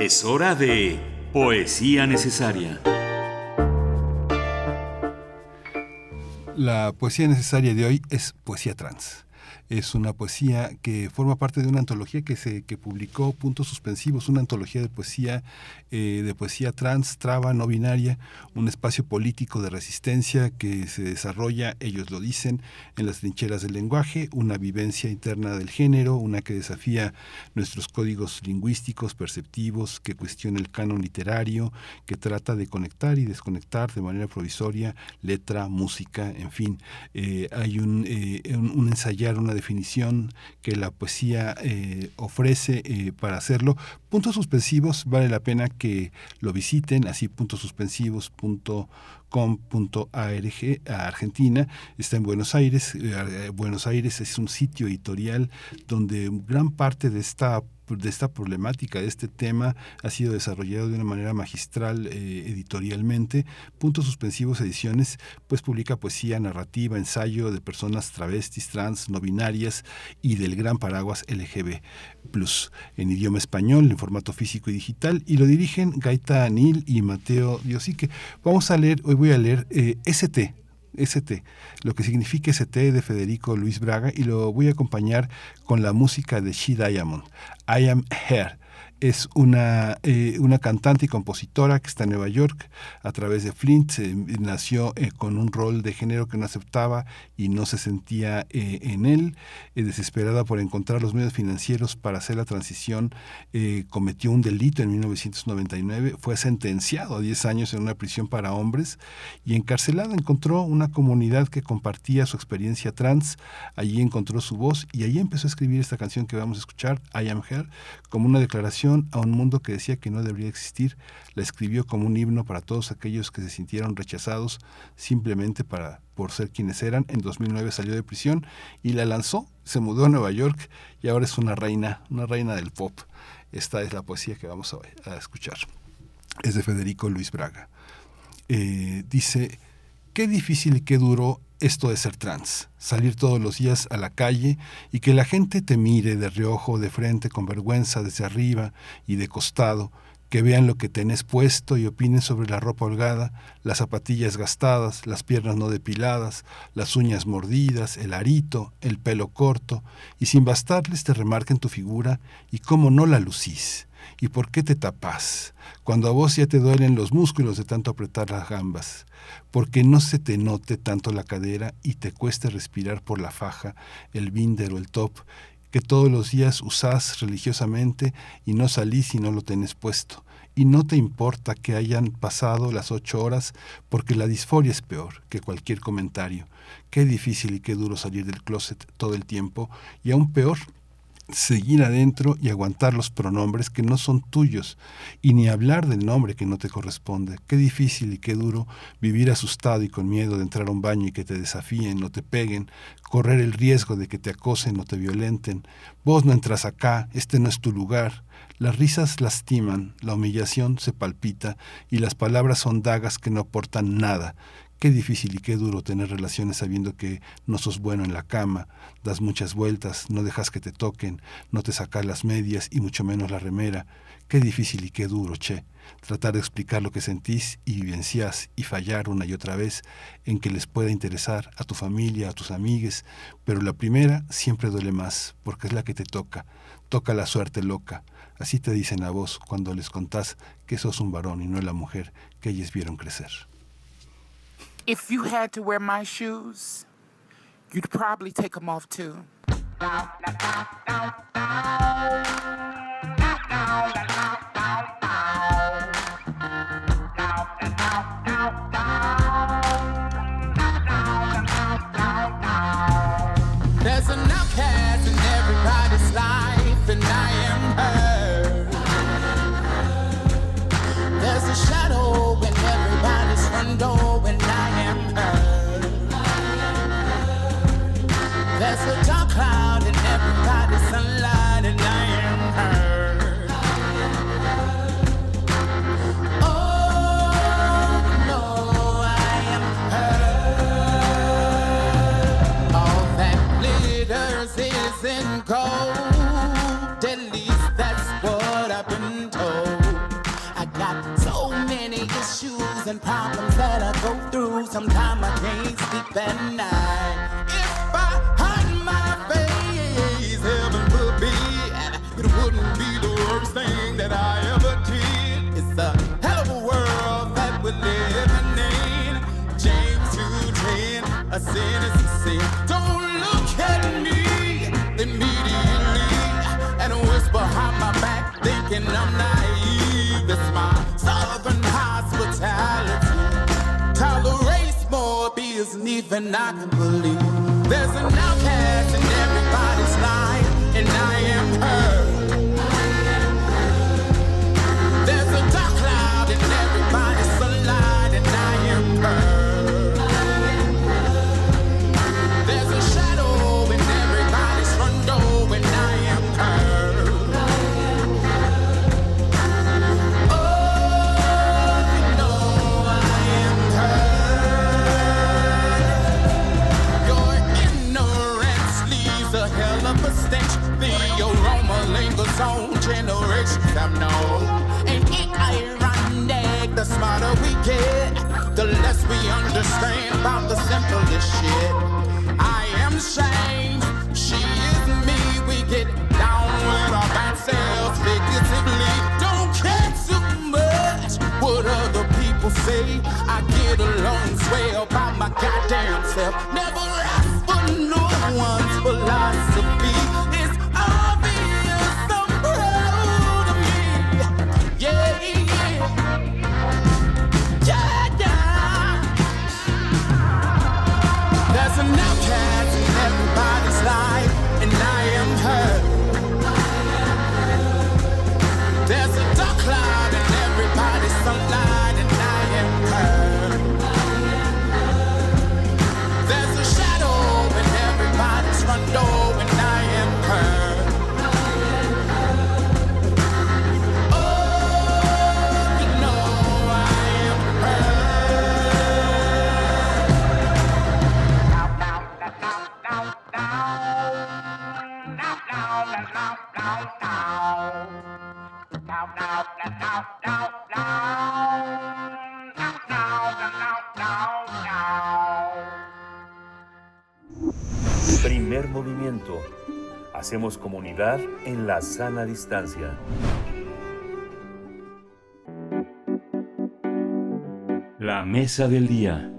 Es hora de poesía necesaria. La poesía necesaria de hoy es poesía trans es una poesía que forma parte de una antología que se que publicó Puntos Suspensivos, una antología de poesía eh, de poesía trans, traba, no binaria, un espacio político de resistencia que se desarrolla, ellos lo dicen, en las trincheras del lenguaje, una vivencia interna del género, una que desafía nuestros códigos lingüísticos, perceptivos, que cuestiona el canon literario, que trata de conectar y desconectar de manera provisoria letra, música, en fin, eh, hay un, eh, un, un ensayar, una definición que la poesía eh, ofrece eh, para hacerlo. Puntos suspensivos, vale la pena que lo visiten, así puntos suspensivos a Argentina, está en Buenos Aires. Eh, Buenos Aires es un sitio editorial donde gran parte de esta de esta problemática, de este tema, ha sido desarrollado de una manera magistral eh, editorialmente. Puntos Suspensivos Ediciones, pues publica poesía, narrativa, ensayo de personas travestis, trans, no binarias y del gran paraguas LGB en idioma español, en formato físico y digital, y lo dirigen Gaita Anil y Mateo Diosique. Vamos a leer, hoy voy a leer eh, ST, ST, lo que significa ST de Federico Luis Braga y lo voy a acompañar con la música de She Diamond, I Am Her. Es una, eh, una cantante y compositora que está en Nueva York a través de Flint. Eh, nació eh, con un rol de género que no aceptaba y no se sentía en él. desesperada por encontrar los medios financieros para hacer la transición, cometió un delito en 1999. Fue sentenciado a 10 años en una prisión para hombres y encarcelada encontró una comunidad que compartía su experiencia trans. Allí encontró su voz y allí empezó a escribir esta canción que vamos a escuchar, I Am Her, como una declaración a un mundo que decía que no debería existir. La escribió como un himno para todos aquellos que se sintieron rechazados simplemente para, por ser quienes eran. En 2009 salió de prisión y la lanzó, se mudó a Nueva York y ahora es una reina, una reina del pop. Esta es la poesía que vamos a, escuchar. Es de Federico Luis Braga. Eh, dice, qué difícil y qué duro esto de ser trans, salir todos los días a la calle y que la gente te mire de reojo, de frente, con vergüenza, desde arriba y de costado. que vean lo que tenés puesto y opinen sobre la ropa holgada, las zapatillas gastadas, las piernas no depiladas, las uñas mordidas, el arito, el pelo corto, y sin bastarles te remarquen tu figura y cómo no la lucís. ¿Y por qué te tapás? Cuando a vos ya te duelen los músculos de tanto apretar las gambas. Porque no se te note tanto la cadera y te cueste respirar por la faja, el binder o el top, que todos los días usás religiosamente y no salís y no lo tenés puesto. Y no te importa que hayan pasado las ocho horas porque la disforia es peor que cualquier comentario. Qué difícil y qué duro salir del closet todo el tiempo y aún peor seguir adentro y aguantar los pronombres que no son tuyos y ni hablar del nombre que no te corresponde. Qué difícil y qué duro vivir asustado y con miedo de entrar a un baño y que te desafíen o te peguen, correr el riesgo de que te acosen o te violenten. Vos no entras acá, este no es tu lugar. Las risas lastiman, la humillación se palpita y las palabras son dagas que no aportan nada. Qué difícil y qué duro tener relaciones sabiendo que no sos bueno en la cama, das muchas vueltas, no dejas que te toquen, no te sacas las medias y mucho menos la remera. Qué difícil y qué duro, che. Tratar de explicar lo que sentís y vivenciás y fallar una y otra vez en que les pueda interesar a tu familia, a tus amigues, pero la primera siempre duele más, porque es la que te toca, toca la suerte loca. Así te dicen a vos cuando les contás que sos un varón y no la mujer que ellos vieron crecer. If you had to wear my shoes, you'd probably take them off too. Sometimes I can't sleep at night. If I hide my face, heaven forbid, it wouldn't be the worst thing that I ever did. It's a hell of a world that we're living in. James 2:10, a sin is a sin. Don't look at me immediately and whisper behind my back, thinking I'm naive. Even I can believe. There's an outcast in everybody's life, and I am her. Lingers on generations I've known. Ain't it ironic? The smarter we get, the less we understand about the simplest shit. I am ashamed, she is me. We get down with our bad selves figuratively. Don't care too much what other people say. I get along swell by my goddamn self. Never Hacemos comunidad en la sana distancia. La mesa del día.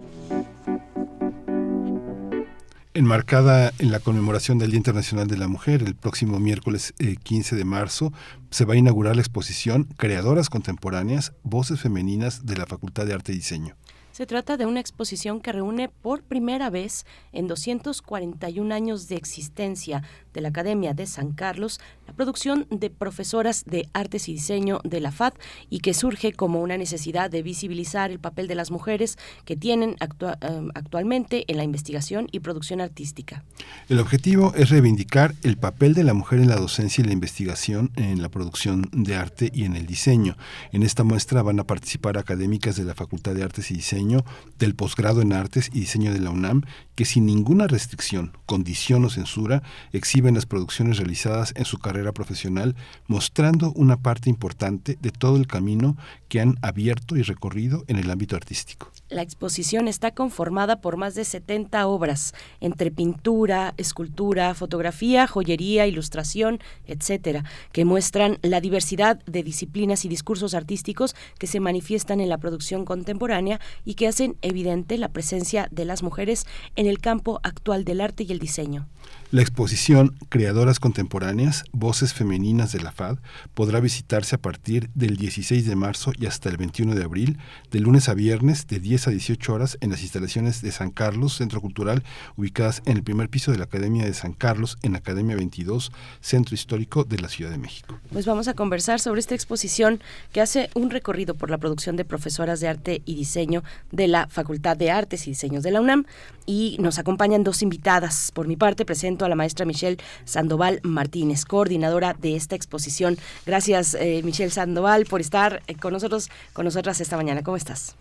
Enmarcada en la conmemoración del Día Internacional de la Mujer, el próximo miércoles eh, 15 de marzo se va a inaugurar la exposición Creadoras Contemporáneas, Voces Femeninas de la Facultad de Arte y Diseño. Se trata de una exposición que reúne por primera vez en 241 años de existencia de la Academia de San Carlos la producción de profesoras de artes y diseño de la FAD y que surge como una necesidad de visibilizar el papel de las mujeres que tienen actua- eh, actualmente en la investigación y producción artística. El objetivo es reivindicar el papel de la mujer en la docencia y la investigación en la producción de arte y en el diseño. En esta muestra van a participar académicas de la Facultad de Artes y Diseño, del posgrado en Artes y Diseño de la UNAM, que sin ninguna restricción, condición o censura exhiben las producciones realizadas en su carrera profesional, mostrando una parte importante de todo el camino que han abierto y recorrido en el ámbito artístico. La exposición está conformada por más de 70 obras, entre pintura, escultura, fotografía, joyería, ilustración, etcétera, que muestran la diversidad de disciplinas y discursos artísticos que se manifiestan en la producción contemporánea y que hacen evidente la presencia de las mujeres en el campo actual del arte y el diseño. La exposición Creadoras Contemporáneas, Voces Femeninas de la FAD podrá visitarse a partir del 16 de marzo y hasta el 21 de abril, de lunes a viernes, de 10 a 18 horas, en las instalaciones de San Carlos, Centro Cultural, ubicadas en el primer piso de la Academia de San Carlos, en Academia 22, Centro Histórico de la Ciudad de México. Pues vamos a conversar sobre esta exposición que hace un recorrido por la producción de profesoras de arte y diseño de la Facultad de Artes y Diseños de la UNAM y nos acompañan dos invitadas. Por mi parte presento a la maestra Michelle Sandoval Martínez, coordinadora de esta exposición. Gracias eh, Michelle Sandoval por estar eh, con nosotros, con nosotras esta mañana. ¿Cómo estás?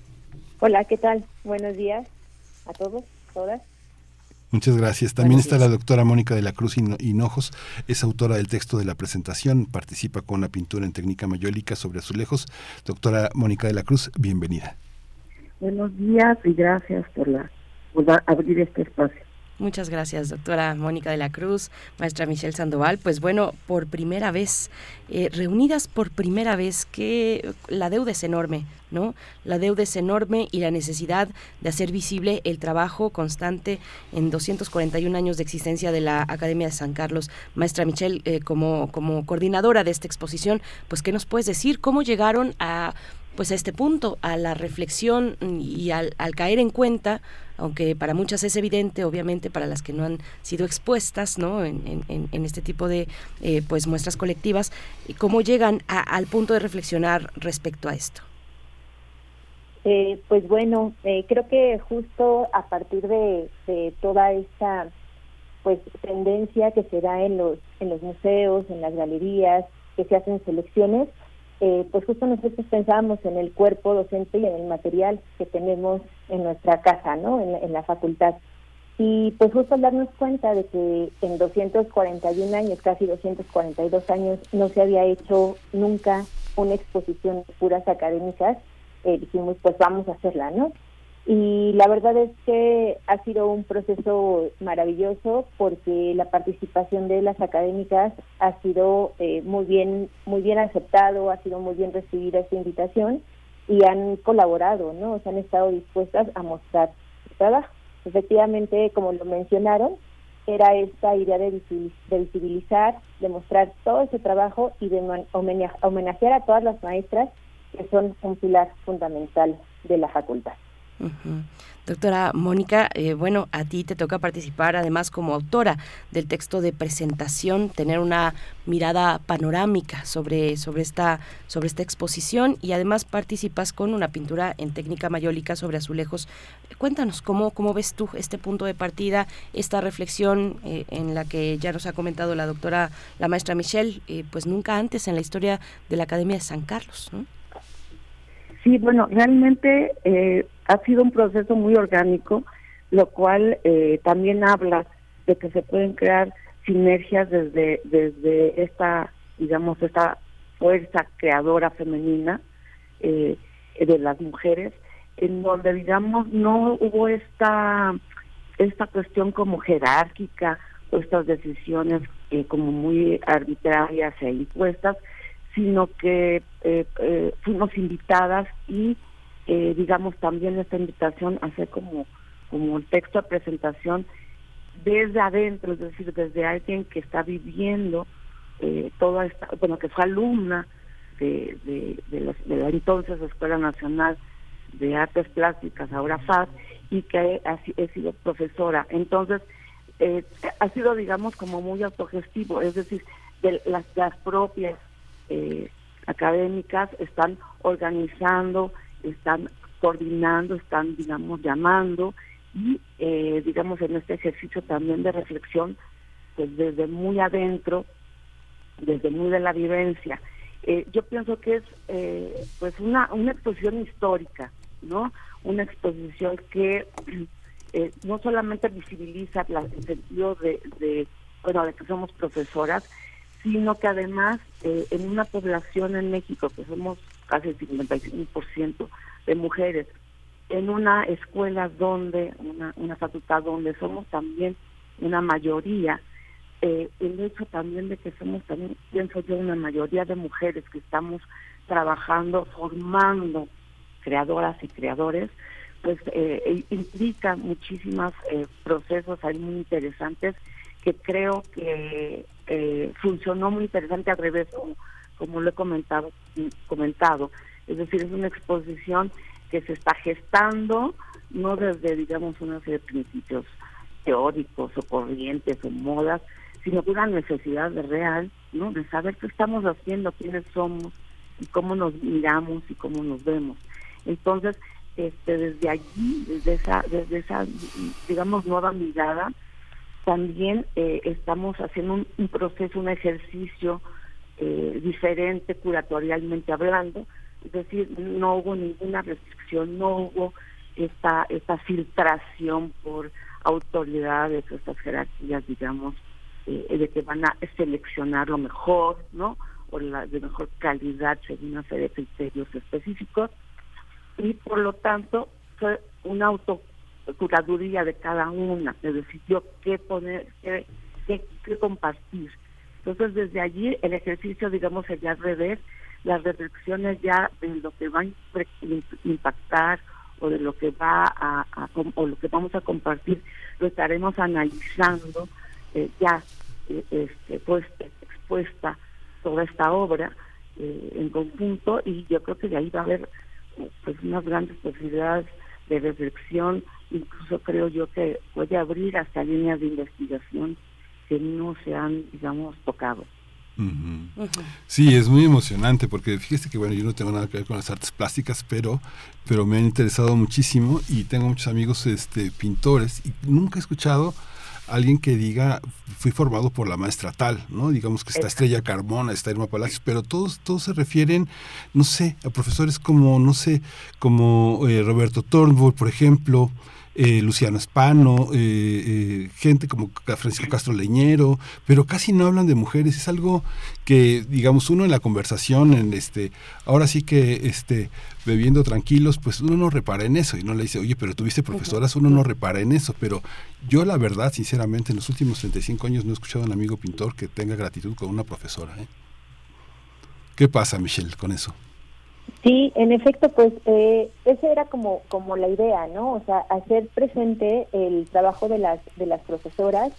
Hola, ¿qué tal? Buenos días a todos, todas. Muchas gracias. También Buenos está la doctora Mónica de la Cruz Hino- Hinojos, es autora del texto de la presentación, participa con una pintura en técnica mayólica sobre azulejos. Doctora Mónica de la Cruz, bienvenida. Buenos días y gracias por, la, por abrir este espacio. Muchas gracias, doctora Mónica de la Cruz, maestra Michelle Sandoval. Pues bueno, por primera vez, eh, reunidas por primera vez, que la deuda es enorme, ¿no? La deuda es enorme y la necesidad de hacer visible el trabajo constante en 241 años de existencia de la Academia de San Carlos. Maestra Michelle, eh, como, como coordinadora de esta exposición, pues ¿qué nos puedes decir? ¿Cómo llegaron a pues a este punto, a la reflexión y al, al caer en cuenta, aunque para muchas es evidente, obviamente para las que no han sido expuestas, ¿no? En, en- en- este tipo de eh, pues muestras colectivas, y cómo llegan a- al punto de reflexionar respecto a esto. Eh, pues bueno, eh, creo que justo a partir de, de toda esta pues tendencia que se da en los en los museos, en las galerías, que se hacen selecciones, eh, pues justo nosotros pensábamos en el cuerpo docente y en el material que tenemos en nuestra casa, ¿no? En, la- en la facultad. Y pues justo al darnos cuenta de que en 241 años, casi 242 años, no se había hecho nunca una exposición de puras académicas, eh, dijimos pues vamos a hacerla, ¿no? Y la verdad es que ha sido un proceso maravilloso porque la participación de las académicas ha sido eh, muy bien muy bien aceptado, ha sido muy bien recibida esta invitación y han colaborado, ¿no? O sea, han estado dispuestas a mostrar su trabajo. Efectivamente, como lo mencionaron, era esta idea de, visibil- de visibilizar, de mostrar todo ese trabajo y de homenajear a todas las maestras que son un pilar fundamental de la facultad. Doctora Mónica, eh, bueno, a ti te toca participar además como autora del texto de presentación, tener una mirada panorámica sobre, sobre, esta, sobre esta exposición y además participas con una pintura en técnica mayólica sobre azulejos. Cuéntanos, ¿cómo, cómo ves tú este punto de partida, esta reflexión eh, en la que ya nos ha comentado la doctora, la maestra Michelle, eh, pues nunca antes en la historia de la Academia de San Carlos, ¿no? Sí, bueno, realmente eh, ha sido un proceso muy orgánico, lo cual eh, también habla de que se pueden crear sinergias desde, desde esta, digamos, esta fuerza creadora femenina eh, de las mujeres, en donde, digamos, no hubo esta esta cuestión como jerárquica o estas decisiones eh, como muy arbitrarias e impuestas, sino que eh, fuimos invitadas y eh, digamos también esta invitación a hacer como, como el texto de presentación desde adentro, es decir, desde alguien que está viviendo eh, toda esta, bueno, que fue alumna de, de, de, de la entonces Escuela Nacional de Artes Plásticas, ahora FAD, y que si- he sido profesora. Entonces, eh, ha sido, digamos, como muy autogestivo, es decir, de las, las propias eh, académicas están organizando, están coordinando, están, digamos, llamando y, eh, digamos, en este ejercicio también de reflexión, pues desde muy adentro, desde muy de la vivencia. Eh, yo pienso que es, eh, pues, una, una exposición histórica, ¿no? Una exposición que eh, no solamente visibiliza la- el sentido de, de, bueno, de que somos profesoras, sino que además eh, en una población en México que somos casi el 55% de mujeres, en una escuela donde, una, facultad donde somos también una mayoría, eh, el hecho también de que somos también, pienso yo, una mayoría de mujeres que estamos trabajando, formando creadoras y creadores, pues eh, implica muchísimos eh, procesos ahí muy interesantes que creo que eh, funcionó muy interesante al revés, como, como lo he comentado, comentado. Es decir, es una exposición que se está gestando, no desde, digamos, una serie de principios teóricos o corrientes o modas, sino de una necesidad de real, ¿no? De saber qué estamos haciendo, quiénes somos y cómo nos miramos y cómo nos vemos. Entonces, este, desde allí, desde esa, desde esa, digamos, nueva mirada, también eh, estamos haciendo un, un proceso, un ejercicio eh, diferente curatorialmente hablando, es decir, no hubo ninguna restricción, no hubo esta, esta filtración por autoridades, estas jerarquías, digamos, eh, de que van a seleccionar lo mejor, ¿no? O la de mejor calidad según una serie de criterios específicos. Y por lo tanto, fue una autocuraduría de cada una, de decir yo qué poner, qué, qué, qué compartir. Entonces, desde allí el ejercicio, digamos, sería al revés, las reflexiones ya de lo que va a impactar o de lo que va a, o lo que vamos a compartir lo estaremos analizando eh, ya eh, este, pues expuesta toda esta obra eh, en conjunto y yo creo que de ahí va a haber pues unas grandes posibilidades de reflexión incluso creo yo que puede abrir hasta líneas de investigación que no se han digamos tocado. Sí, es muy emocionante porque fíjese que bueno, yo no tengo nada que ver con las artes plásticas, pero pero me han interesado muchísimo y tengo muchos amigos este pintores y nunca he escuchado a alguien que diga fui formado por la maestra tal, ¿no? Digamos que está Estrella Carmona, está Irma Palacios, pero todos todos se refieren, no sé, a profesores como no sé, como eh, Roberto Turnbull, por ejemplo, eh, Luciano Espano, eh, eh, gente como Francisco Castro Leñero, pero casi no hablan de mujeres. Es algo que, digamos, uno en la conversación, en este, ahora sí que este, bebiendo tranquilos, pues uno no repara en eso y no le dice, oye, pero tuviste profesoras, uno no repara en eso. Pero yo, la verdad, sinceramente, en los últimos 35 años no he escuchado a un amigo pintor que tenga gratitud con una profesora. ¿eh? ¿Qué pasa, Michelle, con eso? Sí, en efecto, pues eh, esa era como como la idea, ¿no? O sea, hacer presente el trabajo de las de las profesoras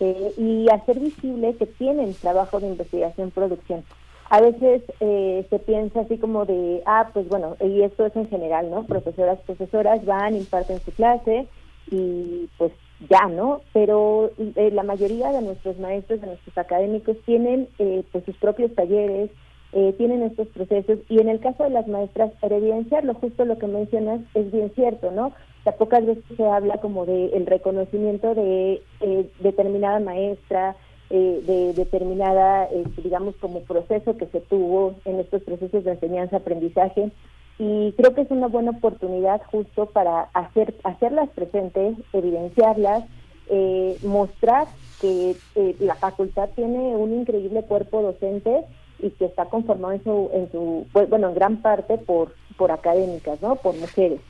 eh, y hacer visible que tienen trabajo de investigación producción. A veces eh, se piensa así como de, ah, pues bueno, y esto es en general, ¿no? Profesoras, profesoras van, imparten su clase y pues ya, ¿no? Pero eh, la mayoría de nuestros maestros, de nuestros académicos, tienen eh, pues sus propios talleres, eh, tienen estos procesos y en el caso de las maestras, para evidenciarlo, justo lo que mencionas es bien cierto, ¿no? O pocas veces se habla como de el reconocimiento de eh, determinada maestra, eh, de determinada, eh, digamos, como proceso que se tuvo en estos procesos de enseñanza-aprendizaje y creo que es una buena oportunidad justo para hacer hacerlas presentes, evidenciarlas, eh, mostrar que eh, la facultad tiene un increíble cuerpo docente y que está conformado en su, en su pues, bueno, en gran parte por, por académicas, ¿no? Por mujeres.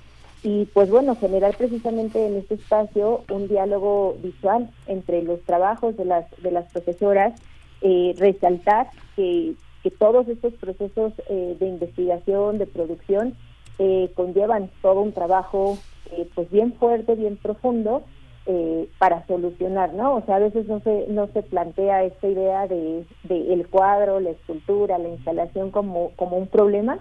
y pues bueno, generar precisamente en este espacio un diálogo visual entre los trabajos de las, de las profesoras, eh, resaltar que, que todos estos procesos eh, de investigación, de producción, eh, conllevan todo un trabajo eh, pues bien fuerte, bien profundo, eh, para solucionar, ¿no? O sea, a veces no se no se plantea esta idea de, de el cuadro, la escultura, la instalación como como un problema,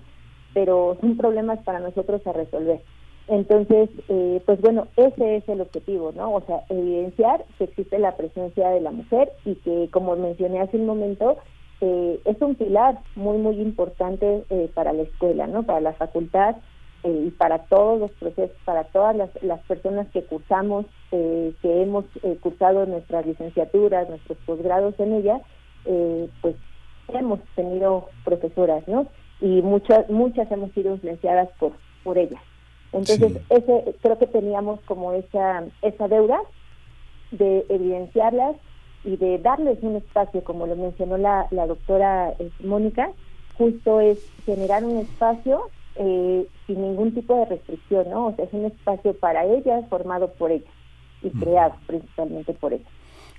pero son problemas para nosotros a resolver. Entonces, eh, pues bueno, ese es el objetivo, ¿no? O sea, evidenciar que existe la presencia de la mujer y que, como mencioné hace un momento, eh, es un pilar muy, muy importante eh, para la escuela, ¿no? Para la facultad eh, y para todos los procesos, para todas las, las personas que cursamos, eh, que hemos eh, cursado nuestras licenciaturas, nuestros posgrados en ella, eh, pues hemos tenido profesoras, ¿no? Y muchas, muchas hemos sido influenciadas por, por ellas. Entonces, ese creo que teníamos como esa, esa deuda de evidenciarlas y de darles un espacio, como lo mencionó la, la doctora eh, Mónica, justo es generar un espacio eh, sin ningún tipo de restricción, ¿no? O sea, es un espacio para ellas, formado por ellas y creado principalmente por ellas.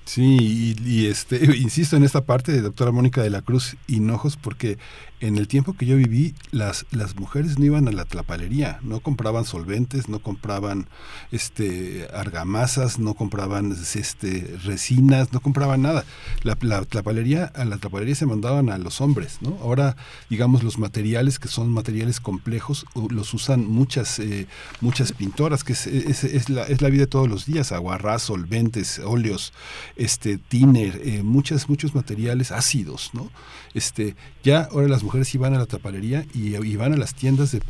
Sí, y, este, insisto en esta parte de doctora Mónica de la Cruz Hinojos, porque en el tiempo que yo viví, las, las mujeres no iban a la tlapalería, no compraban solventes, no compraban este, argamasas, no compraban este, resinas, no compraban nada. La, la tlapalería, a la tlapalería se mandaban a los hombres, ¿no? Ahora, digamos, los materiales que son materiales complejos, los usan muchas, eh, muchas pintoras, que es, es, es la, es la vida de todos los días, aguarrás, solventes, óleos, este, tiner, eh, muchas, muchos materiales ácidos, ¿no? Este, ya ahora las mujeres iban a la tapalería y, y van a las tiendas de,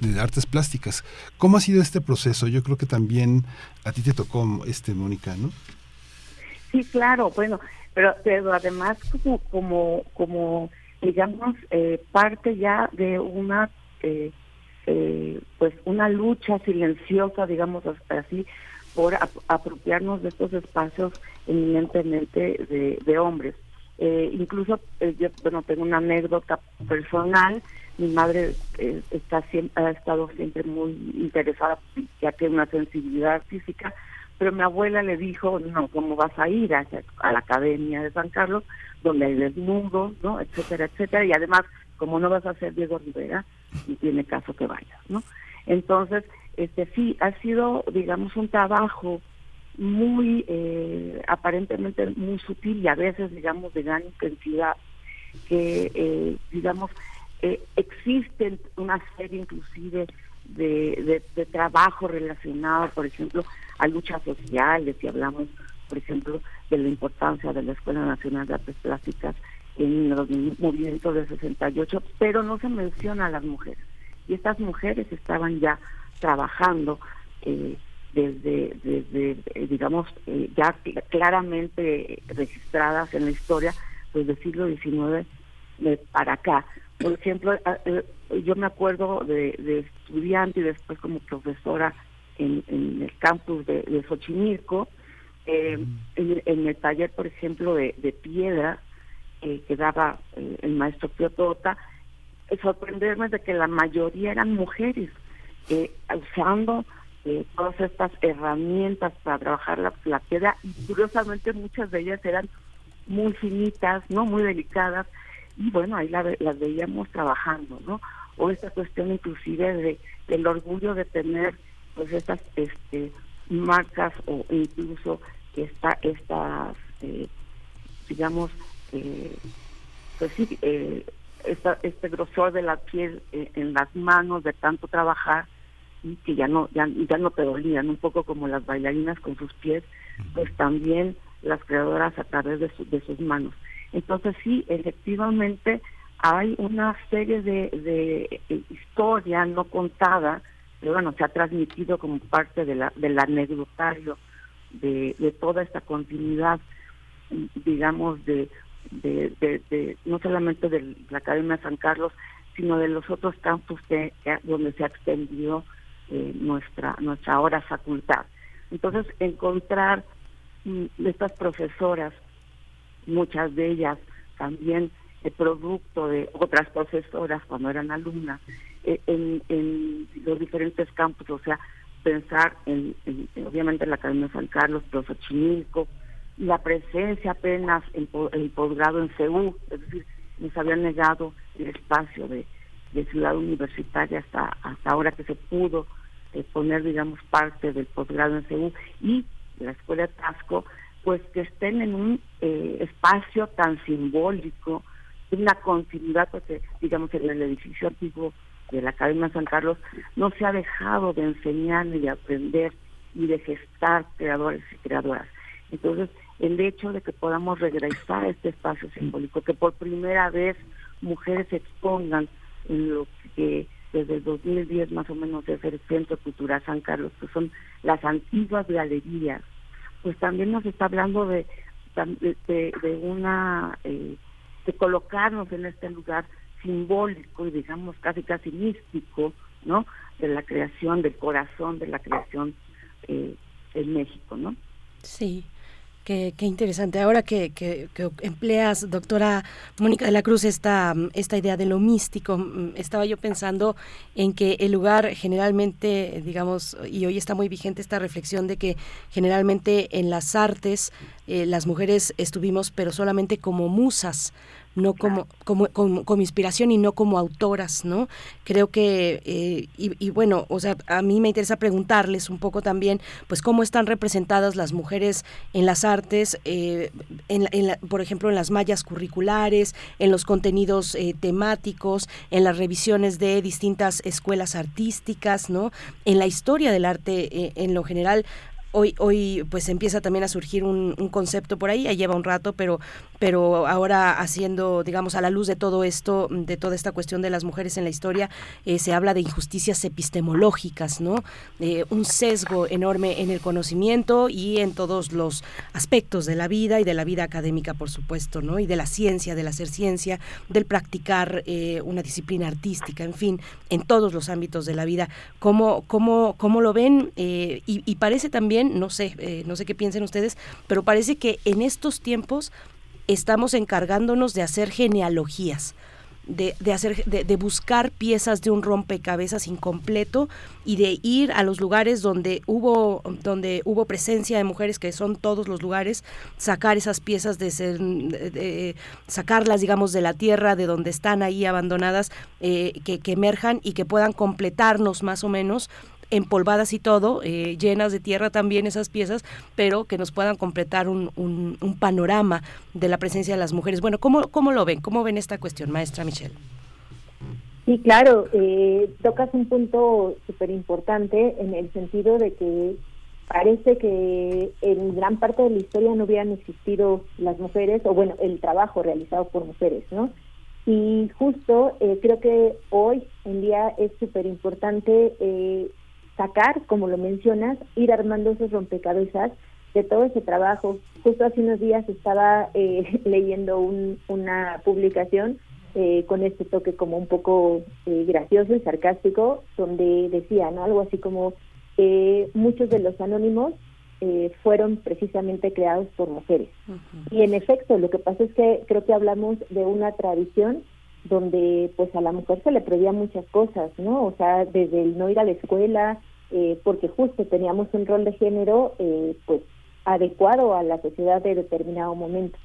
de- artes plásticas. ¿Cómo ha sido este proceso? Yo creo que también a ti te tocó, este, Mónica, ¿no? Sí, claro, bueno, pero, pero además como, como, como digamos, eh, parte ya de una, eh, eh, pues una lucha silenciosa, digamos as- así, por ap- apropiarnos de estos espacios eminentemente de, hombres. Eh, incluso eh, yo bueno tengo una anécdota personal. Mi madre eh, está siempre, ha estado siempre muy interesada ya que una sensibilidad artística pero mi abuela le dijo no cómo vas a ir a, a la academia de San Carlos donde hay desnudos no etcétera etcétera. Y además como no vas a ser Diego Rivera y tiene caso que vayas no entonces este sí ha sido digamos un trabajo muy eh, aparentemente muy sutil y a veces digamos de gran intensidad que eh, digamos eh, existen una serie inclusive de, de, de trabajo relacionado por ejemplo a luchas sociales y hablamos por ejemplo de la importancia de la Escuela Nacional de Artes Plásticas en los movimientos de 68 pero no se menciona a las mujeres. Y estas mujeres estaban ya trabajando eh, desde, desde eh, digamos, eh, ya cl- claramente registradas en la historia, pues del siglo XIX eh, para acá. Por ejemplo, yo me acuerdo de, de estudiante y después como profesora en, en el campus de, de Xochimilco, eh, en, en el taller, por ejemplo, de, de piedra eh, que daba eh, el maestro Pío Tota, sorprenderme de que la mayoría eran mujeres, eh, usando eh, todas estas herramientas para trabajar la, la piedra. Y curiosamente muchas de ellas eran muy finitas, no muy delicadas. Y bueno ahí la las veíamos trabajando, ¿no? O esta cuestión inclusive de del orgullo de tener pues estas este marcas o incluso esta estas eh, digamos eh, pues sí eh, esta, este grosor de la piel eh, en las manos de tanto trabajar que ya no ya, ya no te dolían un poco como las bailarinas con sus pies pues también las creadoras a través de, su- de sus manos. Entonces sí efectivamente hay una serie de, de eh, historia no contada pero bueno se ha transmitido como parte de la del anecdotario de, de toda esta continuidad digamos de de, de, de- no solamente de la Academia San Carlos sino de los otros campus que, que- donde se ha extendido eh, nuestra nuestra ahora facultad. Entonces encontrar mm, estas profesoras muchas de ellas también el producto de otras profesoras cuando eran alumnas eh, en, en los diferentes campus, o sea, pensar en, en- en, obviamente en la Academia San Carlos, pero Xochimilco, la presencia apenas en po- el posgrado en CEU, es decir, nos habían negado el espacio de, de ciudad universitaria hasta, hasta ahora que se pudo eh, poner, digamos, parte del posgrado en CEU y la Escuela Tasco, pues que estén en un eh, espacio tan simbólico, una continuidad, porque digamos en el edificio antiguo de la Academia San Carlos no se ha dejado de enseñar ni de aprender y de gestar creadores y creadoras. Entonces, el hecho de que podamos regresar a este espacio simbólico, que por primera vez mujeres expongan lo que desde el 2010 más o menos es el Centro Cultural San Carlos, que son las antiguas galerías, pues también nos está hablando de, de- de una eh, de colocarnos en este lugar simbólico y digamos casi casi místico, ¿no? De la creación, del corazón de la creación eh, en México, ¿no? Sí. Qué, qué interesante. Ahora que, que- que empleas, doctora Mónica de la Cruz, esta, esta idea de lo místico, mm, estaba yo pensando en que el lugar generalmente, digamos, y hoy está muy vigente esta reflexión de que generalmente en las artes eh, las mujeres estuvimos, pero solamente como musas, no como, como, como, inspiración y no como autoras, ¿no? Creo que, eh, y, y bueno, o sea, a mí me interesa preguntarles un poco también, pues, cómo están representadas las mujeres en las artes, eh, en, en la- por ejemplo, en las mallas curriculares, en los contenidos eh, temáticos, en las revisiones de distintas escuelas artísticas, ¿no? En la historia del arte eh, en lo general. Hoy, hoy pues empieza también a surgir un, un concepto por ahí, ya lleva un rato, pero, pero ahora haciendo, digamos, a la luz de todo esto, de toda esta cuestión de las mujeres en la historia, eh, se habla de injusticias epistemológicas, ¿no? Eh, un sesgo enorme en el conocimiento y en todos los aspectos de la vida y de la vida académica, por supuesto, ¿no? Y de la ciencia, del hacer ciencia, del practicar eh, una disciplina artística, en fin, en todos los ámbitos de la vida. ¿Cómo, cómo, cómo lo ven? Eh, y, y parece también, no sé, eh, no sé qué piensen ustedes, pero parece que en estos tiempos estamos encargándonos de hacer genealogías. De, de hacer de, buscar piezas de un rompecabezas incompleto y de ir a los lugares donde hubo donde hubo presencia de mujeres que son todos los lugares sacar esas piezas de, ser, sacarlas digamos de la tierra de donde están ahí abandonadas eh, que, que emerjan y que puedan completarnos más o menos empolvadas y todo, eh, llenas de tierra también esas piezas, pero que nos puedan completar un, panorama de la presencia de las mujeres. Bueno, ¿cómo, ¿cómo lo ven? ¿Cómo ven esta cuestión, maestra Michelle? Sí, claro, eh, tocas un punto súper importante en el sentido de que parece que en gran parte de la historia no hubieran existido las mujeres, o bueno, el trabajo realizado por mujeres, ¿no? Y justo eh, creo que hoy en día es súper importante eh, sacar, como lo mencionas, ir armando esos rompecabezas de todo ese trabajo. Justo hace unos días estaba eh, leyendo un- una publicación eh, con este toque como un poco eh, gracioso y sarcástico, donde decía, ¿no? Algo así como eh, muchos de los anónimos eh, fueron precisamente creados por mujeres. Y en efecto, lo que pasa es que creo que hablamos de una tradición donde pues a la mujer se le prohibía muchas cosas, ¿no? O sea, desde el no ir a la escuela, eh, porque justo teníamos un rol de género eh, pues adecuado a la sociedad de determinado momento.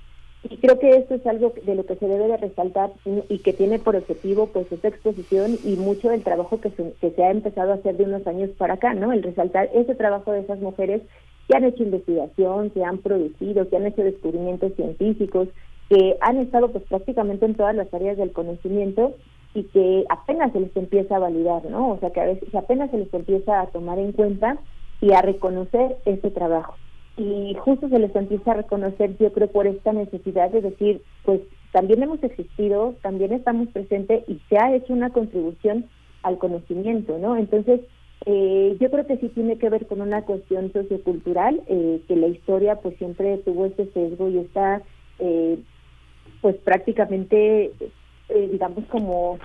Y creo que esto es algo de lo que se debe de resaltar y- que tiene por objetivo pues esta exposición y mucho del trabajo que se, que se ha empezado a hacer de unos años para acá, ¿no? El resaltar ese trabajo de esas mujeres que han hecho investigación, que han producido, que han hecho descubrimientos científicos, que han estado pues prácticamente en todas las áreas del conocimiento y que apenas se les empieza a validar, ¿no? O sea, que a veces apenas se les empieza a tomar en cuenta y a reconocer ese trabajo. Y justo se les empieza a reconocer, yo creo, por esta necesidad de decir, pues también hemos existido, también estamos presentes y se ha hecho una contribución al conocimiento, ¿no? Entonces, eh, yo creo que sí tiene que ver con una cuestión sociocultural, eh, que la historia pues siempre tuvo ese sesgo y esta, eh, pues prácticamente, eh, digamos como,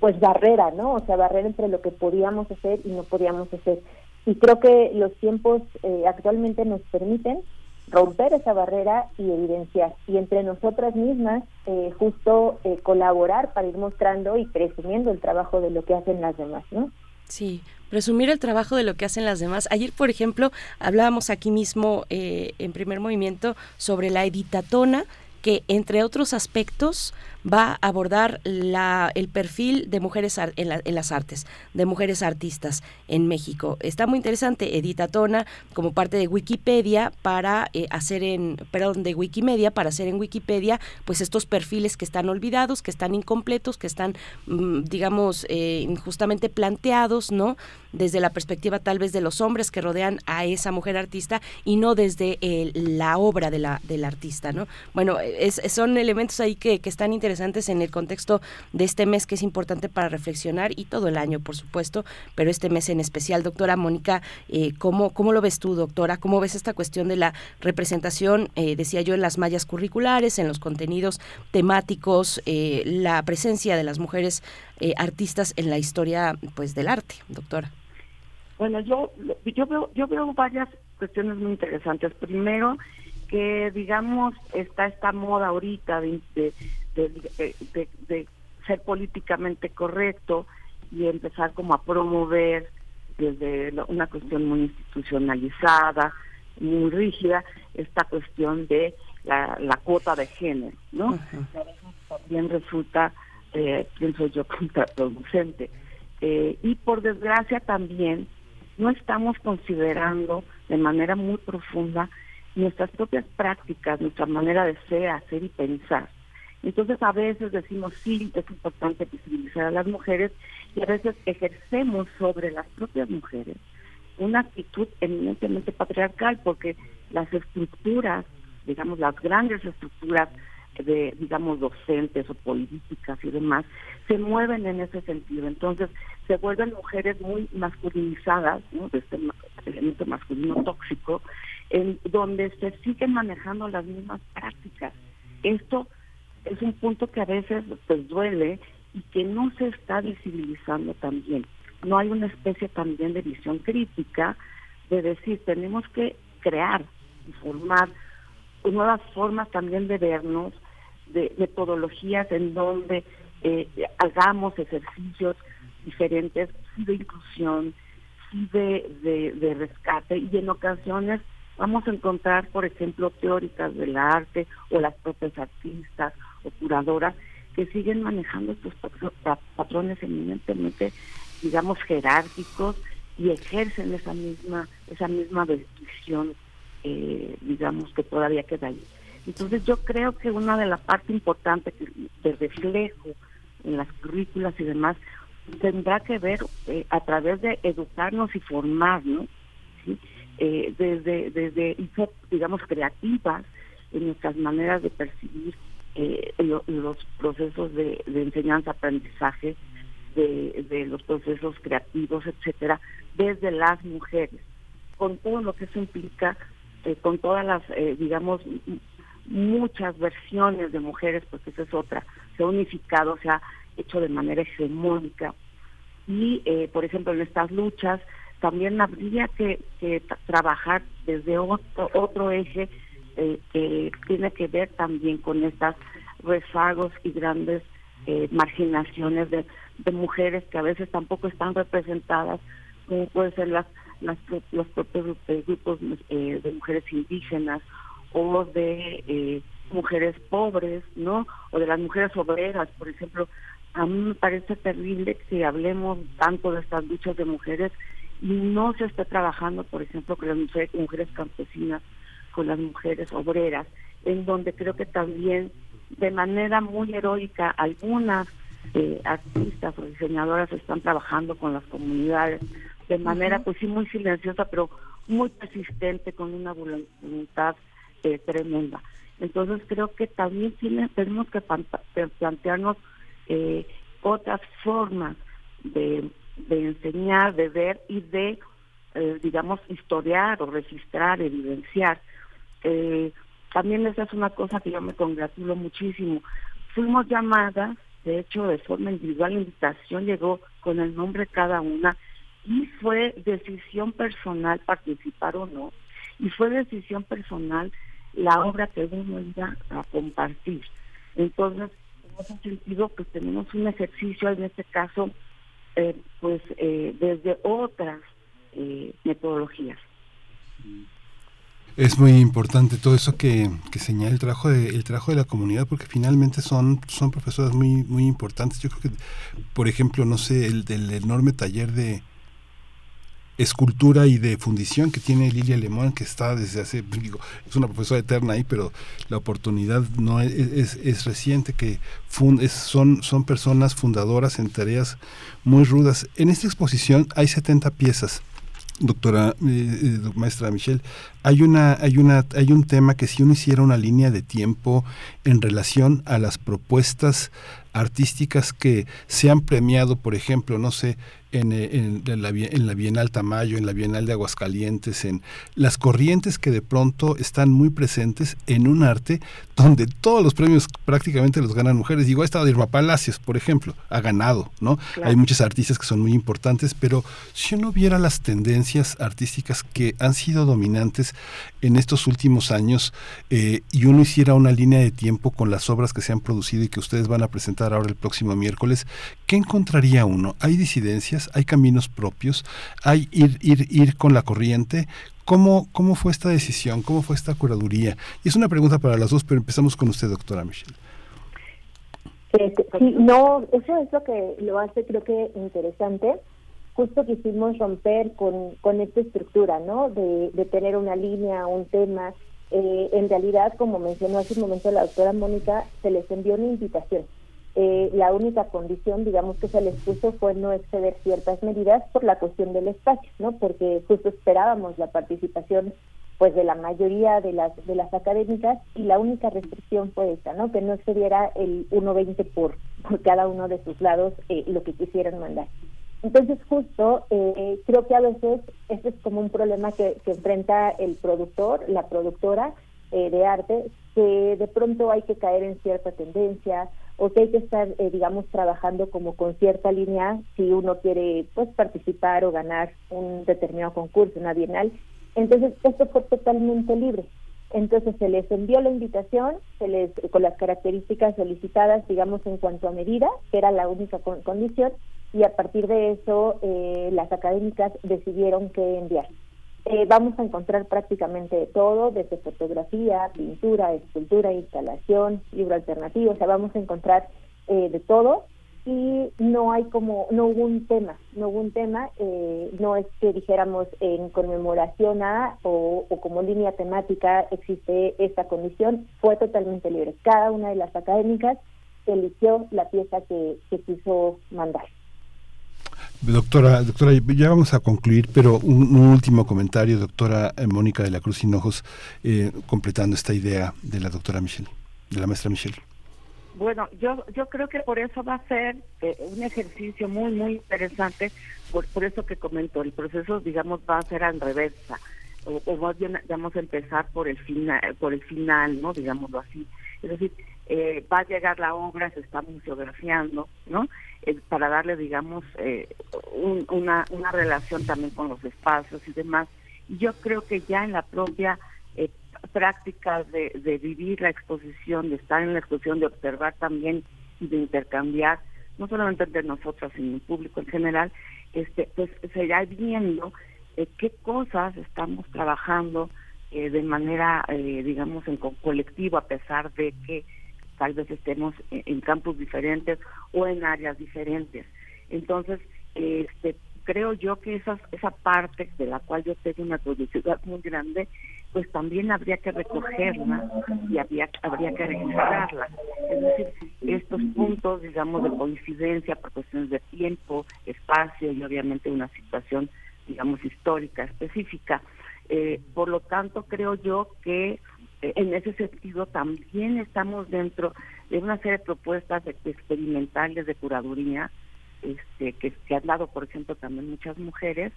pues barrera, ¿no? O sea, barrera entre lo que podíamos hacer y no podíamos hacer. Y creo que los tiempos eh, actualmente nos permiten romper esa barrera y evidenciar. Y entre nosotras mismas, eh, justo eh, colaborar para ir mostrando y presumiendo el trabajo de lo que hacen las demás, ¿no? Sí, presumir el trabajo de lo que hacen las demás. Ayer, por ejemplo, hablábamos aquí mismo eh, en primer movimiento sobre la editatona que entre otros aspectos va a abordar la, el perfil de mujeres en, la- en las artes, de mujeres artistas en México. Está muy interesante, Edita Tona, como parte de Wikipedia para eh, hacer en, perdón, de Wikimedia, para hacer en Wikipedia, pues estos perfiles que están olvidados, que están incompletos, que están, mm, digamos, eh, injustamente planteados, ¿no? Desde la perspectiva tal vez de los hombres que rodean a esa mujer artista y no desde eh, la obra de la, del artista, ¿no? Bueno, es- son elementos ahí que, que están interesantes en el contexto de este mes que es importante para reflexionar y todo el año, por supuesto, pero este mes en especial. Doctora Mónica, eh, ¿cómo, ¿cómo lo ves tú, doctora? ¿Cómo ves esta cuestión de la representación, eh, decía yo, en las mallas curriculares, en los contenidos temáticos, eh, la presencia de las mujeres eh, artistas en la historia pues del arte, doctora? Bueno, yo yo veo yo veo varias cuestiones muy interesantes. Primero, que digamos está esta moda ahorita de, de, de- ser políticamente correcto y empezar como a promover desde una cuestión muy institucionalizada, muy rígida, esta cuestión de la, la cuota de género, ¿no? También resulta, eh, pienso yo, contraproducente. Eh, y por desgracia también no estamos considerando de manera muy profunda nuestras propias prácticas, nuestra manera de ser, hacer y pensar. Entonces a veces decimos sí, es importante visibilizar a las mujeres y a veces ejercemos sobre las propias mujeres una actitud eminentemente patriarcal porque las estructuras, digamos las grandes estructuras de, digamos, docentes o políticas y demás, se mueven en ese sentido. Entonces, se vuelven mujeres muy masculinizadas, ¿no? de este elemento masculino tóxico, en donde se siguen manejando las mismas prácticas. Esto es un punto que a veces pues duele y que no se está visibilizando también. No hay una especie también de visión crítica de decir, tenemos que crear y formar nuevas formas también de vernos, de metodologías en donde eh, hagamos ejercicios diferentes, sí de inclusión, sí de, de, de rescate y en ocasiones vamos a encontrar, por ejemplo, teóricas del arte o las propias artistas o curadoras que siguen manejando estos patro- pa- patrones eminentemente, digamos, jerárquicos y ejercen esa misma esa misma descripción, eh, digamos, que todavía queda ahí. Entonces yo creo que una de las partes importantes de reflejo en las currículas y demás tendrá que ver eh, a través de educarnos y formarnos, ¿sí? Eh, desde, desde, digamos, creativas en nuestras maneras de percibir eh, lo- los procesos de, de enseñanza-aprendizaje, de, de los procesos creativos, etcétera, desde las mujeres, con todo lo que eso implica, eh, con todas las, eh, digamos, muchas versiones de mujeres, porque esa es otra, se ha unificado, se ha hecho de manera hegemónica. Y, eh, por ejemplo, en estas luchas también habría que, que tra- trabajar desde otro, otro eje eh, que tiene que ver también con estas rezagos y grandes eh, marginaciones de, mujeres que a veces tampoco están representadas, como pueden ser las, las los propios eh, grupos eh, de mujeres indígenas o de mujeres pobres, ¿no? O de las mujeres obreras, por ejemplo. A mí me parece terrible que hablemos tanto de estas luchas de mujeres y no se esté trabajando, por ejemplo, con las mujeres campesinas, con las mujeres obreras, en donde creo que también de manera muy heroica algunas eh, artistas o diseñadoras están trabajando con las comunidades de manera pues sí muy silenciosa pero muy persistente con una volun- voluntad eh, tremenda. Entonces creo que también tiene- tenemos que plantearnos eh, otras formas de, de enseñar de ver y de eh, digamos historiar o registrar evidenciar eh, también esa es una cosa que yo me congratulo muchísimo. Fuimos llamadas, de hecho, de forma individual, la invitación llegó con el nombre cada una y fue decisión personal participar o no. Y fue decisión personal la obra que uno iba a compartir. Entonces, en ese sentido, pues tenemos un ejercicio, en este caso, eh, pues eh, desde otras eh, metodologías. Es muy importante todo eso que, que señala el trabajo de el trabajo de la comunidad porque finalmente son son profesoras muy muy importantes. Yo creo que por ejemplo, no sé, el del enorme taller de escultura y de fundición que tiene Lilia Lemón, que está desde hace, digo, es una profesora eterna ahí, pero la oportunidad no es, es, es reciente, que fun- es- son, son personas fundadoras en tareas muy rudas. En esta exposición hay 70 piezas. Doctora, eh, eh, maestra Michelle, hay una, hay una, hay un tema que si uno hiciera una línea de tiempo en relación a las propuestas artísticas que se han premiado, por ejemplo, no sé, en, eh, en- en la, en la Bienal Tamayo, en la Bienal de Aguascalientes, en las corrientes que de pronto están muy presentes en un arte donde todos los premios prácticamente los ganan mujeres. Digo, ha estado Irma Palacios, por ejemplo, ha ganado, ¿no? Claro. Hay muchas artistas que son muy importantes, pero si uno viera las tendencias artísticas que han sido dominantes en estos últimos años eh, y uno hiciera una línea de tiempo con las obras que se han producido y que ustedes van a presentar ahora el próximo miércoles, ¿qué encontraría uno? ¿Hay disidencias? ¿Hay caminos propios? ¿Hay ir, ir, ir con la corriente? ¿Cómo, ¿Cómo fue esta decisión? ¿Cómo fue esta curaduría? Y es una pregunta para las dos, pero empezamos con usted, doctora Michelle. Este, sí, no, eso es lo que lo hace creo que interesante. Justo quisimos romper con, con esta estructura, ¿no? De, de tener una línea, un tema. Eh, en realidad, como mencionó hace un momento la doctora Mónica, se les envió una invitación. Eh, la única condición, digamos, que se les puso fue no exceder ciertas medidas por la cuestión del espacio, ¿no? Porque justo esperábamos la participación pues de la mayoría de las de las académicas y la única restricción fue esta, ¿no? Que no excediera el 1.20 por, por cada uno de sus lados eh, lo que quisieran mandar. Entonces, justo, eh, creo que a veces este es como un problema que, que enfrenta el productor, la productora eh, de arte, que de pronto hay que caer en cierta tendencia o que hay que estar, eh, digamos, trabajando como con cierta línea si uno quiere, pues, participar o ganar un determinado concurso, una bienal. Entonces, esto fue totalmente libre. Entonces se les envió la invitación, se les con las características solicitadas, digamos en cuanto a medida, que era la única con- condición, y a partir de eso eh, las académicas decidieron qué enviar. Eh, vamos a encontrar prácticamente todo, desde fotografía, pintura, escultura, instalación, libro alternativo, o sea, vamos a encontrar eh, de todo y no hay como, no hubo un tema, no hubo un tema, eh, no es que dijéramos en conmemoración a o, como línea temática existe esta condición, fue totalmente libre. Cada una de las académicas eligió la pieza que quiso mandar. Doctora, doctora, ya vamos a concluir, pero un, último comentario, doctora eh, Mónica de la Cruz Hinojos, eh, completando esta idea de la doctora Michelle, de la maestra Michelle. Bueno, yo yo creo que por eso va a ser eh, un ejercicio muy muy interesante, por, por eso que comento, el proceso digamos va a ser al revés, o, o más bien a empezar por el final, por el final, no digámoslo así, es decir, eh, va a llegar la obra, se está museografiando, ¿no? Eh, para darle digamos eh, un- una una relación también con los espacios y demás. Yo creo que ya en la propia eh, práctica de, vivir la exposición, de estar en la exposición, de observar también y de intercambiar, no solamente entre nosotros, sino el público en general, este, pues se irá viendo eh, qué cosas estamos trabajando de manera, digamos, en co- colectivo, a pesar de que tal vez estemos en, en campos diferentes o en áreas diferentes. Entonces, este, creo yo que esa, esa parte de la cual yo tengo una curiosidad muy grande, pues también habría que recogerla y habría, habría que registrarla. Es decir, estos puntos, digamos, de coincidencia por cuestiones de tiempo, espacio y obviamente una situación, digamos, histórica específica. Eh, por lo tanto, creo yo que en ese sentido también estamos dentro de una serie de propuestas experimentales de curaduría este, que, que han dado, por ejemplo, también muchas mujeres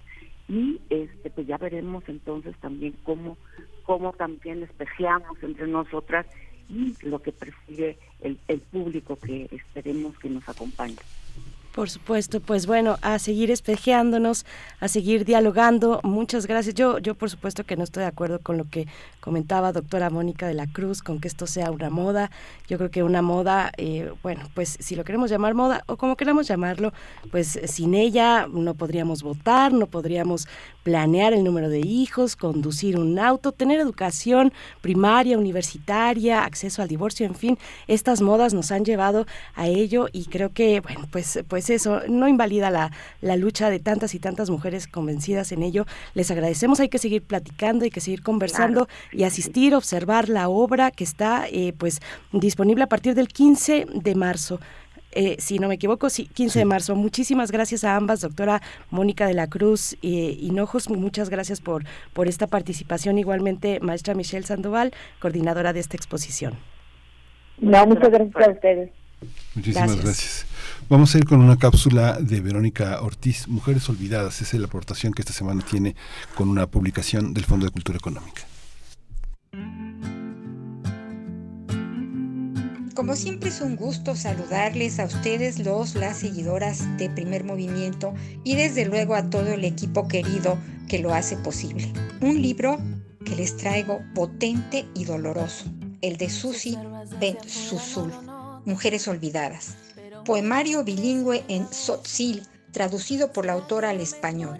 y este, pues ya veremos entonces también cómo, cómo también espejeamos entre nosotras y lo que persigue el, el público que esperemos que nos acompañe. Por supuesto, pues bueno, a seguir espejeándonos, a seguir dialogando. Muchas gracias. Yo, yo por supuesto que no estoy de acuerdo con lo que comentaba doctora Mónica de la Cruz, con que esto sea una moda. Yo creo que una moda, eh, bueno, pues si lo queremos llamar moda o como queramos llamarlo, pues sin ella no podríamos votar, no podríamos planear el número de hijos, conducir un auto, tener educación primaria, universitaria, acceso al divorcio, en fin, estas modas nos han llevado a ello y creo que, bueno, pues, pues eso no invalida la, la lucha de tantas y tantas mujeres convencidas en ello. Les agradecemos, hay que seguir platicando, hay que seguir conversando y asistir, observar la obra que está eh, pues disponible a partir del 15 de marzo. Eh, si no me equivoco, sí, 15 de marzo. Muchísimas gracias a ambas, doctora Mónica de la Cruz eh, Hinojos, muchas gracias por, por esta participación. Igualmente, maestra Michelle Sandoval, coordinadora de esta exposición. No, muchas gracias a ustedes. Muchísimas Gracias. gracias. Vamos a ir con una cápsula de Verónica Ortiz, Mujeres Olvidadas. Esa es la aportación que esta semana tiene con una publicación del Fondo de Cultura Económica. Como siempre es un gusto saludarles a ustedes los, las seguidoras de Primer Movimiento y desde luego a todo el equipo querido que lo hace posible. Un libro que les traigo potente y doloroso, el de Susi Ben Susul, Mujeres Olvidadas. Poemario bilingüe en Tzotzil, traducido por la autora al español,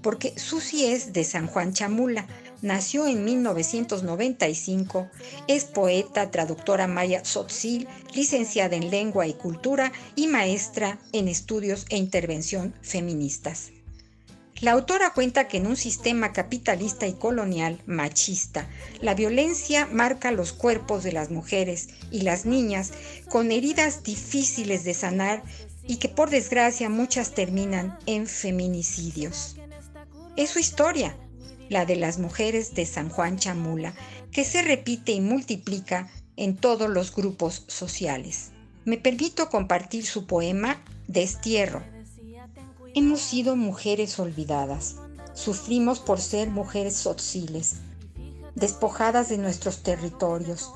porque Susi es de San Juan Chamula, nació en 1995, es poeta, traductora maya Tzotzil, licenciada en lengua y cultura y maestra en estudios e intervención feministas. La autora cuenta que en un sistema capitalista y colonial machista, la violencia marca los cuerpos de las mujeres y las niñas con heridas difíciles de sanar y que por desgracia muchas terminan en feminicidios. Es su historia, la de las mujeres de San Juan Chamula, que se repite y multiplica en todos los grupos sociales. Me permito compartir su poema Destierro. Hemos sido mujeres olvidadas. Sufrimos por ser mujeres sociles, despojadas de nuestros territorios.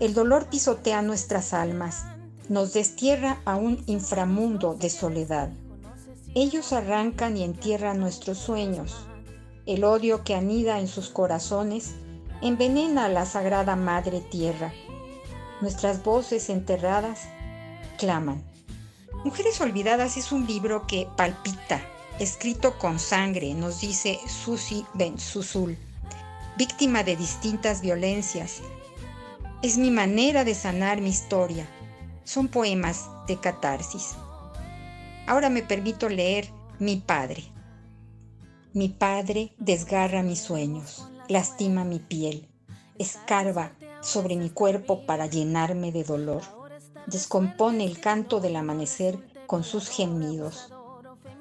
El dolor pisotea nuestras almas, nos destierra a un inframundo de soledad. Ellos arrancan y entierran nuestros sueños. El odio que anida en sus corazones envenena a la sagrada Madre Tierra. Nuestras voces enterradas claman. Mujeres Olvidadas es un libro que palpita, escrito con sangre, nos dice Susi Ben Susul, víctima de distintas violencias. Es mi manera de sanar mi historia. Son poemas de catarsis. Ahora me permito leer Mi Padre. Mi padre desgarra mis sueños, lastima mi piel, escarba sobre mi cuerpo para llenarme de dolor, descompone el canto del amanecer con sus gemidos.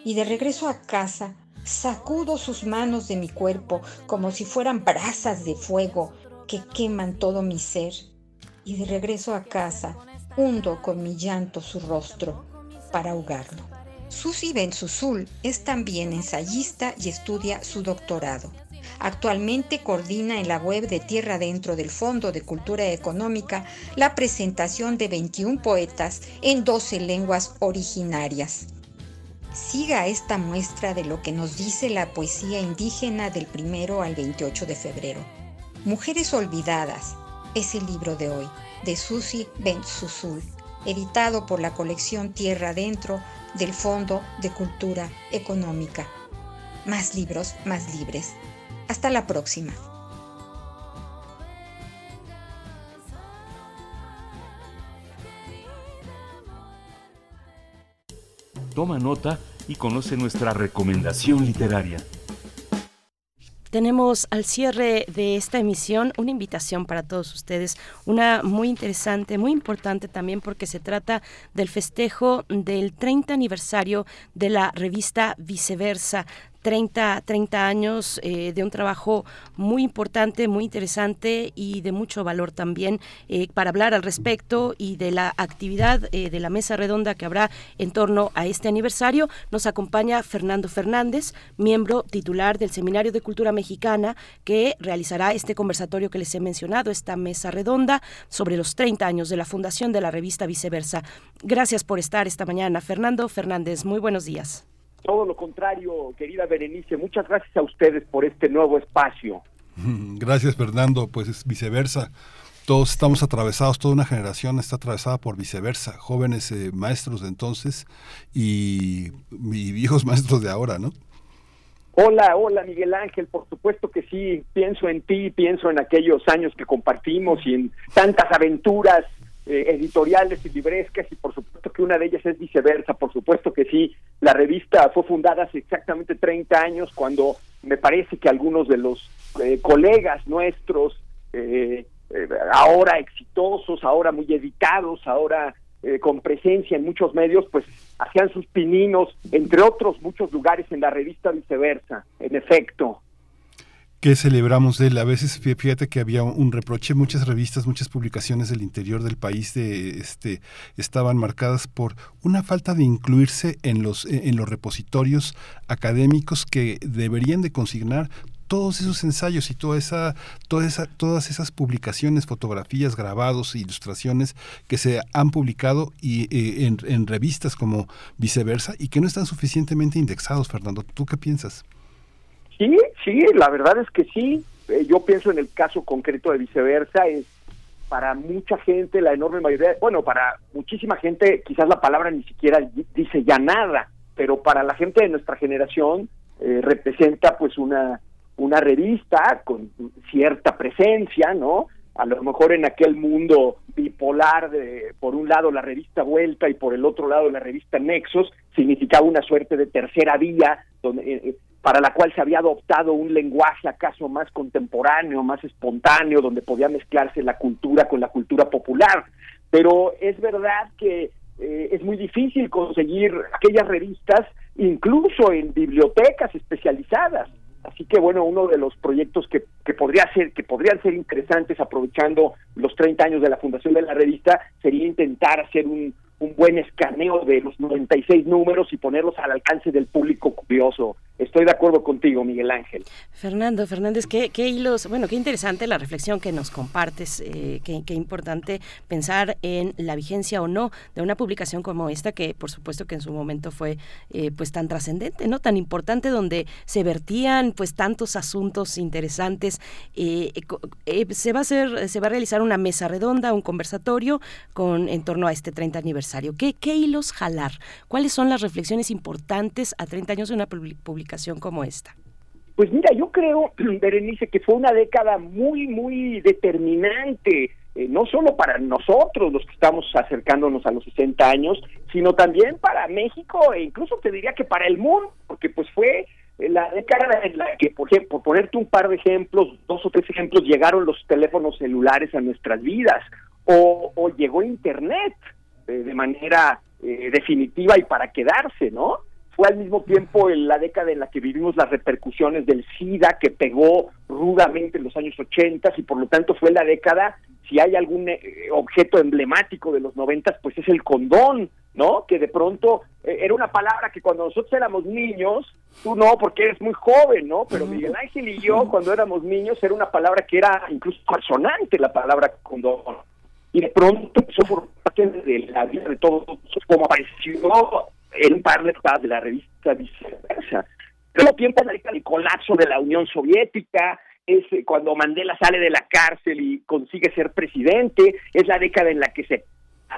Y de regreso a casa, sacudo sus manos de mi cuerpo como si fueran brasas de fuego que queman todo mi ser. Y de regreso a casa, hundo con mi llanto su rostro para ahogarlo. Susi Bensusul es también ensayista y estudia su doctorado. Actualmente coordina en la web de Tierra Dentro del Fondo de Cultura Económica la presentación de 21 poetas en 12 lenguas originarias. Siga esta muestra de lo que nos dice la poesía indígena del primero al 28 de febrero. Mujeres Olvidadas es el libro de hoy, de Susi Bensusul, editado por la colección Tierra Dentro del Fondo de Cultura Económica. Más libros, más libres. Hasta la próxima. Toma nota y conoce nuestra recomendación literaria. Tenemos al cierre de esta emisión una invitación para todos ustedes, una muy interesante, muy importante también porque se trata del festejo del 30 aniversario de la revista Viceversa. 30, 30 años eh, de un trabajo muy importante, muy interesante y de mucho valor también eh, para hablar al respecto y de la actividad eh, de la mesa redonda que habrá en torno a este aniversario. Nos acompaña Fernando Fernández, miembro titular del Seminario de Cultura Mexicana, que realizará este conversatorio que les he mencionado, esta mesa redonda sobre los 30 años de la fundación de la revista Viceversa. Gracias por estar esta mañana. Fernando Fernández, muy buenos días. Todo lo contrario, querida Berenice, muchas gracias a ustedes por este nuevo espacio. Gracias, Fernando. Pues es viceversa. Todos estamos atravesados, toda una generación está atravesada por viceversa. Jóvenes eh, maestros de entonces y, y viejos maestros de ahora, ¿no? Hola, hola Miguel Ángel, por supuesto que sí, pienso en ti, pienso en aquellos años que compartimos y en tantas aventuras eh, editoriales y librescas y por supuesto que una de ellas es viceversa, por supuesto que sí, la revista fue fundada hace exactamente 30 años cuando me parece que algunos de los eh, colegas nuestros, eh, eh, ahora exitosos, ahora muy editados, ahora eh, con presencia en muchos medios, pues hacían sus pininos, entre otros muchos lugares en la revista viceversa, en efecto. ¿Qué celebramos de él? A veces fí- fíjate que había un reproche, muchas revistas, muchas publicaciones del interior del país de este estaban marcadas por una falta de incluirse en los en los repositorios académicos que deberían de consignar todos esos ensayos y toda esa, toda esa, todas esas publicaciones, fotografías, grabados, ilustraciones que se han publicado y, eh, en, en revistas como viceversa y que no están suficientemente indexados, Fernando. ¿Tú qué piensas? Sí, sí, la verdad es que sí. Eh, yo pienso en el caso concreto de viceversa, es para mucha gente, la enorme mayoría, bueno, para muchísima gente quizás la palabra ni siquiera di- dice ya nada, pero para la gente de nuestra generación eh, representa pues una, una revista con cierta presencia, ¿no? A lo mejor en aquel mundo bipolar de, por un lado la revista Vuelta y por el otro lado la revista Nexos, significaba una suerte de tercera vía donde, eh, eh, para la cual se había adoptado un lenguaje acaso más contemporáneo, más espontáneo, donde podía mezclarse la cultura con la cultura popular. Pero es verdad que eh, es muy difícil conseguir aquellas revistas, incluso en bibliotecas especializadas. Así que bueno, uno de los proyectos que, que podría ser, que podrían ser interesantes aprovechando los 30 años de la fundación de la revista, sería intentar hacer un, buen escaneo de los 96 números y ponerlos al alcance del público curioso. Estoy de acuerdo contigo, Miguel Ángel. Fernando Fernández, qué, hilos, bueno, qué interesante la reflexión que nos compartes, eh, qué, importante pensar en la vigencia o no de una publicación como esta, que por supuesto que en su momento fue eh, pues tan trascendente, ¿no? Tan importante, donde se vertían pues tantos asuntos interesantes. Eh, se va a hacer, se va a realizar una mesa redonda, un conversatorio con en torno a este 30 aniversario. ¿Qué, hilos jalar? ¿Cuáles son las reflexiones importantes a 30 años de una publi- como esta? Pues mira, yo creo, Berenice, que fue una década muy, muy determinante, eh, no solo para nosotros, los que estamos acercándonos a los 60 años, sino también para México e incluso te diría que para el mundo, porque pues fue eh, la década en la que, por ejemplo, por ponerte un par de ejemplos, dos o tres ejemplos, llegaron los teléfonos celulares a nuestras vidas, o, o llegó Internet eh, de manera eh, definitiva y para quedarse, ¿no? Fue al mismo tiempo en la década en la que vivimos las repercusiones del SIDA que pegó rudamente en los años 80 y por lo tanto fue la década, si hay algún eh, objeto emblemático de los 90 pues es el condón, ¿no? Que de pronto eh, era una palabra que cuando nosotros éramos niños, tú no, porque eres muy joven, ¿no? Pero Miguel Ángel y yo cuando éramos niños era una palabra que era incluso consonante la palabra condón. Y de pronto empezó por parte de la vida de todos, como apareció en un par de la revista Viceversa. Luego tiempo la década del colapso de la Unión Soviética, es eh, cuando Mandela sale de la cárcel y consigue ser presidente, es la década en la que se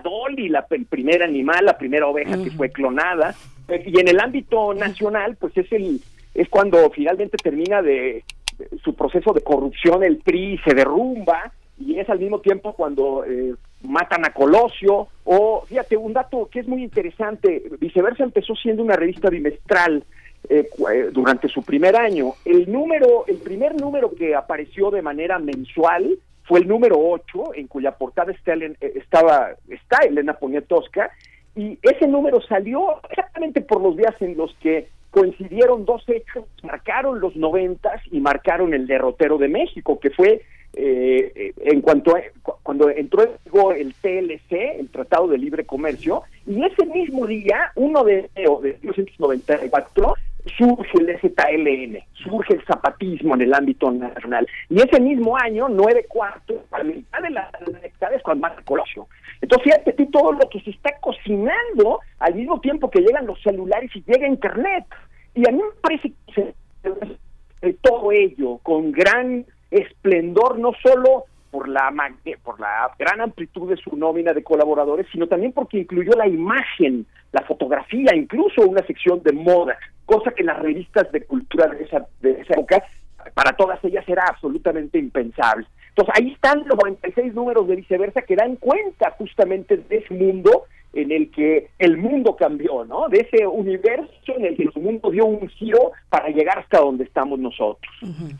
Dolly, la, el primer animal, la primera oveja que fue clonada, Eh, y en el ámbito nacional, pues es el es cuando finalmente termina de, de su proceso de corrupción el PRI se derrumba y es al mismo tiempo cuando eh, matan a Colosio o fíjate un dato que es muy interesante viceversa empezó siendo una revista bimestral eh, eh, durante su primer año. El número el primer número que apareció de manera mensual fue el número 8 en cuya portada está Elen- eh, estaba está Elena Poniatowska y ese número salió exactamente por los días en los que coincidieron dos hechos, marcaron los noventas y marcaron el derrotero de México, que fue eh, eh, en cuanto a, cu- cuando entró en vigor el TLC, el Tratado de Libre Comercio, y ese mismo día, 1 de enero de 1994, surge el ZLN, surge el zapatismo en el ámbito nacional. Y ese mismo año, 9-4, a mitad de la década es cuando mata Colosio. Entonces, fíjate tú todo lo que se está cocinando al mismo tiempo que llegan los celulares y llega Internet. Y a mí me parece que todo ello con gran esplendor, no solo por la por la gran amplitud de su nómina de colaboradores, sino también porque incluyó la imagen, la fotografía, incluso una sección de moda, cosa que las revistas de cultura de esa, de esa época, para todas ellas era absolutamente impensable. Entonces ahí están los 96 números de viceversa que dan cuenta justamente de ese mundo en el que el mundo cambió, ¿no? De ese universo en el que el mundo dio un giro para llegar hasta donde estamos nosotros.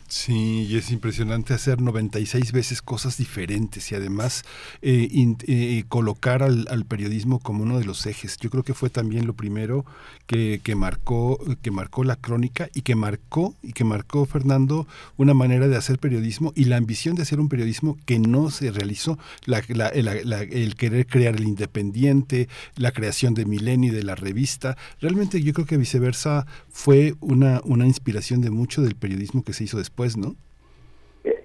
Sí, y es impresionante hacer 96 veces cosas diferentes y además eh, eh, colocar al, periodismo como uno de los ejes. Yo creo que fue también lo primero que, que marcó que marcó la crónica y que marcó y que marcó Fernando una manera de hacer periodismo y la ambición de hacer un periodismo que no se realizó, la- la- la- el querer crear el independiente, la creación de Milenio y de la revista. Realmente yo creo que viceversa fue una, una inspiración de mucho del periodismo que se hizo después, ¿no?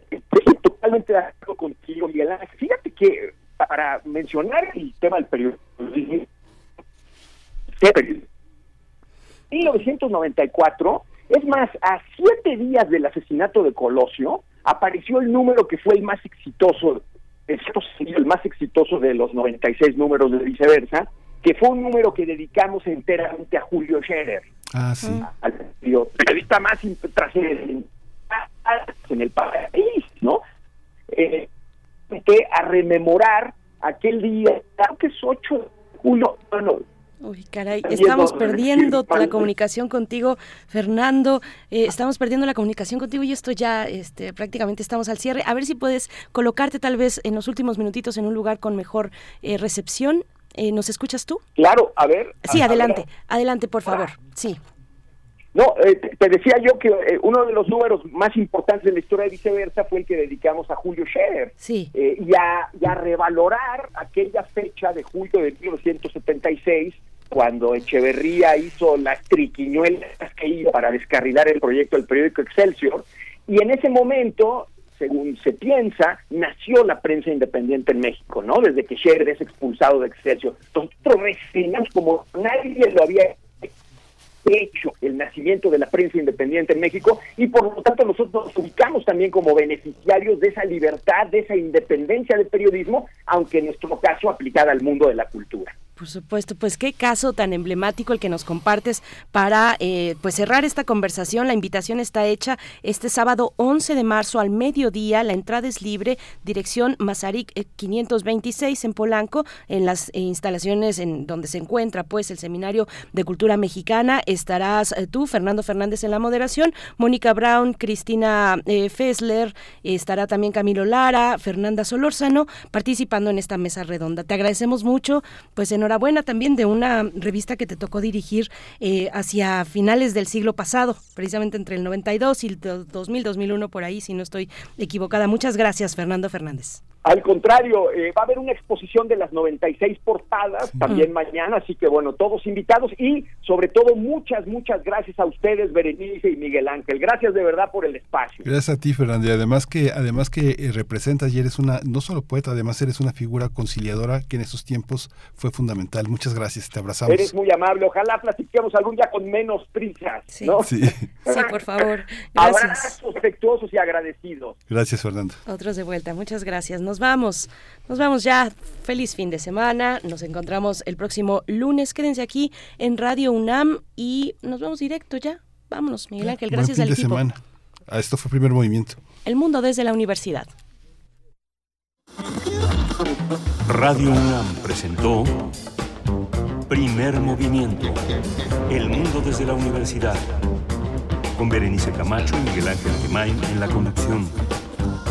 Estoy totalmente de acuerdo contigo, Miguel. Fíjate que para mencionar el tema del periodismo, de periodismo, 1994, es más, a siete días del asesinato de Colosio, apareció el número que fue el más exitoso, el el más exitoso de los 96 números de viceversa, que fue un número que dedicamos enteramente a Julio Scherer Ah, sí. al periodista más trascendental en el país, ¿no? Eh, que a rememorar aquel día, creo que es 8 de julio, bueno, Uy, caray, estamos no, perdiendo la comunicación contigo, Fernando. eh, estamos perdiendo la comunicación contigo y esto ya este, prácticamente estamos al cierre. A ver si puedes colocarte tal vez en los últimos minutitos en un lugar con mejor eh, recepción. Eh, ¿Nos escuchas tú? claro, a ver. Sí, a- a adelante, ver. adelante, por favor. Sí. No, eh, te decía yo que eh, uno de los números más importantes de la historia de viceversa fue el que dedicamos a Julio Scherer. Sí. eh, y, a, y a revalorar aquella fecha de julio de 1976, cuando Echeverría hizo las triquiñuelas que hizo para descarrilar el proyecto del periódico Excelsior, y en ese momento, según se piensa, nació la prensa independiente en México, ¿no? Desde que Scherer es expulsado de Excelsior. Nosotros como nadie lo había hecho el nacimiento de la prensa independiente en México y por lo tanto nosotros nos ubicamos también como beneficiarios de esa libertad, de esa independencia del periodismo, aunque en nuestro caso aplicada al mundo de la cultura. Por supuesto, pues qué caso tan emblemático el que nos compartes para eh, pues cerrar esta conversación. La invitación está hecha este sábado 11 de marzo al mediodía. La entrada es libre. Dirección Mazarik eh, 526 en Polanco, en las eh, instalaciones en donde se encuentra pues el Seminario de Cultura Mexicana. Estarás eh, tú, Fernando Fernández en la moderación, Mónica Brown, Cristina eh, Fessler, eh, estará también Camilo Lara, Fernanda Solórzano participando en esta mesa redonda. Te agradecemos mucho, pues enhorabuena también de una revista que te tocó dirigir eh, hacia finales del siglo pasado, precisamente entre el 92 y el do- 2000, 2001 por ahí, si no estoy equivocada. Muchas gracias, Fernando Fernández. Al contrario, eh, va a haber una exposición de las 96 portadas también mañana, así que bueno, todos invitados y sobre todo muchas, muchas gracias a ustedes, Berenice y Miguel Ángel. Gracias de verdad por el espacio. Gracias a ti, Fernando. Y además que, además que eh, representas y eres una, no solo poeta, además eres una figura conciliadora que en estos tiempos fue fundamental. Muchas gracias, te abrazamos. Eres muy amable, ojalá platiquemos algún día con menos prisas, ¿no? Sí. Sí, por favor. Gracias. Abrazos afectuosos y agradecidos. Gracias, Fernando. Otros de vuelta, muchas gracias. Nos vamos, nos vamos ya. Feliz fin de semana. Nos encontramos el próximo lunes. Quédense aquí en Radio UNAM y nos vamos directo ya. Vámonos, Miguel Ángel. Buen Gracias fin al de equipo. semana. Ah, esto fue primer movimiento. El mundo desde la universidad. Radio UNAM presentó Primer Movimiento. El mundo desde la universidad. Con Berenice Camacho y Miguel Ángel Gemain en la conducción.